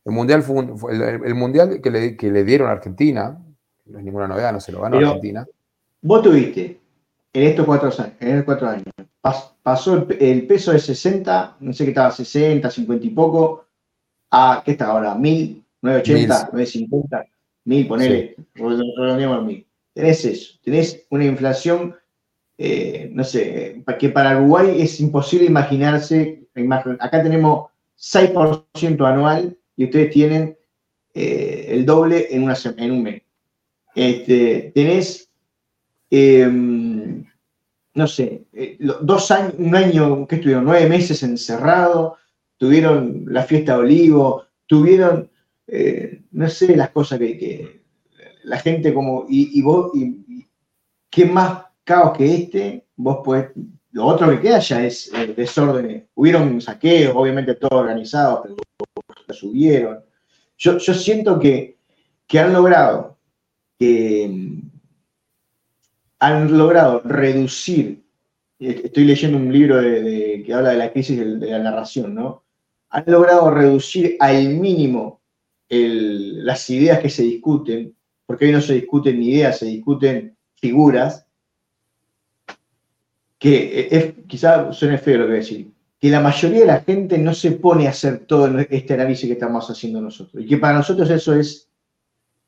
El mundial fue, un- fue el, el mundial que le, que le dieron a Argentina, no es ninguna novedad, no se lo ganó Pero- Argentina. Vos tuviste en estos cuatro años, en estos cuatro años pas- pasó el, pe- el peso de 60, no sé qué estaba, 60, 50 y poco, a, ¿qué está ahora? 1000, 980, 950, 1000, ponele, redondeamos a 1000. Tenés eso, tenés una inflación, eh, no sé, que para Uruguay es imposible imaginarse, imag- acá tenemos 6% anual y ustedes tienen eh, el doble en, una, en un mes. Este, tenés eh, no sé, eh, dos años, un año, que estuvieron? Nueve meses encerrados, tuvieron la fiesta de olivo, tuvieron, no sé, las cosas que la gente como, y, vos, y, ¿qué más caos que este? Vos podés, lo otro que queda ya es eh, desórdenes. Hubieron saqueos, obviamente todo organizado, pero subieron. Yo, yo siento que, que han logrado que han logrado reducir, eh, estoy leyendo un libro de, que habla de la crisis de, la narración, ¿no? Han logrado reducir al mínimo el- las ideas que se discuten, porque hoy no se discuten ideas, se discuten figuras, que eh, es, quizá suene feo lo que voy a decir, que la mayoría de la gente no se pone a hacer todo este análisis que estamos haciendo nosotros, y que para nosotros eso es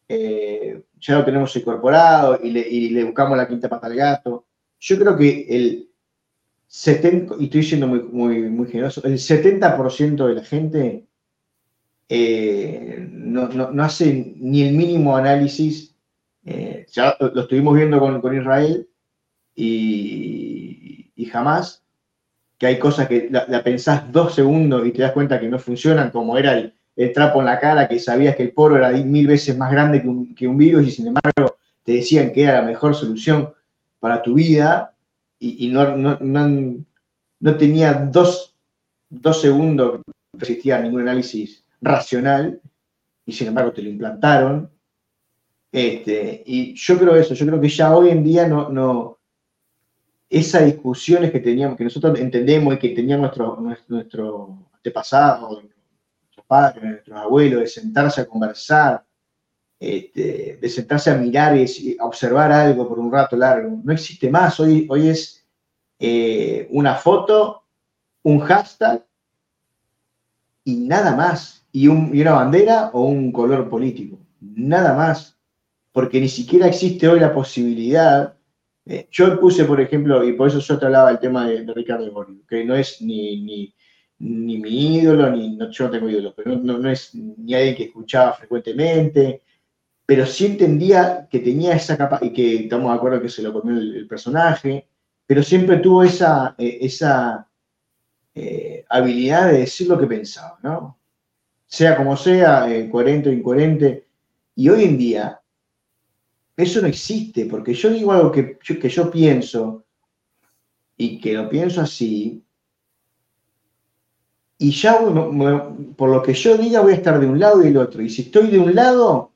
eh, ya lo tenemos incorporado y le, buscamos la quinta pata al gato. Yo creo que el 70, y estoy siendo muy, muy, muy generoso, el 70% de la gente eh, no, no- no hace ni el mínimo análisis. eh, ya lo, estuvimos viendo con, con Israel y, y jamás que hay cosas que la, la pensás dos segundos y te das cuenta que no funcionan, como era el, trapo en la cara, que sabías que el poro era mil veces más grande que un, que un virus y sin embargo te decían que era la mejor solución para tu vida y, y no, no, no- no tenía dos, dos segundos, no existía ningún análisis racional y sin embargo te lo implantaron. Este, y yo creo eso, yo creo que ya hoy en día no, no esas discusiones que teníamos, que nosotros entendemos y que tenían nuestro, nuestro, nuestro antepasado, nuestros padres, nuestros abuelos, de sentarse a conversar, este, de sentarse a mirar y a observar algo por un rato largo. No existe más. Hoy, hoy es eh, una foto, un hashtag y nada más. Y, un- y una bandera o un color político. Nada más. Porque ni siquiera existe hoy la posibilidad Eh, yo puse, por ejemplo, y por eso yo te hablaba del tema de, de Ricardo que no es ni, ni, ni mi ídolo, ni no, yo no tengo ídolos, pero no, no, es ni alguien que escuchaba frecuentemente, pero sí entendía que tenía esa capa y que estamos de acuerdo que se lo comió el, el personaje, pero siempre tuvo esa, eh, esa eh, habilidad de decir lo que pensaba, ¿no? Sea como sea, eh, coherente o incoherente. Y hoy en día, eso no existe, porque yo digo algo que yo, que yo pienso y que lo pienso así, y ya por lo que yo diga voy a estar de un lado y del otro. Y si estoy de un lado,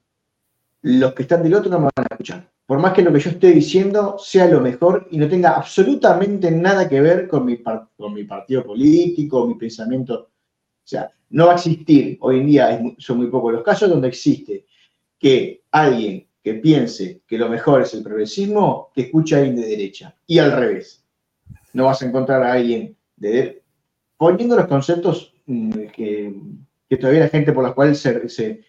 los que están del otro no me van a escuchar. Por más que lo que yo esté diciendo sea lo mejor y no tenga absolutamente nada que ver con mi, con mi partido político, mi pensamiento. Sea, no va a existir, hoy en día son muy pocos los casos donde existe que alguien que piense que lo mejor es el progresismo, que escuche a alguien de derecha. Y al revés. No vas a encontrar a alguien de poniendo los conceptos mm, que, todavía la gente por los cuales se,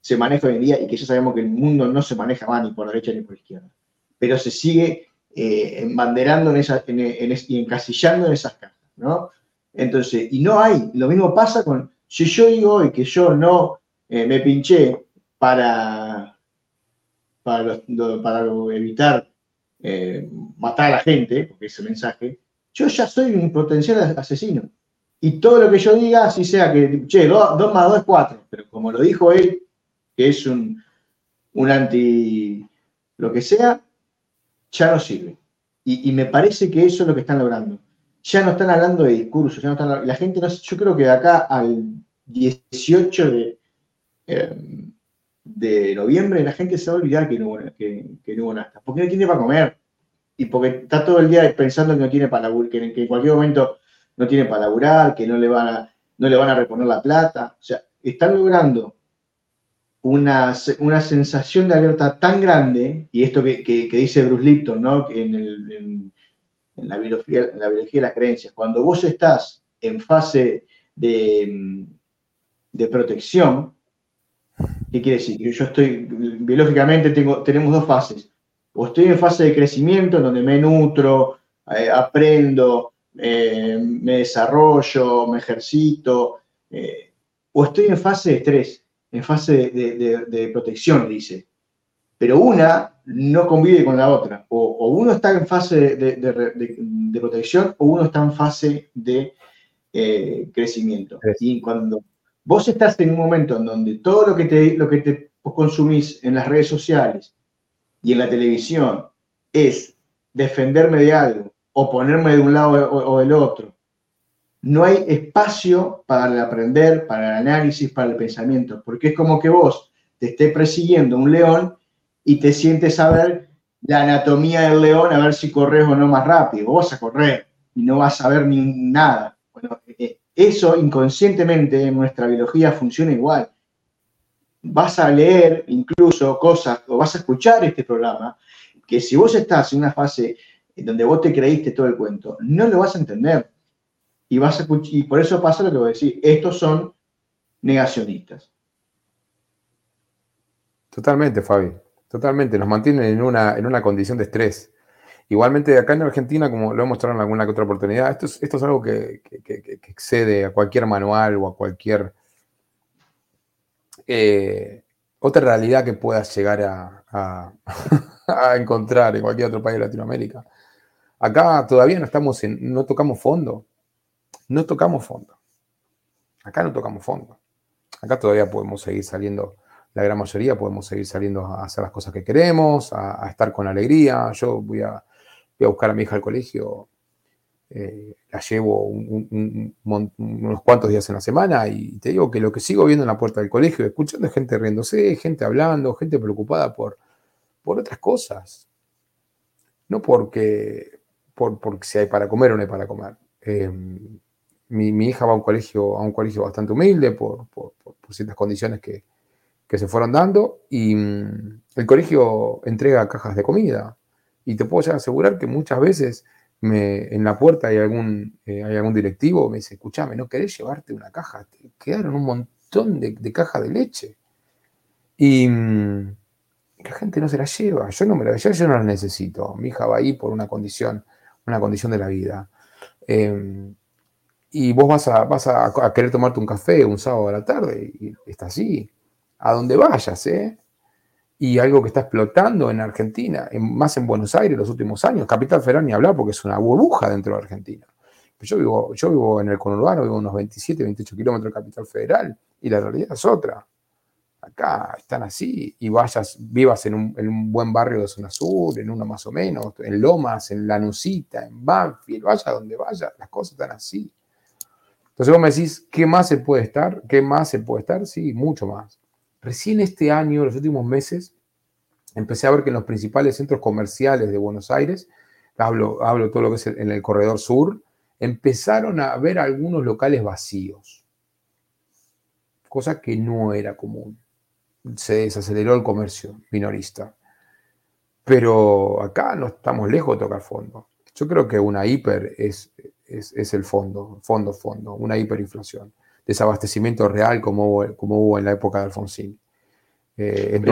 se, maneja hoy en día y que ya sabemos que el mundo no se maneja más ni por derecha ni por izquierda, pero se sigue eh, embanderando en esa, en, en es- y encasillando en esas cajas, ¿no? Entonces, y no hay, lo mismo pasa con, si yo digo hoy que yo no eh, me pinché para, para, para evitar eh, matar a la gente, porque ese mensaje, yo ya soy un potencial asesino. Y todo lo que yo diga, así sea que, che, 2 más 2 es 4, pero como lo dijo él, que es un, un anti lo que sea, ya no sirve. Y me parece que eso es lo que están logrando. Ya no están hablando de discursos, ya no están, la gente no, yo creo que de acá al 18 de, eh, de noviembre la gente se va a olvidar que no, hubo- que, que no hubo nada, porque no tiene para comer y porque está todo el día pensando que no tiene para que, en cualquier momento no tiene para laburar, que no le van a, no le van a reponer la plata. O sea, están logrando una, una sensación de alerta tan grande, y esto que, que- dice Bruce Lipton, ¿no? En, el- en la biología, la biología de las creencias, cuando vos estás en fase de, mm, de protección, ¿qué quiere decir? Que Yo estoy, biológicamente tengo, tenemos dos fases. O estoy en fase de crecimiento, en donde me nutro, eh, aprendo, eh, me desarrollo, me ejercito, eh, o estoy en fase de estrés, en fase de- de protección, dice. Pero una no convive con la otra. O, o uno está en fase de, de- de- de- de protección o uno está en fase de eh, crecimiento. Y cuando vos estás en un momento en donde todo lo que te, lo que te consumís en las redes sociales y en la televisión es defenderme de algo o ponerme de un lado o, o del otro, no hay espacio para el aprender, para el análisis, para el pensamiento, porque es como que vos te esté persiguiendo un león y te sientes a ver la anatomía del león, a ver si corres o no más rápido. Vos vas a correr y no vas a ver ni nada. Eh, eso inconscientemente en nuestra biología funciona igual. Vas a leer incluso cosas o vas a escuchar este programa que si vos estás en una fase donde vos te creíste todo el cuento, no lo vas a entender. Y, vas a, y por eso pasa lo que voy a decir. Estos son negacionistas. Totalmente, Fabi. Totalmente. Nos mantienen en una, en una condición de estrés. Igualmente, acá en Argentina, como lo hemos mostrado en alguna que otra oportunidad, esto es, esto es algo que- que excede a cualquier manual o a cualquier eh, otra realidad que puedas llegar a, a- a encontrar en cualquier otro país de Latinoamérica. Acá todavía no estamos en, no tocamos fondo. No tocamos fondo. Acá no tocamos fondo. Acá todavía podemos seguir saliendo, la gran mayoría podemos seguir saliendo a hacer las cosas que queremos, a, estar con alegría. Yo voy a, buscar a mi hija al colegio, eh, la llevo unos cuantos días en la semana y te digo que lo que sigo viendo en la puerta del colegio, escuchando es gente riéndose, gente hablando, gente preocupada por, por otras cosas. No porque, por, porque si hay para comer o no hay para comer. Eh, mi, mi hija va a un colegio, a un colegio bastante humilde por ciertas condiciones que, que se fueron dando y mm, el colegio entrega cajas de comida. Y te puedo ya asegurar que muchas veces me, en la puerta hay algún, eh, hay algún directivo, me dice, escuchame, ¿no querés llevarte una caja? Te quedaron un montón de, cajas de leche. Y mm, la gente no se la lleva. Yo no me la yo, yo no la necesito. Mi hija va ahí por una condición, una condición de la vida. Eh, y vos vas, a, vas a, querer tomarte un café un sábado a la tarde y está así. A donde vayas, ¿eh? Y algo que está explotando en Argentina, en, más en Buenos Aires los últimos años. Capital Federal ni hablar porque es una burbuja dentro de Argentina. Yo vivo, yo vivo en el conurbano, vivo unos 27, 28 kilómetros de Capital Federal y la realidad es otra acá están así, y vayas, vivas en un, en un, buen barrio de zona sur, en uno más o menos, en Lomas, en Lanusita, en Banfield, vaya donde vaya, las cosas están así. Entonces vos me decís, ¿qué más se puede estar? ¿Qué más se puede estar? Sí, mucho más. Recién este año, los últimos meses, empecé a ver que en los principales centros comerciales de Buenos Aires, hablo, hablo todo lo que es en el corredor sur, empezaron a ver algunos locales vacíos, cosa que no era común se desaceleró el comercio minorista. Pero acá no estamos lejos de tocar fondo. Yo creo que una hiper es, es, el fondo, fondo, fondo, una hiperinflación. Desabastecimiento real como hubo, como hubo en la época de Alfonsín. Eh, el,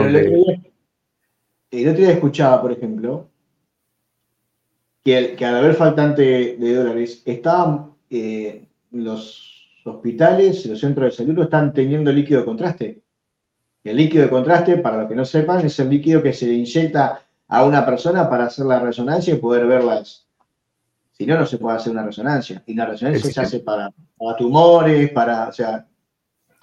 otro día, escuchaba, por ejemplo, que, que, al haber faltante de dólares, estaban eh, los hospitales, los centros de salud están teniendo líquido de contraste. El líquido de contraste, para los que no sepan, es el líquido que se inyecta a una persona para hacer la resonancia y poder verlas. Si no, no se puede hacer una resonancia. Y la resonancia se hace para, tumores, para, o sea...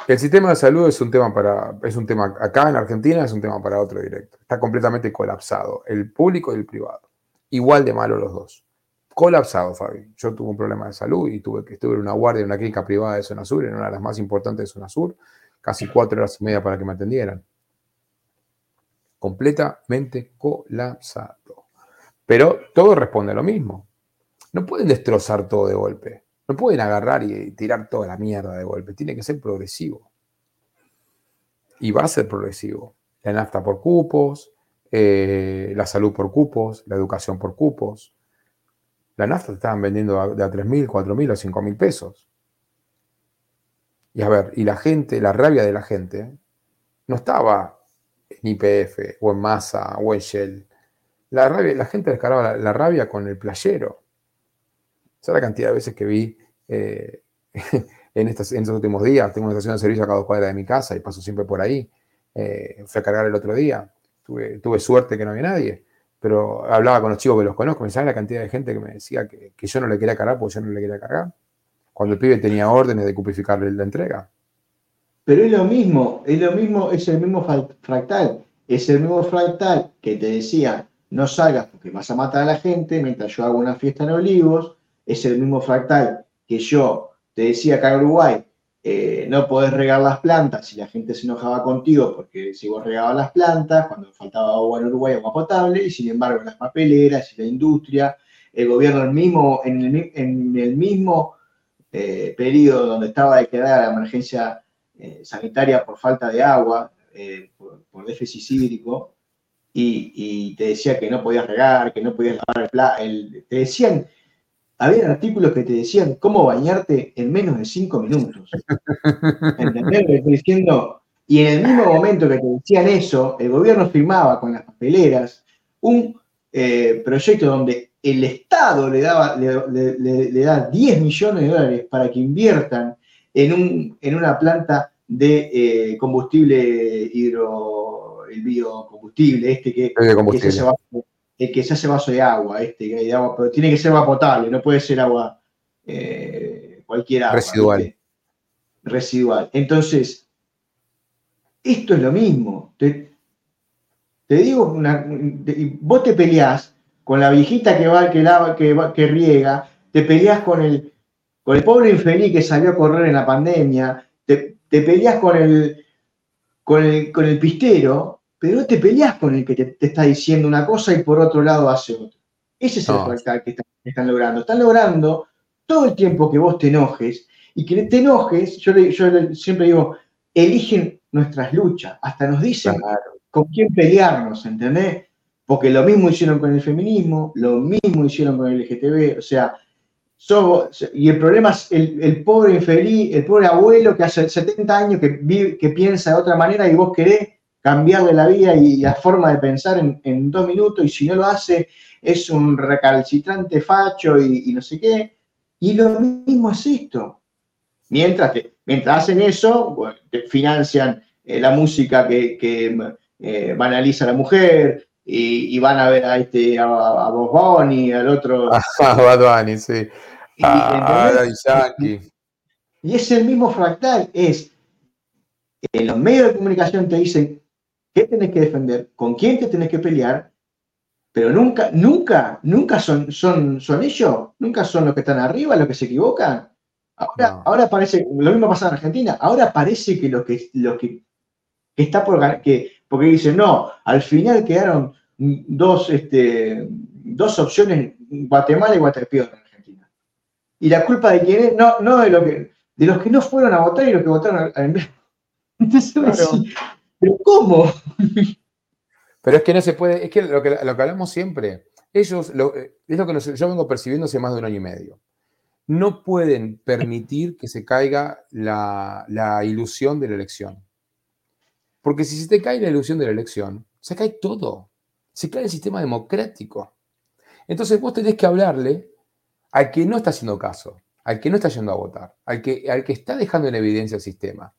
El sistema de salud es un tema para, es un tema acá en Argentina, es un tema para otro directo. Está completamente colapsado, el público y el privado. Igual de malo los dos. Colapsado, Fabi. Yo tuve un problema de salud y tuve que estuve en una guardia en una clínica privada de Zona Sur, en una de las más importantes de Zona Sur casi cuatro horas y media para que me atendieran. Completamente colapsado. Pero todo responde a lo mismo. No pueden destrozar todo de golpe. No pueden agarrar y tirar toda la mierda de golpe. Tiene que ser progresivo. Y va a ser progresivo. La nafta por cupos, eh, la salud por cupos, la educación por cupos. La nafta te estaban vendiendo de a 3.000, 4.000 o 5.000 pesos. Y a ver, y la gente, la rabia de la gente, no estaba en IPF o en Massa o en Shell. La, rabia, la gente descargaba la, rabia con el playero. Esa es la cantidad de veces que vi eh, en, estos últimos días. Tengo una estación de servicio a dos cuadras de mi casa y paso siempre por ahí. Eh, fui a cargar el otro día. Tuve, tuve, suerte que no había nadie. Pero hablaba con los chicos que los conozco. Me saben la cantidad de gente que me decía que, que yo no le quería cargar porque yo no le quería cargar cuando el pibe tenía órdenes de cupificarle la entrega. Pero es lo mismo, es lo mismo, es el mismo fractal, es el mismo fractal que te decía, no salgas porque vas a matar a la gente mientras yo hago una fiesta en Olivos, es el mismo fractal que yo te decía acá en Uruguay, eh, no podés regar las plantas y la gente se enojaba contigo porque si vos regabas las plantas, cuando faltaba agua en Uruguay, agua potable, y sin embargo las papeleras y la industria, el gobierno el mismo, en el, el mismo eh, periodo donde estaba declarada la emergencia eh, sanitaria por falta de agua, eh, por, déficit hídrico, y, te decía que no podías regar, que no podías lavar el, Te decían, había artículos que te decían cómo bañarte en menos de cinco minutos. ¿Entendés lo que estoy diciendo? Y en el mismo momento que te decían eso, el gobierno firmaba con las papeleras un proyecto donde el Estado le, daba, le, da 10 millones de dólares para que inviertan en, un, en una planta de eh, combustible hidro, el biocombustible, este que, que, se hace vaso, el que se hace vaso de agua, este que de agua, pero tiene que ser agua potable, no puede ser agua eh, cualquier agua. Residual. Residual. Entonces, esto es lo mismo. Te, te digo, una, vos te peleás con la viejita que va, que, lava, que, que riega, te peleas con el, con el pobre infeliz que salió a correr en la pandemia, te, te peleas con el, con el, con el pistero, pero no te peleas con el que te, está diciendo una cosa y por otro lado hace otra. Ese es el fractal que están, logrando. Están logrando todo el tiempo que vos te enojes y que te enojes, yo, yo siempre digo, eligen nuestras luchas, hasta nos dicen con quién pelearnos, ¿entendés? Porque lo mismo hicieron con el feminismo, lo mismo hicieron con el LGTB, o sea, somos, y el problema es el, pobre infeliz, el pobre abuelo que hace 70 años que, que piensa de otra manera y vos querés cambiarle la vida y la forma de pensar en, en dos minutos, y si no lo hace, es un recalcitrante facho y, y no sé qué. Y lo mismo es esto. Mientras, que, mientras hacen eso, bueno, financian eh, la música que, que eh, banaliza a la mujer y, y van a ver a este a, a Bob Bunny, al otro. Ah, Bad sí. Yankee. Y es el mismo fractal, es en los medios de comunicación te dicen qué tenés que defender, con quién te tenés que pelear, pero nunca, nunca, nunca son, son, son ellos, nunca son los que están arriba, los que se equivocan. Ahora, ahora parece, lo mismo pasa en Argentina, ahora parece que lo que, lo que, que está por ganar, que, porque dicen, no, al final quedaron dos, este, dos opciones, Guatemala y Guatepeor en Argentina. Y la culpa de quién es, no, no de lo que, de los que no fueron a votar y los que votaron al- al- Entonces, vos decís, ¿pero cómo? Pero es que no se puede, es que lo que, lo que hablamos siempre, ellos, lo- eh, es lo que yo vengo percibiendo hace más de un año y medio. No pueden permitir que se caiga la, la ilusión de la elección. Porque si se te cae la ilusión de la elección, se cae todo. Se cae el sistema democrático. Entonces vos tenés que hablarle al que no está haciendo caso, al que no está yendo a votar, al que, al que está dejando en evidencia el sistema.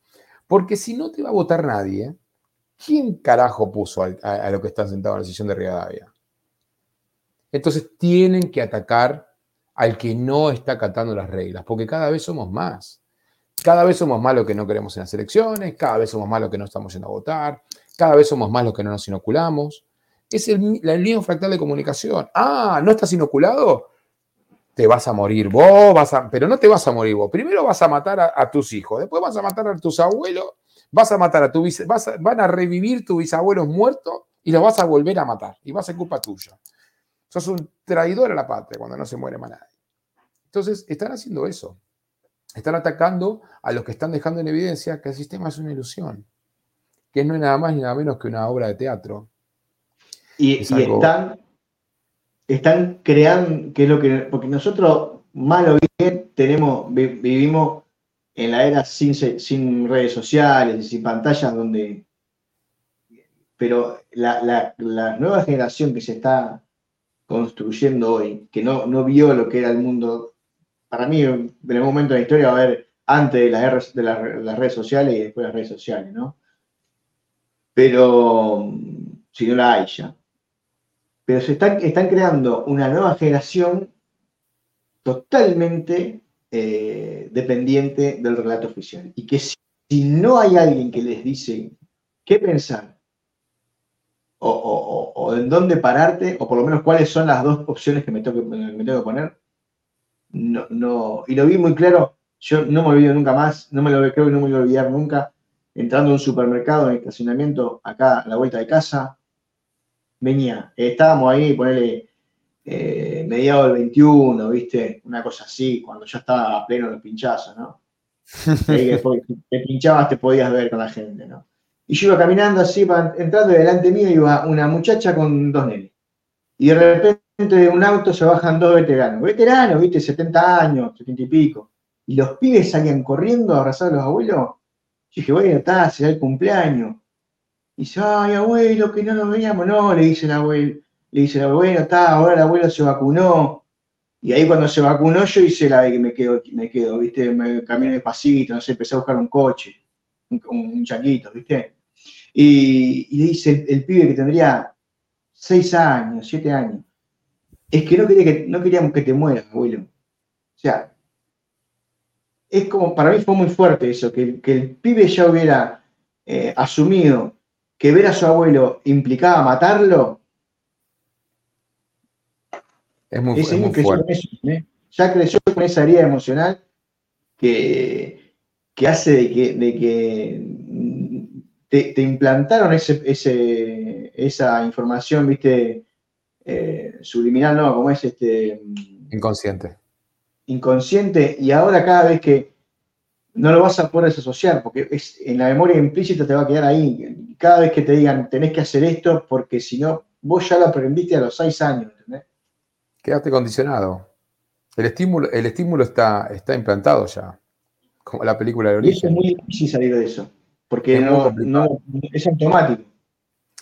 Porque si no te va a votar nadie, ¿quién carajo puso al- a, a lo que están sentados en la sesión de Rivadavia? Entonces tienen que atacar al que no está acatando las reglas, porque cada vez somos más. Cada vez somos más los que no queremos en las elecciones, cada vez somos más los que no estamos yendo a votar, cada vez somos más los que no nos inoculamos. Es el, la línea fractal de comunicación. Ah, ¿no estás inoculado? Te vas a morir vos, vas a, pero no te vas a morir vos. Primero vas a matar a, a tus hijos, después vas a matar a tus abuelos, vas a matar a tu vas a- van a revivir tus bisabuelos muertos y los vas a volver a matar. Y va a ser culpa tuya. Sos un traidor a la patria cuando no se muere más nadie. Entonces, están haciendo eso. Están atacando a los que están dejando en evidencia que el sistema es una ilusión, que no es nada más ni nada menos que una obra de teatro. Y, Es y algo- están, están creando, que es lo que, porque nosotros, mal o bien, tenemos, vi- vivimos en la era sin, sin redes sociales y sin pantallas donde, pero la, la- la nueva generación que se está construyendo hoy, que no, no vio lo que era el mundo, para mí, en algún momento de la historia va a haber antes de, las de las redes sociales y después de las redes sociales, ¿no? Pero si no la hay ya pero se están, están creando una nueva generación totalmente eh, dependiente del relato oficial. Y que si, si no hay alguien que les dice qué pensar, o, o- o- en dónde pararte, o por lo menos cuáles son las dos opciones que me tengo que, me tengo que poner, no, no, y lo vi muy claro, yo no me olvido nunca más, no me lo creo que no me voy a olvidar nunca, entrando a un supermercado en estacionamiento acá a la vuelta de casa, venía, estábamos ahí, ponele, eh, mediados del 21, ¿viste? Una cosa así, cuando ya estaba a pleno los pinchazos, ¿no? Te pinchabas, te podías ver con la gente, ¿no? Y yo iba caminando así, entrando y delante mío iba una muchacha con dos nenes. Y de repente de un auto se bajan dos veteranos. Veteranos, ¿viste? 70 años, 70 y pico. Y los pibes salían corriendo a abrazar a los abuelos. Yo dije, bueno, está, será el cumpleaños. Y dice, ay, abuelo, que no nos veíamos. No, le dice el abuelo. Le dice bueno, está, ahora el abuelo se vacunó. Y ahí cuando se vacunó yo hice la de que me quedo, me quedo, ¿viste? Me caminé despacito, no sé, empecé a buscar un coche, un, changuito, ¿viste? Y, le dice el, pibe que tendría seis años, siete años, es que no, quería que no queríamos que te mueras, abuelo. O sea, es como, para mí fue muy fuerte eso, que, que el pibe ya hubiera eh, asumido que ver a su abuelo implicaba matarlo, Es muy, es muy fuerte. eso, ¿eh? ya creció con esa herida emocional que, que hace de que, de que mm, te, te implantaron ese, ese- esa información, viste, Eh, subliminal, no, como es este Inconsciente. inconsciente, y ahora cada vez que no lo vas a poder desasociar, porque es, en la memoria implícita te va a quedar ahí. Cada vez que te digan tenés que hacer esto, porque si no, vos ya lo aprendiste a los seis años. Quedaste condicionado. El estímulo, el estímulo está, está implantado ya. Como la película de Y eso es origen. muy difícil salir de eso, porque Es no, es automático.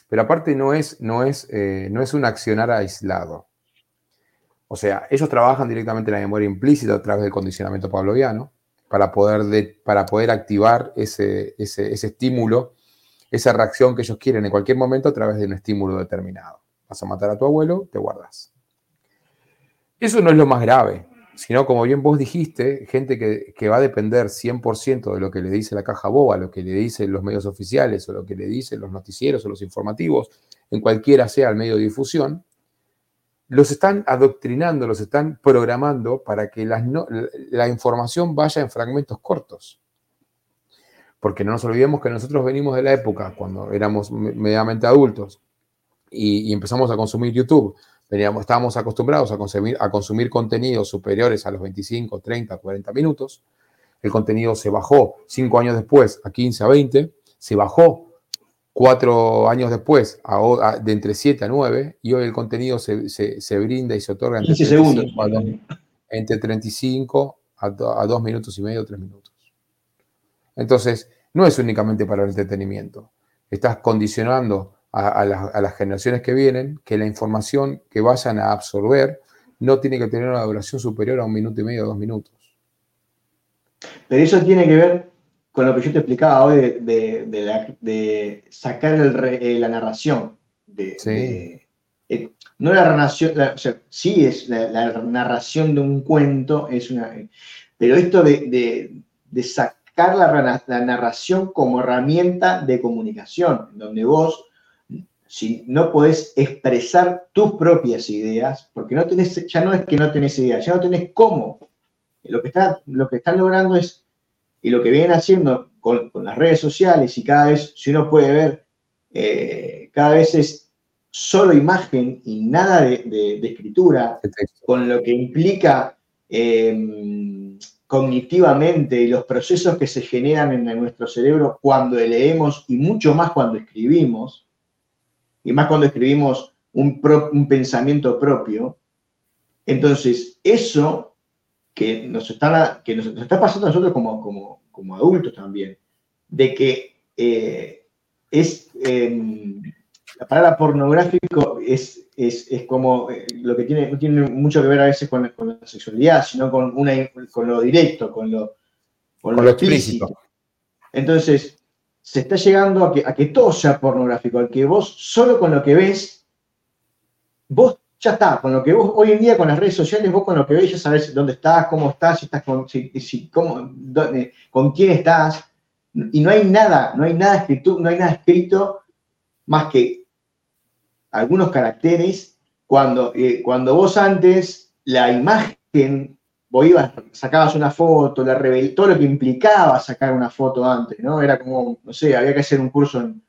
Pero aparte no es, no es, eh, no es un accionar aislado. O sea, ellos trabajan directamente en la memoria implícita a través del condicionamiento pavloviano para poder, para poder activar ese, ese, ese estímulo, esa reacción que ellos quieren en cualquier momento a través de un estímulo determinado. Vas a matar a tu abuelo, te guardas. Eso no es lo más grave, sino como bien vos dijiste, gente que, va a depender 100% de lo que le dice la caja boba, lo que le dicen los medios oficiales o lo que le dicen los noticieros o los informativos, en cualquiera sea el medio de difusión, los están adoctrinando, los están programando para que la información vaya en fragmentos cortos. Porque no nos olvidemos que nosotros venimos de la época cuando éramos medianamente adultos y empezamos a consumir YouTube Veníamos, estábamos acostumbrados a consumir, a consumir contenidos superiores a los 25, 30, 40 minutos. El contenido se bajó cinco años después a 15, a 20. Se bajó cuatro años después a, de entre 7 a 9. Y hoy el contenido se, se, brinda y se otorga entre 35 a, entre 35 a, 2 minutos y medio, 3 minutos. Entonces, no es únicamente para el entretenimiento. Estás condicionando a, las generaciones que vienen que la información que vayan a absorber no tiene que tener una duración superior a un minuto y medio, dos minutos. Pero eso tiene que ver con lo que yo te explicaba hoy de, sacar eh, la narración. De, eh, no la narración, sí es la, narración de un cuento, es una, pero esto de, sacar la, la narración como herramienta de comunicación, donde vos si no podés expresar tus propias ideas, porque no tenés, ya no es que no tenés ideas, ya no tenés cómo. Lo que, está, lo que están logrando es, y lo que vienen haciendo con, las redes sociales, y cada vez, si uno puede ver, eh, cada vez es solo imagen y nada de, escritura, con lo que implica em, cognitivamente y los procesos que se generan en nuestro cerebro cuando leemos y mucho más cuando escribimos y más cuando escribimos un, pensamiento propio. Entonces, eso que nos está, que nos, está pasando a nosotros como, como, adultos también, de que eh, es, em, la palabra pornográfico es, es, como eh, lo que tiene, no tiene mucho que ver a veces con, la sexualidad, sino con, una, con lo directo, con lo, con lo, explícito. Entonces, se está llegando a que, a que todo sea pornográfico, al que vos solo con lo que ves, vos ya está, con lo que vos hoy en día con las redes sociales, vos con lo que ves ya sabes dónde estás, cómo estás, si estás con, si, cómo, con quién estás, y no hay nada, no hay nada escrito, no hay nada escrito más que algunos caracteres cuando, eh, cuando vos antes la imagen vos ibas, sacabas una foto, la revel todo lo que implicaba sacar una foto antes, ¿no? Era como, no sé, había que hacer un curso en,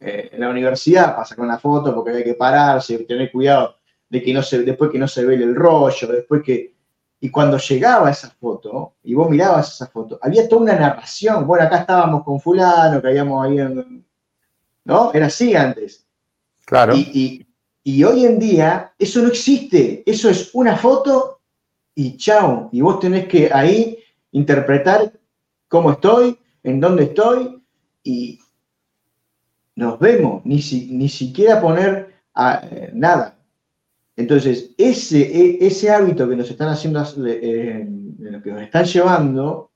eh, la universidad para sacar una foto porque había que pararse, tener cuidado de que no se, después que no se vele el rollo, después que... Y cuando llegaba esa foto, y vos mirabas esa foto, había toda una narración. Bueno, acá estábamos con fulano, que habíamos ahí en... ¿No? Era así antes. Claro. y, y hoy en día eso no existe. Eso es una foto y chao. Y vos tenés que ahí interpretar cómo estoy, en dónde estoy y nos vemos, ni, ni siquiera poner eh, nada. Entonces, ese, e, ese hábito que nos están haciendo, eh, que nos están llevando,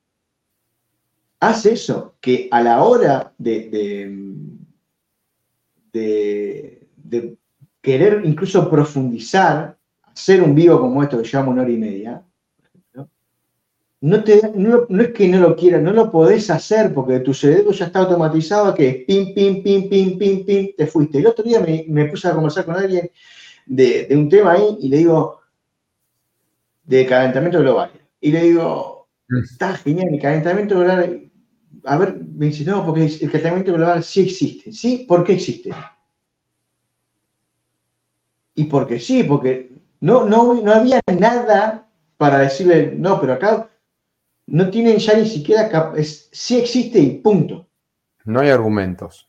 hace eso, que a la hora de, de querer incluso profundizar hacer un vivo como esto que llevamos una hora y media, no, te, no, es que no lo quieras, no lo podés hacer porque tu cerebro ya está automatizado que pim, pim, pim, pim, pim, pim, te fuiste. El otro día me, puse a conversar con alguien de, un tema ahí y le digo, de calentamiento global. Y le digo, está genial, el calentamiento global, a ver, me dice, no, porque el calentamiento global sí existe. ¿Sí? ¿Por qué existe? Y porque sí, porque no, no, no había nada para decirle, no, pero acá no tienen ya ni siquiera, es, sí existe y punto. No hay argumentos,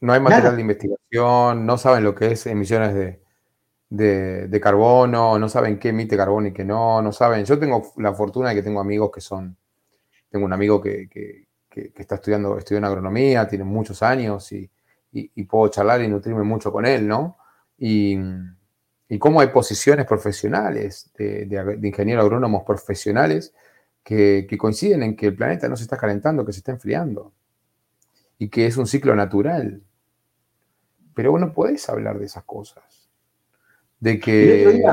no hay material de investigación, no saben lo que es emisiones de, de, carbono, no saben qué emite carbono y qué no, no saben. Yo tengo la fortuna de que tengo amigos que son, tengo un amigo que, que, está estudiando, estudiando agronomía, tiene muchos años y, y, y puedo charlar y nutrirme mucho con él, ¿no? Y, y cómo hay posiciones profesionales de, ingenieros agrónomos profesionales que, coinciden en que el planeta no se está calentando, que se está enfriando y que es un ciclo natural. Pero vos no podés hablar de esas cosas. De que...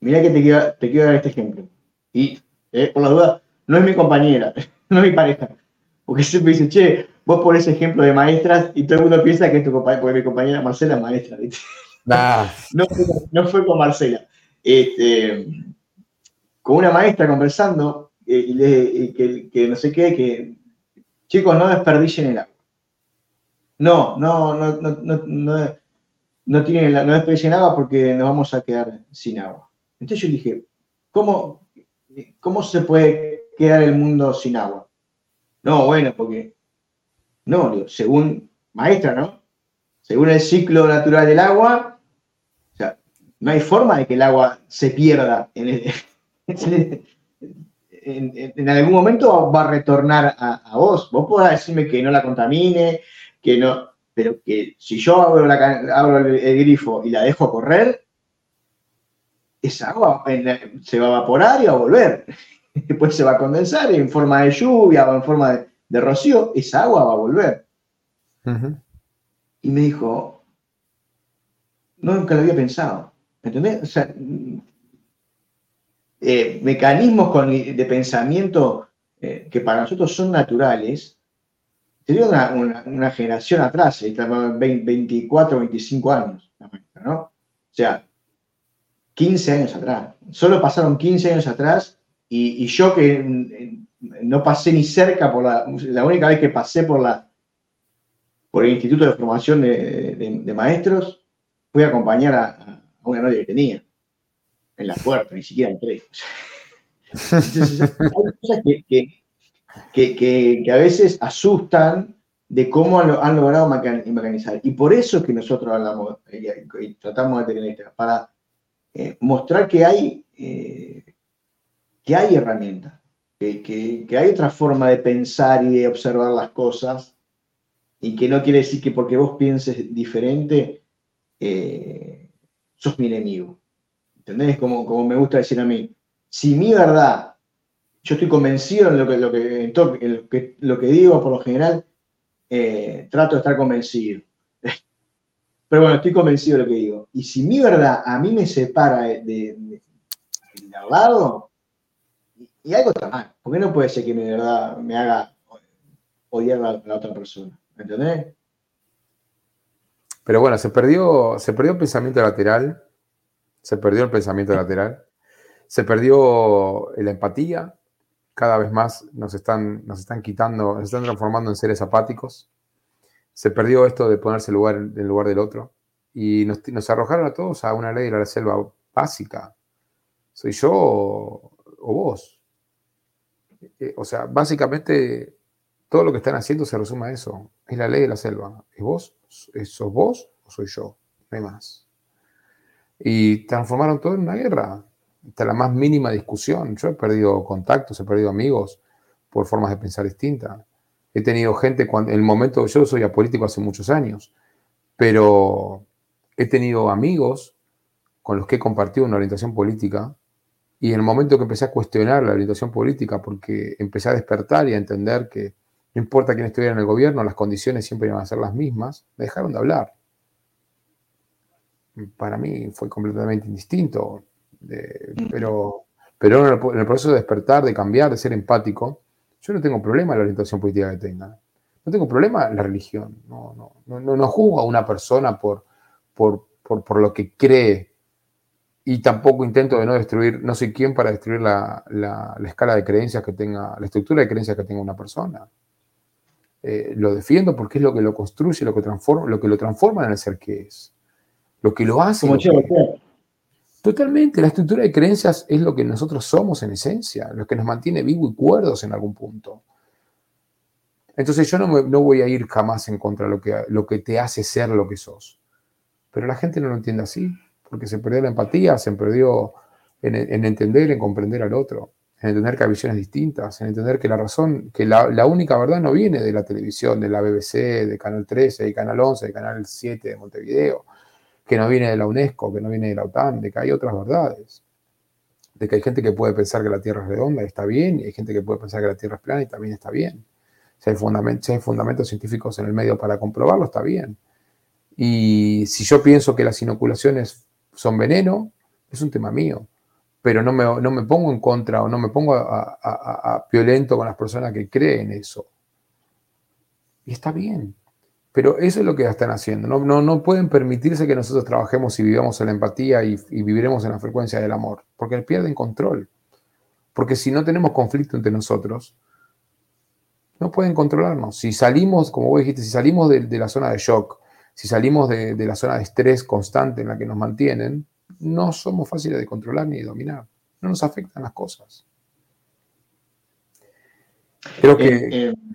Mira que te quiero, te quiero dar este ejemplo. Y, eh, por la duda, no es mi compañera, no es mi pareja. Porque siempre dice, che, vos pones ejemplo de maestras y todo el mundo piensa que es tu compañera, porque mi compañera Marcela es maestra. ¿viste? Nah. No, no, fue con Marcela. Este, con una maestra conversando, eh, le, que, que, no sé qué, que chicos, no desperdicien el agua. No, no, no, no, no, no, no, tienen no desperdicien agua porque nos vamos a quedar sin agua. Entonces yo dije, ¿cómo, ¿cómo se puede quedar el mundo sin agua? No, bueno, porque, no, según maestra, ¿no? Según el ciclo natural del agua, no hay forma de que el agua se pierda en, el, en, algún momento va a retornar a, a, vos. Vos podrás decirme que no la contamine, que no, pero que si yo abro, la, abro el, el, grifo y la dejo correr, esa agua se va a evaporar y va a volver. Después se va a condensar en forma de lluvia o en forma de, de rocío, esa agua va a volver. Uh -huh. Y me dijo, no, nunca lo había pensado. ¿Entendés? Eh, mecanismos de pensamiento eh, que para nosotros son naturales, sería una, una, generación atrás, 24, 25 años, ¿no? O sea, 15 años atrás. Solo pasaron 15 años atrás y, yo que no pasé ni cerca por la, la única vez que pasé por la por el Instituto de Formación de, de Maestros, fui a acompañar a, a, una novia que tenía en la puerta, ni siquiera entré. Entonces, hay cosas que, que, que, que, a veces asustan de cómo han, logrado mecanizar. Y por eso es que nosotros hablamos y, y tratamos de tener para eh, mostrar que hay, eh, hay herramientas, que, hay otra forma de pensar y de observar las cosas, y que no quiere decir que porque vos pienses diferente, eh, sos mi enemigo. ¿Entendés? Como, como me gusta decir a mí, si mi verdad, yo estoy convencido en lo que, lo que, en todo, en lo, que lo que digo por lo general, eh, trato de estar convencido. Pero bueno, estoy convencido de lo que digo. Y si mi verdad a mí me separa de, de, de, de al lado, y algo está mal, ¿por qué no puede ser que mi verdad me haga odiar a la, a la otra persona? ¿Me entendés? Pero bueno, se perdió, se perdió el pensamiento lateral, se perdió el pensamiento lateral, se perdió la empatía, cada vez más nos están, nos están quitando, nos están transformando en seres apáticos, se perdió esto de ponerse en lugar, en lugar del otro y nos, nos, arrojaron a todos a una ley de la selva básica. ¿Soy yo o, o vos? Eh, o sea, básicamente todo lo que están haciendo se resume a eso. Es la ley de la selva. ¿Es vos? ¿Sos vos o soy yo? No hay más. Y transformaron todo en una guerra. Hasta la más mínima discusión. Yo he perdido contactos, he perdido amigos por formas de pensar distintas. He tenido gente cuando, en el momento, yo soy apolítico hace muchos años, pero he tenido amigos con los que he compartido una orientación política y en el momento que empecé a cuestionar la orientación política, porque empecé a despertar y a entender que no importa quién estuviera en el gobierno, las condiciones siempre iban a ser las mismas, me dejaron de hablar. Para mí fue completamente indistinto, eh, pero, pero en, el, proceso de despertar, de cambiar, de ser empático, yo no tengo problema en la orientación política que tenga. No tengo problema en la religión. No, no, no, no juzgo a una persona por, por, por, por, lo que cree. Y tampoco intento de no destruir, no soy quien para destruir la, la, la escala de creencias que tenga, la estructura de creencias que tenga una persona. Eh, lo defiendo porque es lo que lo construye, lo que, transforma, lo que lo transforma en el ser que es. Lo que lo hace. Lo que... Totalmente, la estructura de creencias es lo que nosotros somos en esencia, lo que nos mantiene vivos y cuerdos en algún punto. Entonces yo no, me, no voy a ir jamás en contra de lo que, lo que te hace ser lo que sos. Pero la gente no lo entiende así, porque se perdió la empatía, se perdió en, en entender, en comprender al otro. En entender que hay visiones distintas, en entender que la razón, que la, la, única verdad no viene de la televisión, de la BBC, de Canal 13, de Canal 11, de Canal 7 de Montevideo, que no viene de la UNESCO, que no viene de la OTAN, de que hay otras verdades, de que hay gente que puede pensar que la Tierra es redonda y está bien, y hay gente que puede pensar que la Tierra es plana y también está bien. Si hay, si hay fundamentos científicos en el medio para comprobarlo, está bien. Y si yo pienso que las inoculaciones son veneno, es un tema mío pero no me, no me pongo en contra o no me pongo a, a, a, violento con las personas que creen eso. Y está bien. Pero eso es lo que están haciendo. No, no, no pueden permitirse que nosotros trabajemos y vivamos en la empatía y, viviremos en la frecuencia del amor, porque pierden control. Porque si no tenemos conflicto entre nosotros, no pueden controlarnos. Si salimos, como vos dijiste, si salimos de, de la zona de shock, si salimos de, de la zona de estrés constante en la que nos mantienen, no somos fáciles de controlar ni de dominar. No nos afectan las cosas. Creo que... En, en,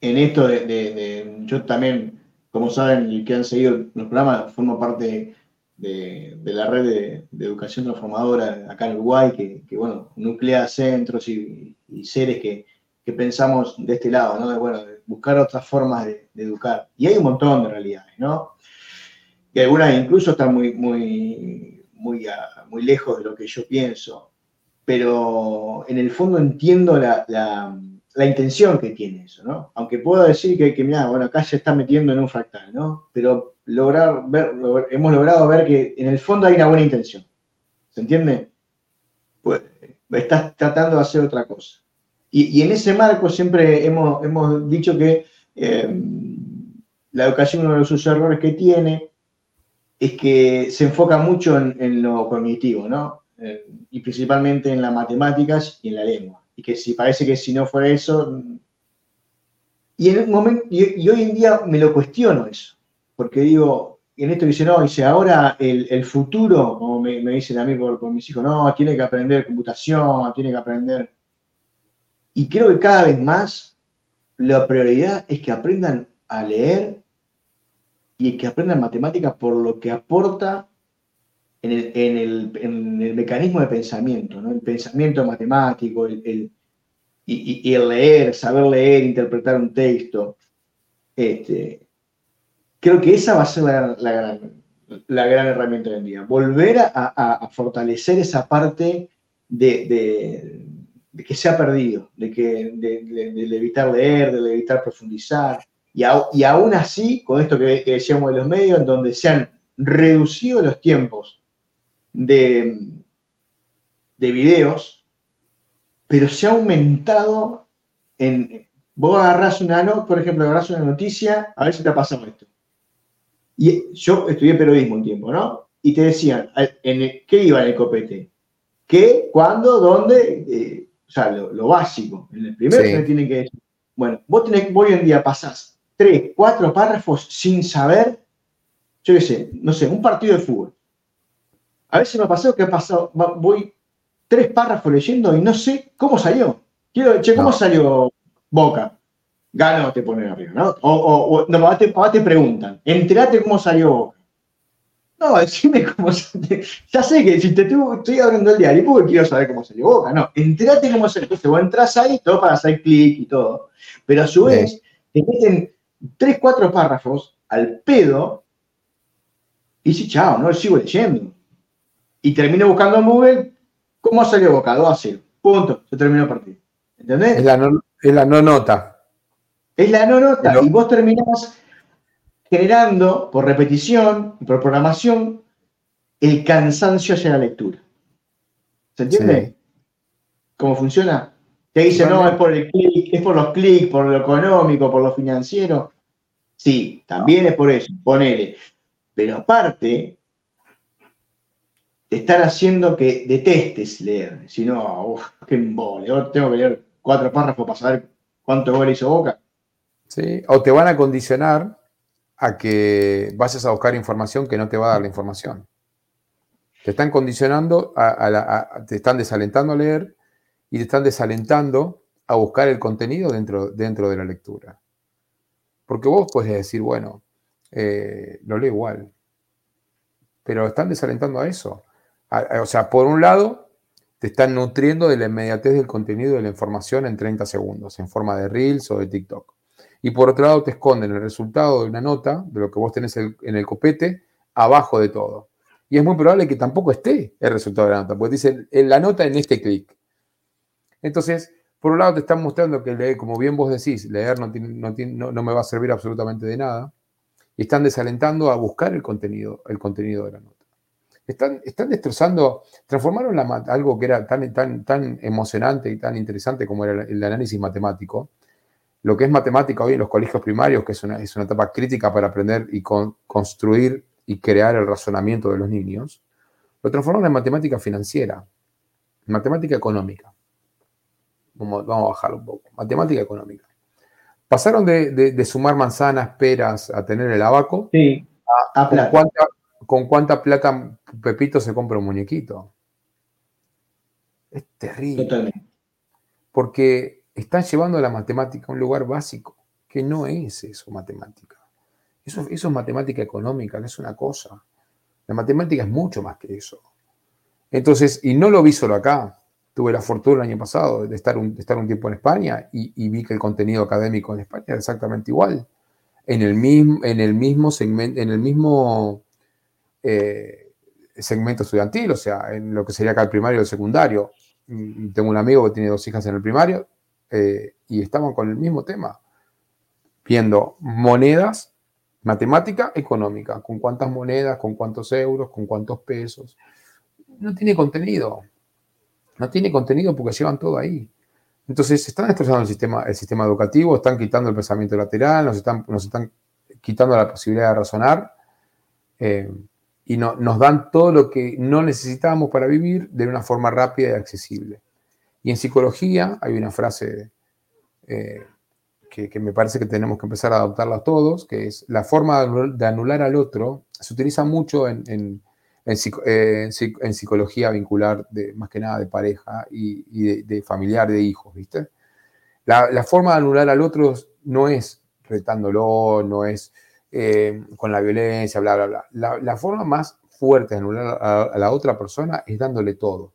en esto de, Yo también, como saben, y que han seguido los programas, formo parte de, la red de, educación transformadora acá en Uruguay, que, bueno, nuclea centros y, y seres que, que, pensamos de este lado, ¿no? De, bueno, buscar otras formas de, educar. Y hay un montón de realidades, ¿no? Que algunas incluso están muy, muy, muy, muy lejos de lo que yo pienso, pero en el fondo entiendo la, la, la intención que tiene eso, ¿no? Aunque puedo decir que, que mira, bueno, acá se está metiendo en un fractal, ¿no? Pero lograr ver, hemos logrado ver que en el fondo hay una buena intención, ¿se entiende? Pues estás tratando de hacer otra cosa. Y, y en ese marco siempre hemos, hemos dicho que eh, la educación, uno de sus errores que tiene, es que se enfoca mucho en, en lo cognitivo, ¿no? Eh, y principalmente en las matemáticas y en la lengua. Y que si parece que si no fuera eso... Y, en un momento, y, y hoy en día me lo cuestiono eso, porque digo, en esto dice, no, dice, ahora el, el futuro, como me, me, dicen a mí por, por, mis hijos, no, tiene que aprender computación, tiene que aprender... Y creo que cada vez más la prioridad es que aprendan a leer y que aprendan matemáticas por lo que aporta en el, en el, en el mecanismo de pensamiento, ¿no? el pensamiento matemático, el, el y, y, el leer, saber leer, interpretar un texto. Este, creo que esa va a ser la, la, gran, la gran herramienta hoy en día. Volver a, a, a fortalecer esa parte de, de, de, que se ha perdido, de, que, de, de evitar leer, de evitar profundizar. Y, a, y, aún así, con esto que, que, decíamos de los medios, en donde se han reducido los tiempos de, de videos, pero se ha aumentado en... Vos agarrás una nota, por ejemplo, agarrás una noticia, a ver si te ha pasado esto. Y yo estudié periodismo un tiempo, ¿no? Y te decían, en el, ¿qué iba en el copete? ¿Qué? ¿Cuándo? ¿Dónde? Eh, o sea, lo, lo, básico. En el primero sí. tienen que decir. Bueno, vos tenés, hoy en día pasás tres, cuatro párrafos sin saber, yo qué sé, no sé, un partido de fútbol. A veces me ha pasado que ha pasado, voy tres párrafos leyendo y no sé cómo salió. Quiero, che, ¿cómo no. salió Boca? Ganó, te ponen arriba, ¿no? O, o, o no, te, te preguntan, enterate cómo salió Boca. No, decime cómo salió. Ya sé que si te estoy abriendo el diario, porque quiero saber cómo salió Boca. No, enterate cómo salió. Entonces vos entras ahí, todo para hacer clic y todo. Pero a su vez, sí. te meten tres, cuatro párrafos al pedo y dice, chao, no sigo leyendo. Y termino buscando en Google cómo salió Boca, 2 a 0. Punto, se terminó el partido. ¿Entendés? Es la no, es la no nota. Es la no nota. Pero... Y vos terminás generando, por repetición y por programación, el cansancio hacia la lectura. ¿Se entiende? Sí. ¿Cómo funciona? Te dice, no, es por el clic, es por los clics, por lo económico, por lo financiero. Sí, también es por eso, ponele. Pero aparte, te están haciendo que detestes leer. Si no, uff, qué embole. Ahora tengo que leer cuatro párrafos para saber cuánto gol hizo Boca. Sí, o te van a condicionar a que vayas a buscar información que no te va a dar la información. Te están condicionando, a, a, a, te están desalentando a leer y te están desalentando a buscar el contenido dentro, dentro de la lectura. Porque vos puedes decir, bueno, eh, lo leo igual, pero están desalentando a eso. A, o sea, por un lado, te están nutriendo de la inmediatez del contenido de la información en 30 segundos, en forma de Reels o de TikTok. Y por otro lado, te esconden el resultado de una nota, de lo que vos tenés en el copete, abajo de todo. Y es muy probable que tampoco esté el resultado de la nota, porque dice en la nota en este clic. Entonces, por un lado te están mostrando que leer, como bien vos decís, leer no, me va a servir absolutamente de nada. Y están desalentando a buscar el contenido, el contenido de la nota. Están, están destrozando, transformaron la, algo que era tan, tan, tan emocionante y tan interesante como era el, análisis matemático, lo que es matemática hoy en los colegios primarios, que es una, es una etapa crítica para aprender y construir y crear el razonamiento de los niños, lo transformaron en matemática financiera, matemática económica. Vamos, a bajarlo un poco. Matemática económica. Pasaron de, sumar manzanas, peras, a tener el abaco. Sí, a, con, cuánta, con cuánta plata Pepito se compra un muñequito. Es terrible. Totalmente. Porque están llevando la matemática a un lugar básico, que no es eso, matemática. Eso, eso es matemática económica, no es una cosa. La matemática es mucho más que eso. Entonces, y no lo vi solo acá tuve la fortuna el año pasado de estar un, estar un tiempo en España y, vi que el contenido académico en España era exactamente igual. En el mismo, en el mismo segmento, en el mismo eh, segmento estudiantil, o sea, en lo que sería acá el primario y el secundario. Mm, tengo un amigo que tiene dos hijas en el primario eh, y estaban con el mismo tema, viendo monedas, matemática económica, con cuántas monedas, con cuántos euros, con cuántos pesos. No tiene contenido. No tiene contenido porque llevan todo ahí. Entonces, están destrozando el sistema, el sistema educativo, están quitando el pensamiento lateral, nos están, nos están quitando la posibilidad de razonar eh, y no, nos dan todo lo que no necesitábamos para vivir de una forma rápida y accesible. Y en psicología hay una frase eh, que, me parece que tenemos que empezar a adoptarla todos, que es la forma de anular al otro, se utiliza mucho en eh, en, psicología vincular, de, más que nada de pareja y, de, familiar, de hijos, ¿viste? La, forma de anular al otro no es retándolo, no es eh, con la violencia, bla, bla, bla. La, forma más fuerte de anular a, la otra persona es dándole todo.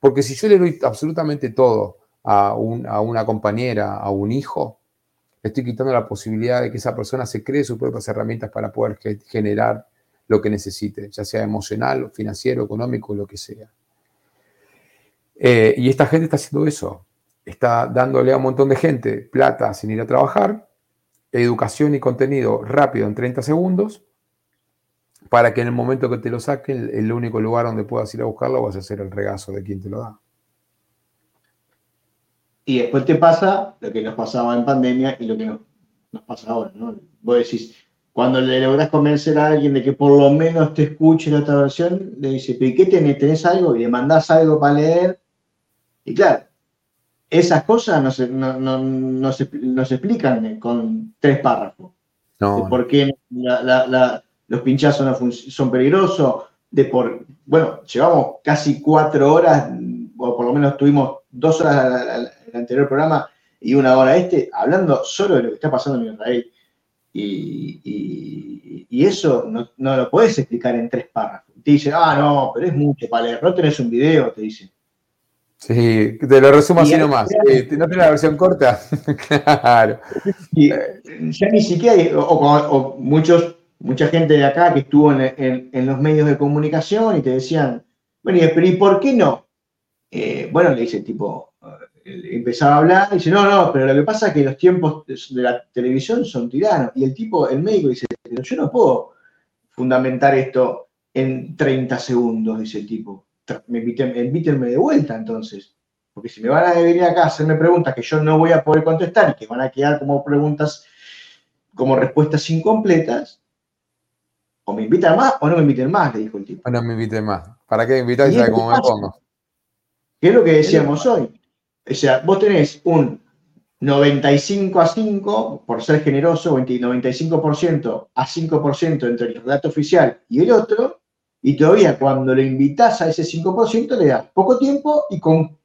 Porque si yo le doy absolutamente todo a, una compañera, a un hijo, estoy quitando la posibilidad de que esa persona se cree sus propias herramientas para poder generar lo que necesite, ya sea emocional, financiero, económico, lo que sea. Eh, y esta gente está haciendo eso. Está dándole a un montón de gente plata sin ir a trabajar, educación y contenido rápido en 30 segundos, para que en el momento que te lo saquen, el único lugar donde puedas ir a buscarlo vas a ser el regazo de quien te lo da. Y después te pasa lo que nos pasaba en pandemia y lo que nos, nos pasa ahora, ¿no? Vos decís, cuando le logras convencer a alguien de que por lo menos te escuche la otra versión, le dice, ¿pero qué tenés? ¿Tenés algo? Y le mandás algo para leer. Y claro, esas cosas no se, no, se, explican con tres párrafos. No. De por qué los pinchazos son peligrosos, de por, bueno, llevamos casi cuatro horas, o por lo menos tuvimos dos horas en el anterior programa y una hora este, hablando solo de lo que está pasando en Israel. Y, eso no, lo puedes explicar en tres párrafos. Te dicen, ah, no, pero es mucho para leer, no tenés un video, te dicen. Sí, te lo resumo así nomás. Eh, ¿No tenés la versión corta? claro. ya ni siquiera, o, muchos, mucha gente de acá que estuvo en, los medios de comunicación y te decían, bueno, pero ¿y por qué no? Eh, bueno, le dice tipo, empezaba a hablar y dice, no, no, pero lo que pasa es que los tiempos de la televisión son tiranos. Y el tipo, el médico dice, pero yo no puedo fundamentar esto en 30 segundos, dice el tipo. Me invítenme de vuelta entonces. Porque si me van a venir acá a hacerme preguntas que yo no voy a poder contestar y que van a quedar como preguntas, como respuestas incompletas, o me invitan más o no me inviten más, le dijo el tipo. O no me inviten más. ¿Para qué me invitáis? ¿Sabes cómo me pongo? ¿Qué es lo que decíamos hoy? O sea, vos tenés un 95 a 5, por ser generoso, 95% a 5% entre el relato oficial y el otro, y todavía cuando le invitas a ese 5% le das poco tiempo y con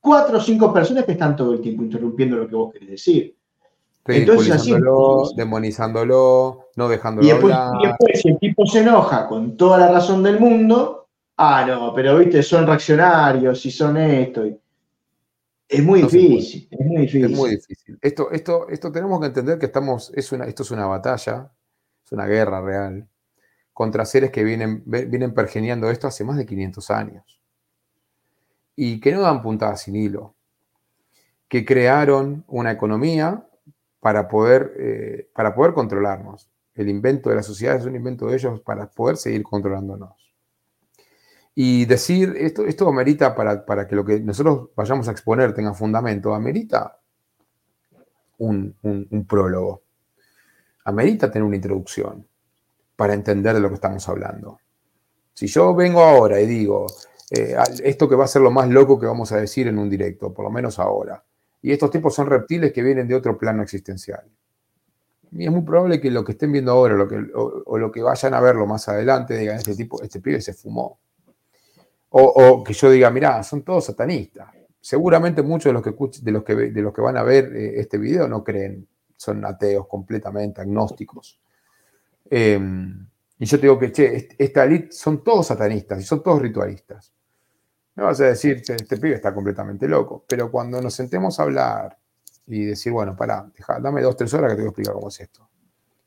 cuatro o cinco personas que están todo el tiempo interrumpiendo lo que vos querés decir. Entonces, así, demonizándolo, no dejándolo y después, hablar. Y después, si el tipo se enoja con toda la razón del mundo, ah, no, pero viste, son reaccionarios y son esto. y- Es muy No difícil, es muy difícil. Es muy difícil. Esto, esto, esto tenemos que entender que estamos, es una, esto es una batalla, es una guerra real, contra seres que vienen, vienen pergeneando esto hace más de 500 años. Y que no dan puntadas sin hilo. Que crearon una economía para poder, eh, para poder controlarnos. El invento de la sociedad es un invento de ellos para poder seguir controlándonos. Y decir, esto, esto amerita para, para que lo que nosotros vayamos a exponer tenga fundamento, amerita un, un- prólogo, amerita tener una introducción para entender de lo que estamos hablando. Si yo vengo ahora y digo, eh, esto que va a ser lo más loco que vamos a decir en un directo, por lo menos ahora, y estos tipos son reptiles que vienen de otro plano existencial. Y es muy probable que lo que estén viendo ahora lo que, o, o lo que vayan a verlo más adelante digan, este tipo, este pibe se fumó. O, que yo diga, mirá, son todos satanistas. Seguramente muchos de los que, de los que, de los que van a ver eh, este video no creen, son ateos completamente, agnósticos. Eh, y yo te digo que, che, est- esta elite son todos satanistas y son todos ritualistas. Me vas a decir, "Che, este pibe está completamente loco. Pero cuando nos sentemos a hablar y decir, bueno, pará, deja- dame dos, tres horas que te voy a explicar cómo es esto.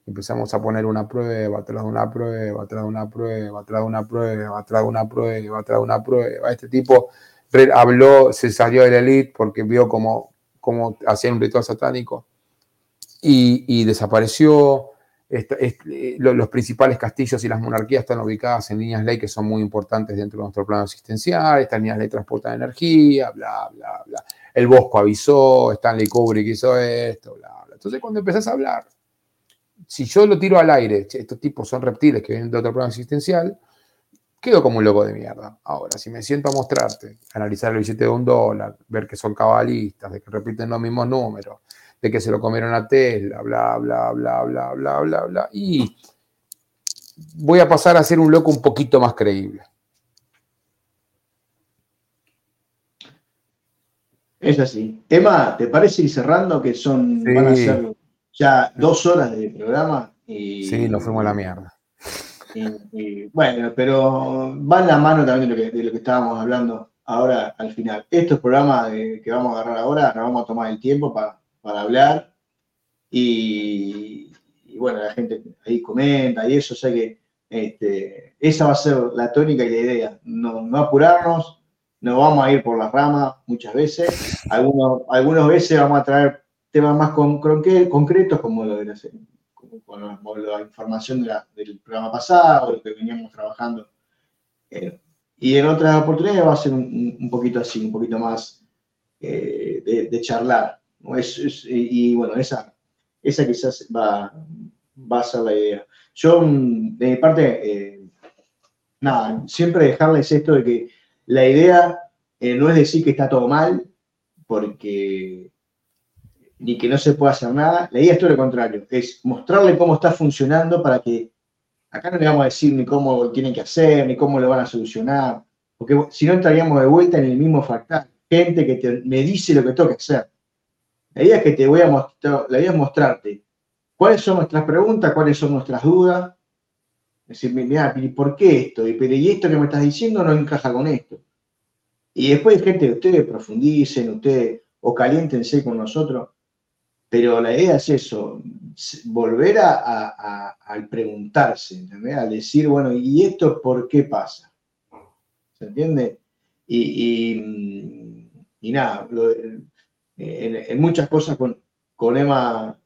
Empezamos a poner una prueba, de una prueba, de una prueba, de una prueba, de una prueba, de una prueba. Este tipo habló, se salió de la elite porque vio cómo, cómo hacían un ritual satánico y, y desapareció. Los principales castillos y las monarquías están ubicadas en líneas ley que son muy importantes dentro de nuestro plano existencial. Estas líneas ley transportan energía, bla, bla, bla. El Bosco avisó, Stanley Kubrick hizo esto, bla, bla. Entonces, cuando empezás a hablar, si yo lo tiro al aire, che, estos tipos son reptiles que vienen de otro plano existencial, quedo como un loco de mierda. Ahora, si me siento a mostrarte, analizar el billete de un dólar, ver que son cabalistas, de que repiten los mismos números, de que se lo comieron a Tesla, bla, bla, bla, bla, bla, bla, bla, y voy a pasar a ser un loco un poquito más creíble. Es así. Emma, ¿te parece ir cerrando que son, van a ser ya dos horas de programa? Y, Sí, nos fuimos a la mierda. y- y, bueno, pero va en la mano también de lo, que, de lo que estábamos hablando ahora al final. Estos programas de- que vamos a agarrar ahora, nos vamos a tomar el tiempo pa- para hablar y, y bueno, la gente ahí comenta y eso, o sea que este, esa va a ser la tónica y la idea, no, no apurarnos, no vamos a ir por las ramas muchas veces, algunos, algunas veces vamos a traer temas más con- concre- concretos como lo de la, como con la, información de la- del programa pasado, lo que veníamos trabajando. Eh, y en otras oportunidades va a ser un, un- poquito así, un poquito más eh, de, de charlar. ¿no? Es- es- y, y bueno, esa, esa quizás va, va a ser la idea. Yo, mm, de mi parte, eh, nada, siempre dejarles esto de que la idea eh, no es decir que está todo mal, porque ni que no se pueda hacer nada. La idea es todo lo contrario, es mostrarle cómo está funcionando para que acá no le vamos a decir ni cómo lo tienen que hacer, ni cómo lo van a solucionar, porque si no entraríamos de vuelta en el mismo fractal. Gente que te- me dice lo que tengo que hacer. La idea es que te voy a mostrar, la idea es mostrarte cuáles son nuestras preguntas, cuáles son nuestras dudas. Decir, mira, ¿y por qué esto? Y, pero, ¿y esto que me estás diciendo no encaja con esto? Y después, gente, ustedes profundicen, ustedes o caliéntense con nosotros, pero la idea es eso, volver a, al preguntarse, ¿entendés? Al decir, bueno, ¿y esto por qué pasa? ¿Se entiende? Y, y, mm, nada, lo- en, muchas cosas con, con Emma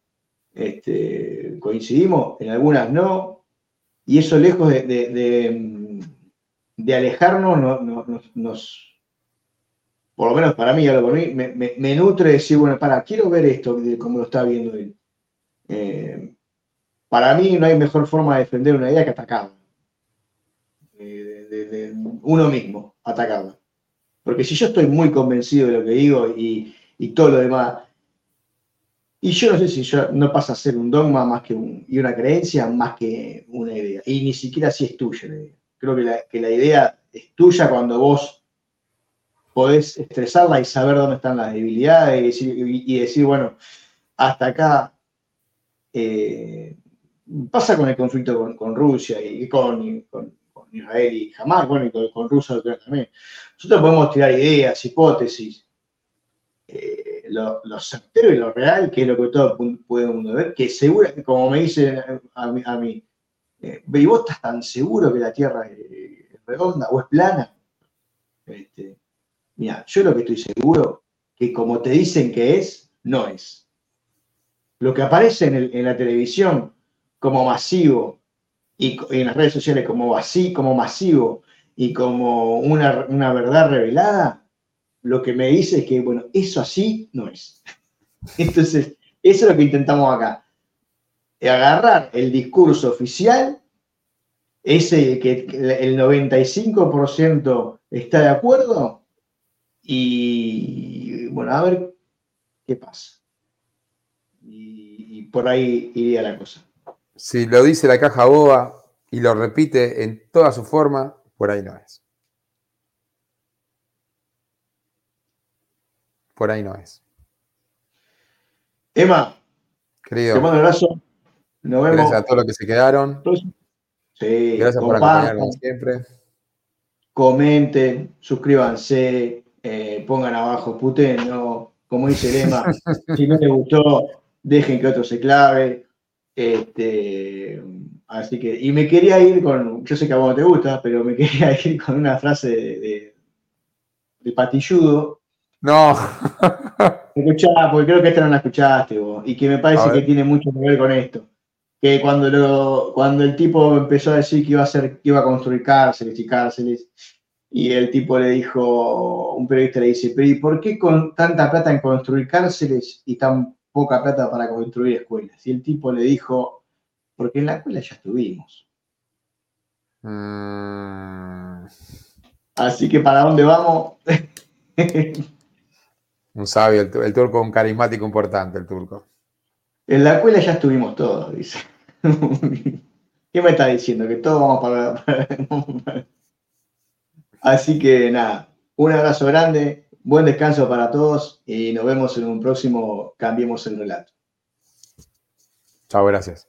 este, coincidimos, en algunas no, y eso lejos de, de- mm, alejarnos, no- no- nos, nos- por lo menos para mí, hablo por mí, me, me- me nutre decir, bueno, para, quiero ver esto, de cómo lo está viendo él. Eh, para mí no hay mejor forma de defender una idea que atacarla. De uno mismo, atacarla. Porque si yo estoy muy convencido de lo que digo y, y todo lo demás, y yo no sé si yo no pasa a ser un dogma más que un, y una creencia más que una idea. Y ni siquiera si es tuya la idea. Creo que la, que la idea es tuya cuando vos podés estresarla y saber dónde están las debilidades y decir, bueno, hasta acá eh, pasa con el conflicto con, Rusia y con, Israel y jamás, bueno, y con, Rusia también. Nosotros podemos tirar ideas, hipótesis, eh, lo, lo, certero y lo real, que es lo que todo puede uno ver, que seguro, como me dicen a mí eh, ¿y vos estás tan seguro que la Tierra es redonda o es plana? Este, mira, yo lo que estoy seguro, que como te dicen que es, no es. Lo que aparece en, la televisión como masivo y, en las redes sociales como así, como masivo y como una, una verdad revelada, lo que me dice es que, bueno, eso así no es. Entonces, eso es lo que intentamos acá. Agarrar el discurso oficial, ese que el 95% está de acuerdo, y bueno, a ver qué pasa. Y, por ahí iría la cosa. Si lo dice la caja boba y lo repite en toda su forma, por ahí no es. Por ahí no es. Emma, querido. Te mando un abrazo. Nos vemos. Gracias a todos los que se quedaron. Sí, Gracias por acompañarnos siempre. Comenten, suscríbanse, eh, pongan abajo puten, no, como dice Lema, si no les gustó, dejen que otro se clave. Este, así que, y me quería ir con, yo sé que a vos no te gusta, pero me quería ir con una frase de, de, patilludo. No. Escuchá, porque creo que esta no la escuchaste vos, y que me parece que tiene mucho que ver con esto. Que cuando, lo, cuando el tipo empezó a decir que iba a hacer, que iba a construir cárceles y cárceles, y el tipo le dijo, un periodista le dice, pero ¿y por qué con tanta plata en construir cárceles y tan poca plata para construir escuelas? Y el tipo le dijo, porque en la escuela ya estuvimos. Mm. Así que para dónde vamos. un sabio, el, turco, un carismático importante, el turco. En la escuela ya estuvimos todos, dice. ¿Qué me está diciendo? Que todos vamos para... Así que nada, un abrazo grande, buen descanso para todos y nos vemos en un próximo Cambiemos el Relato. Chao, gracias.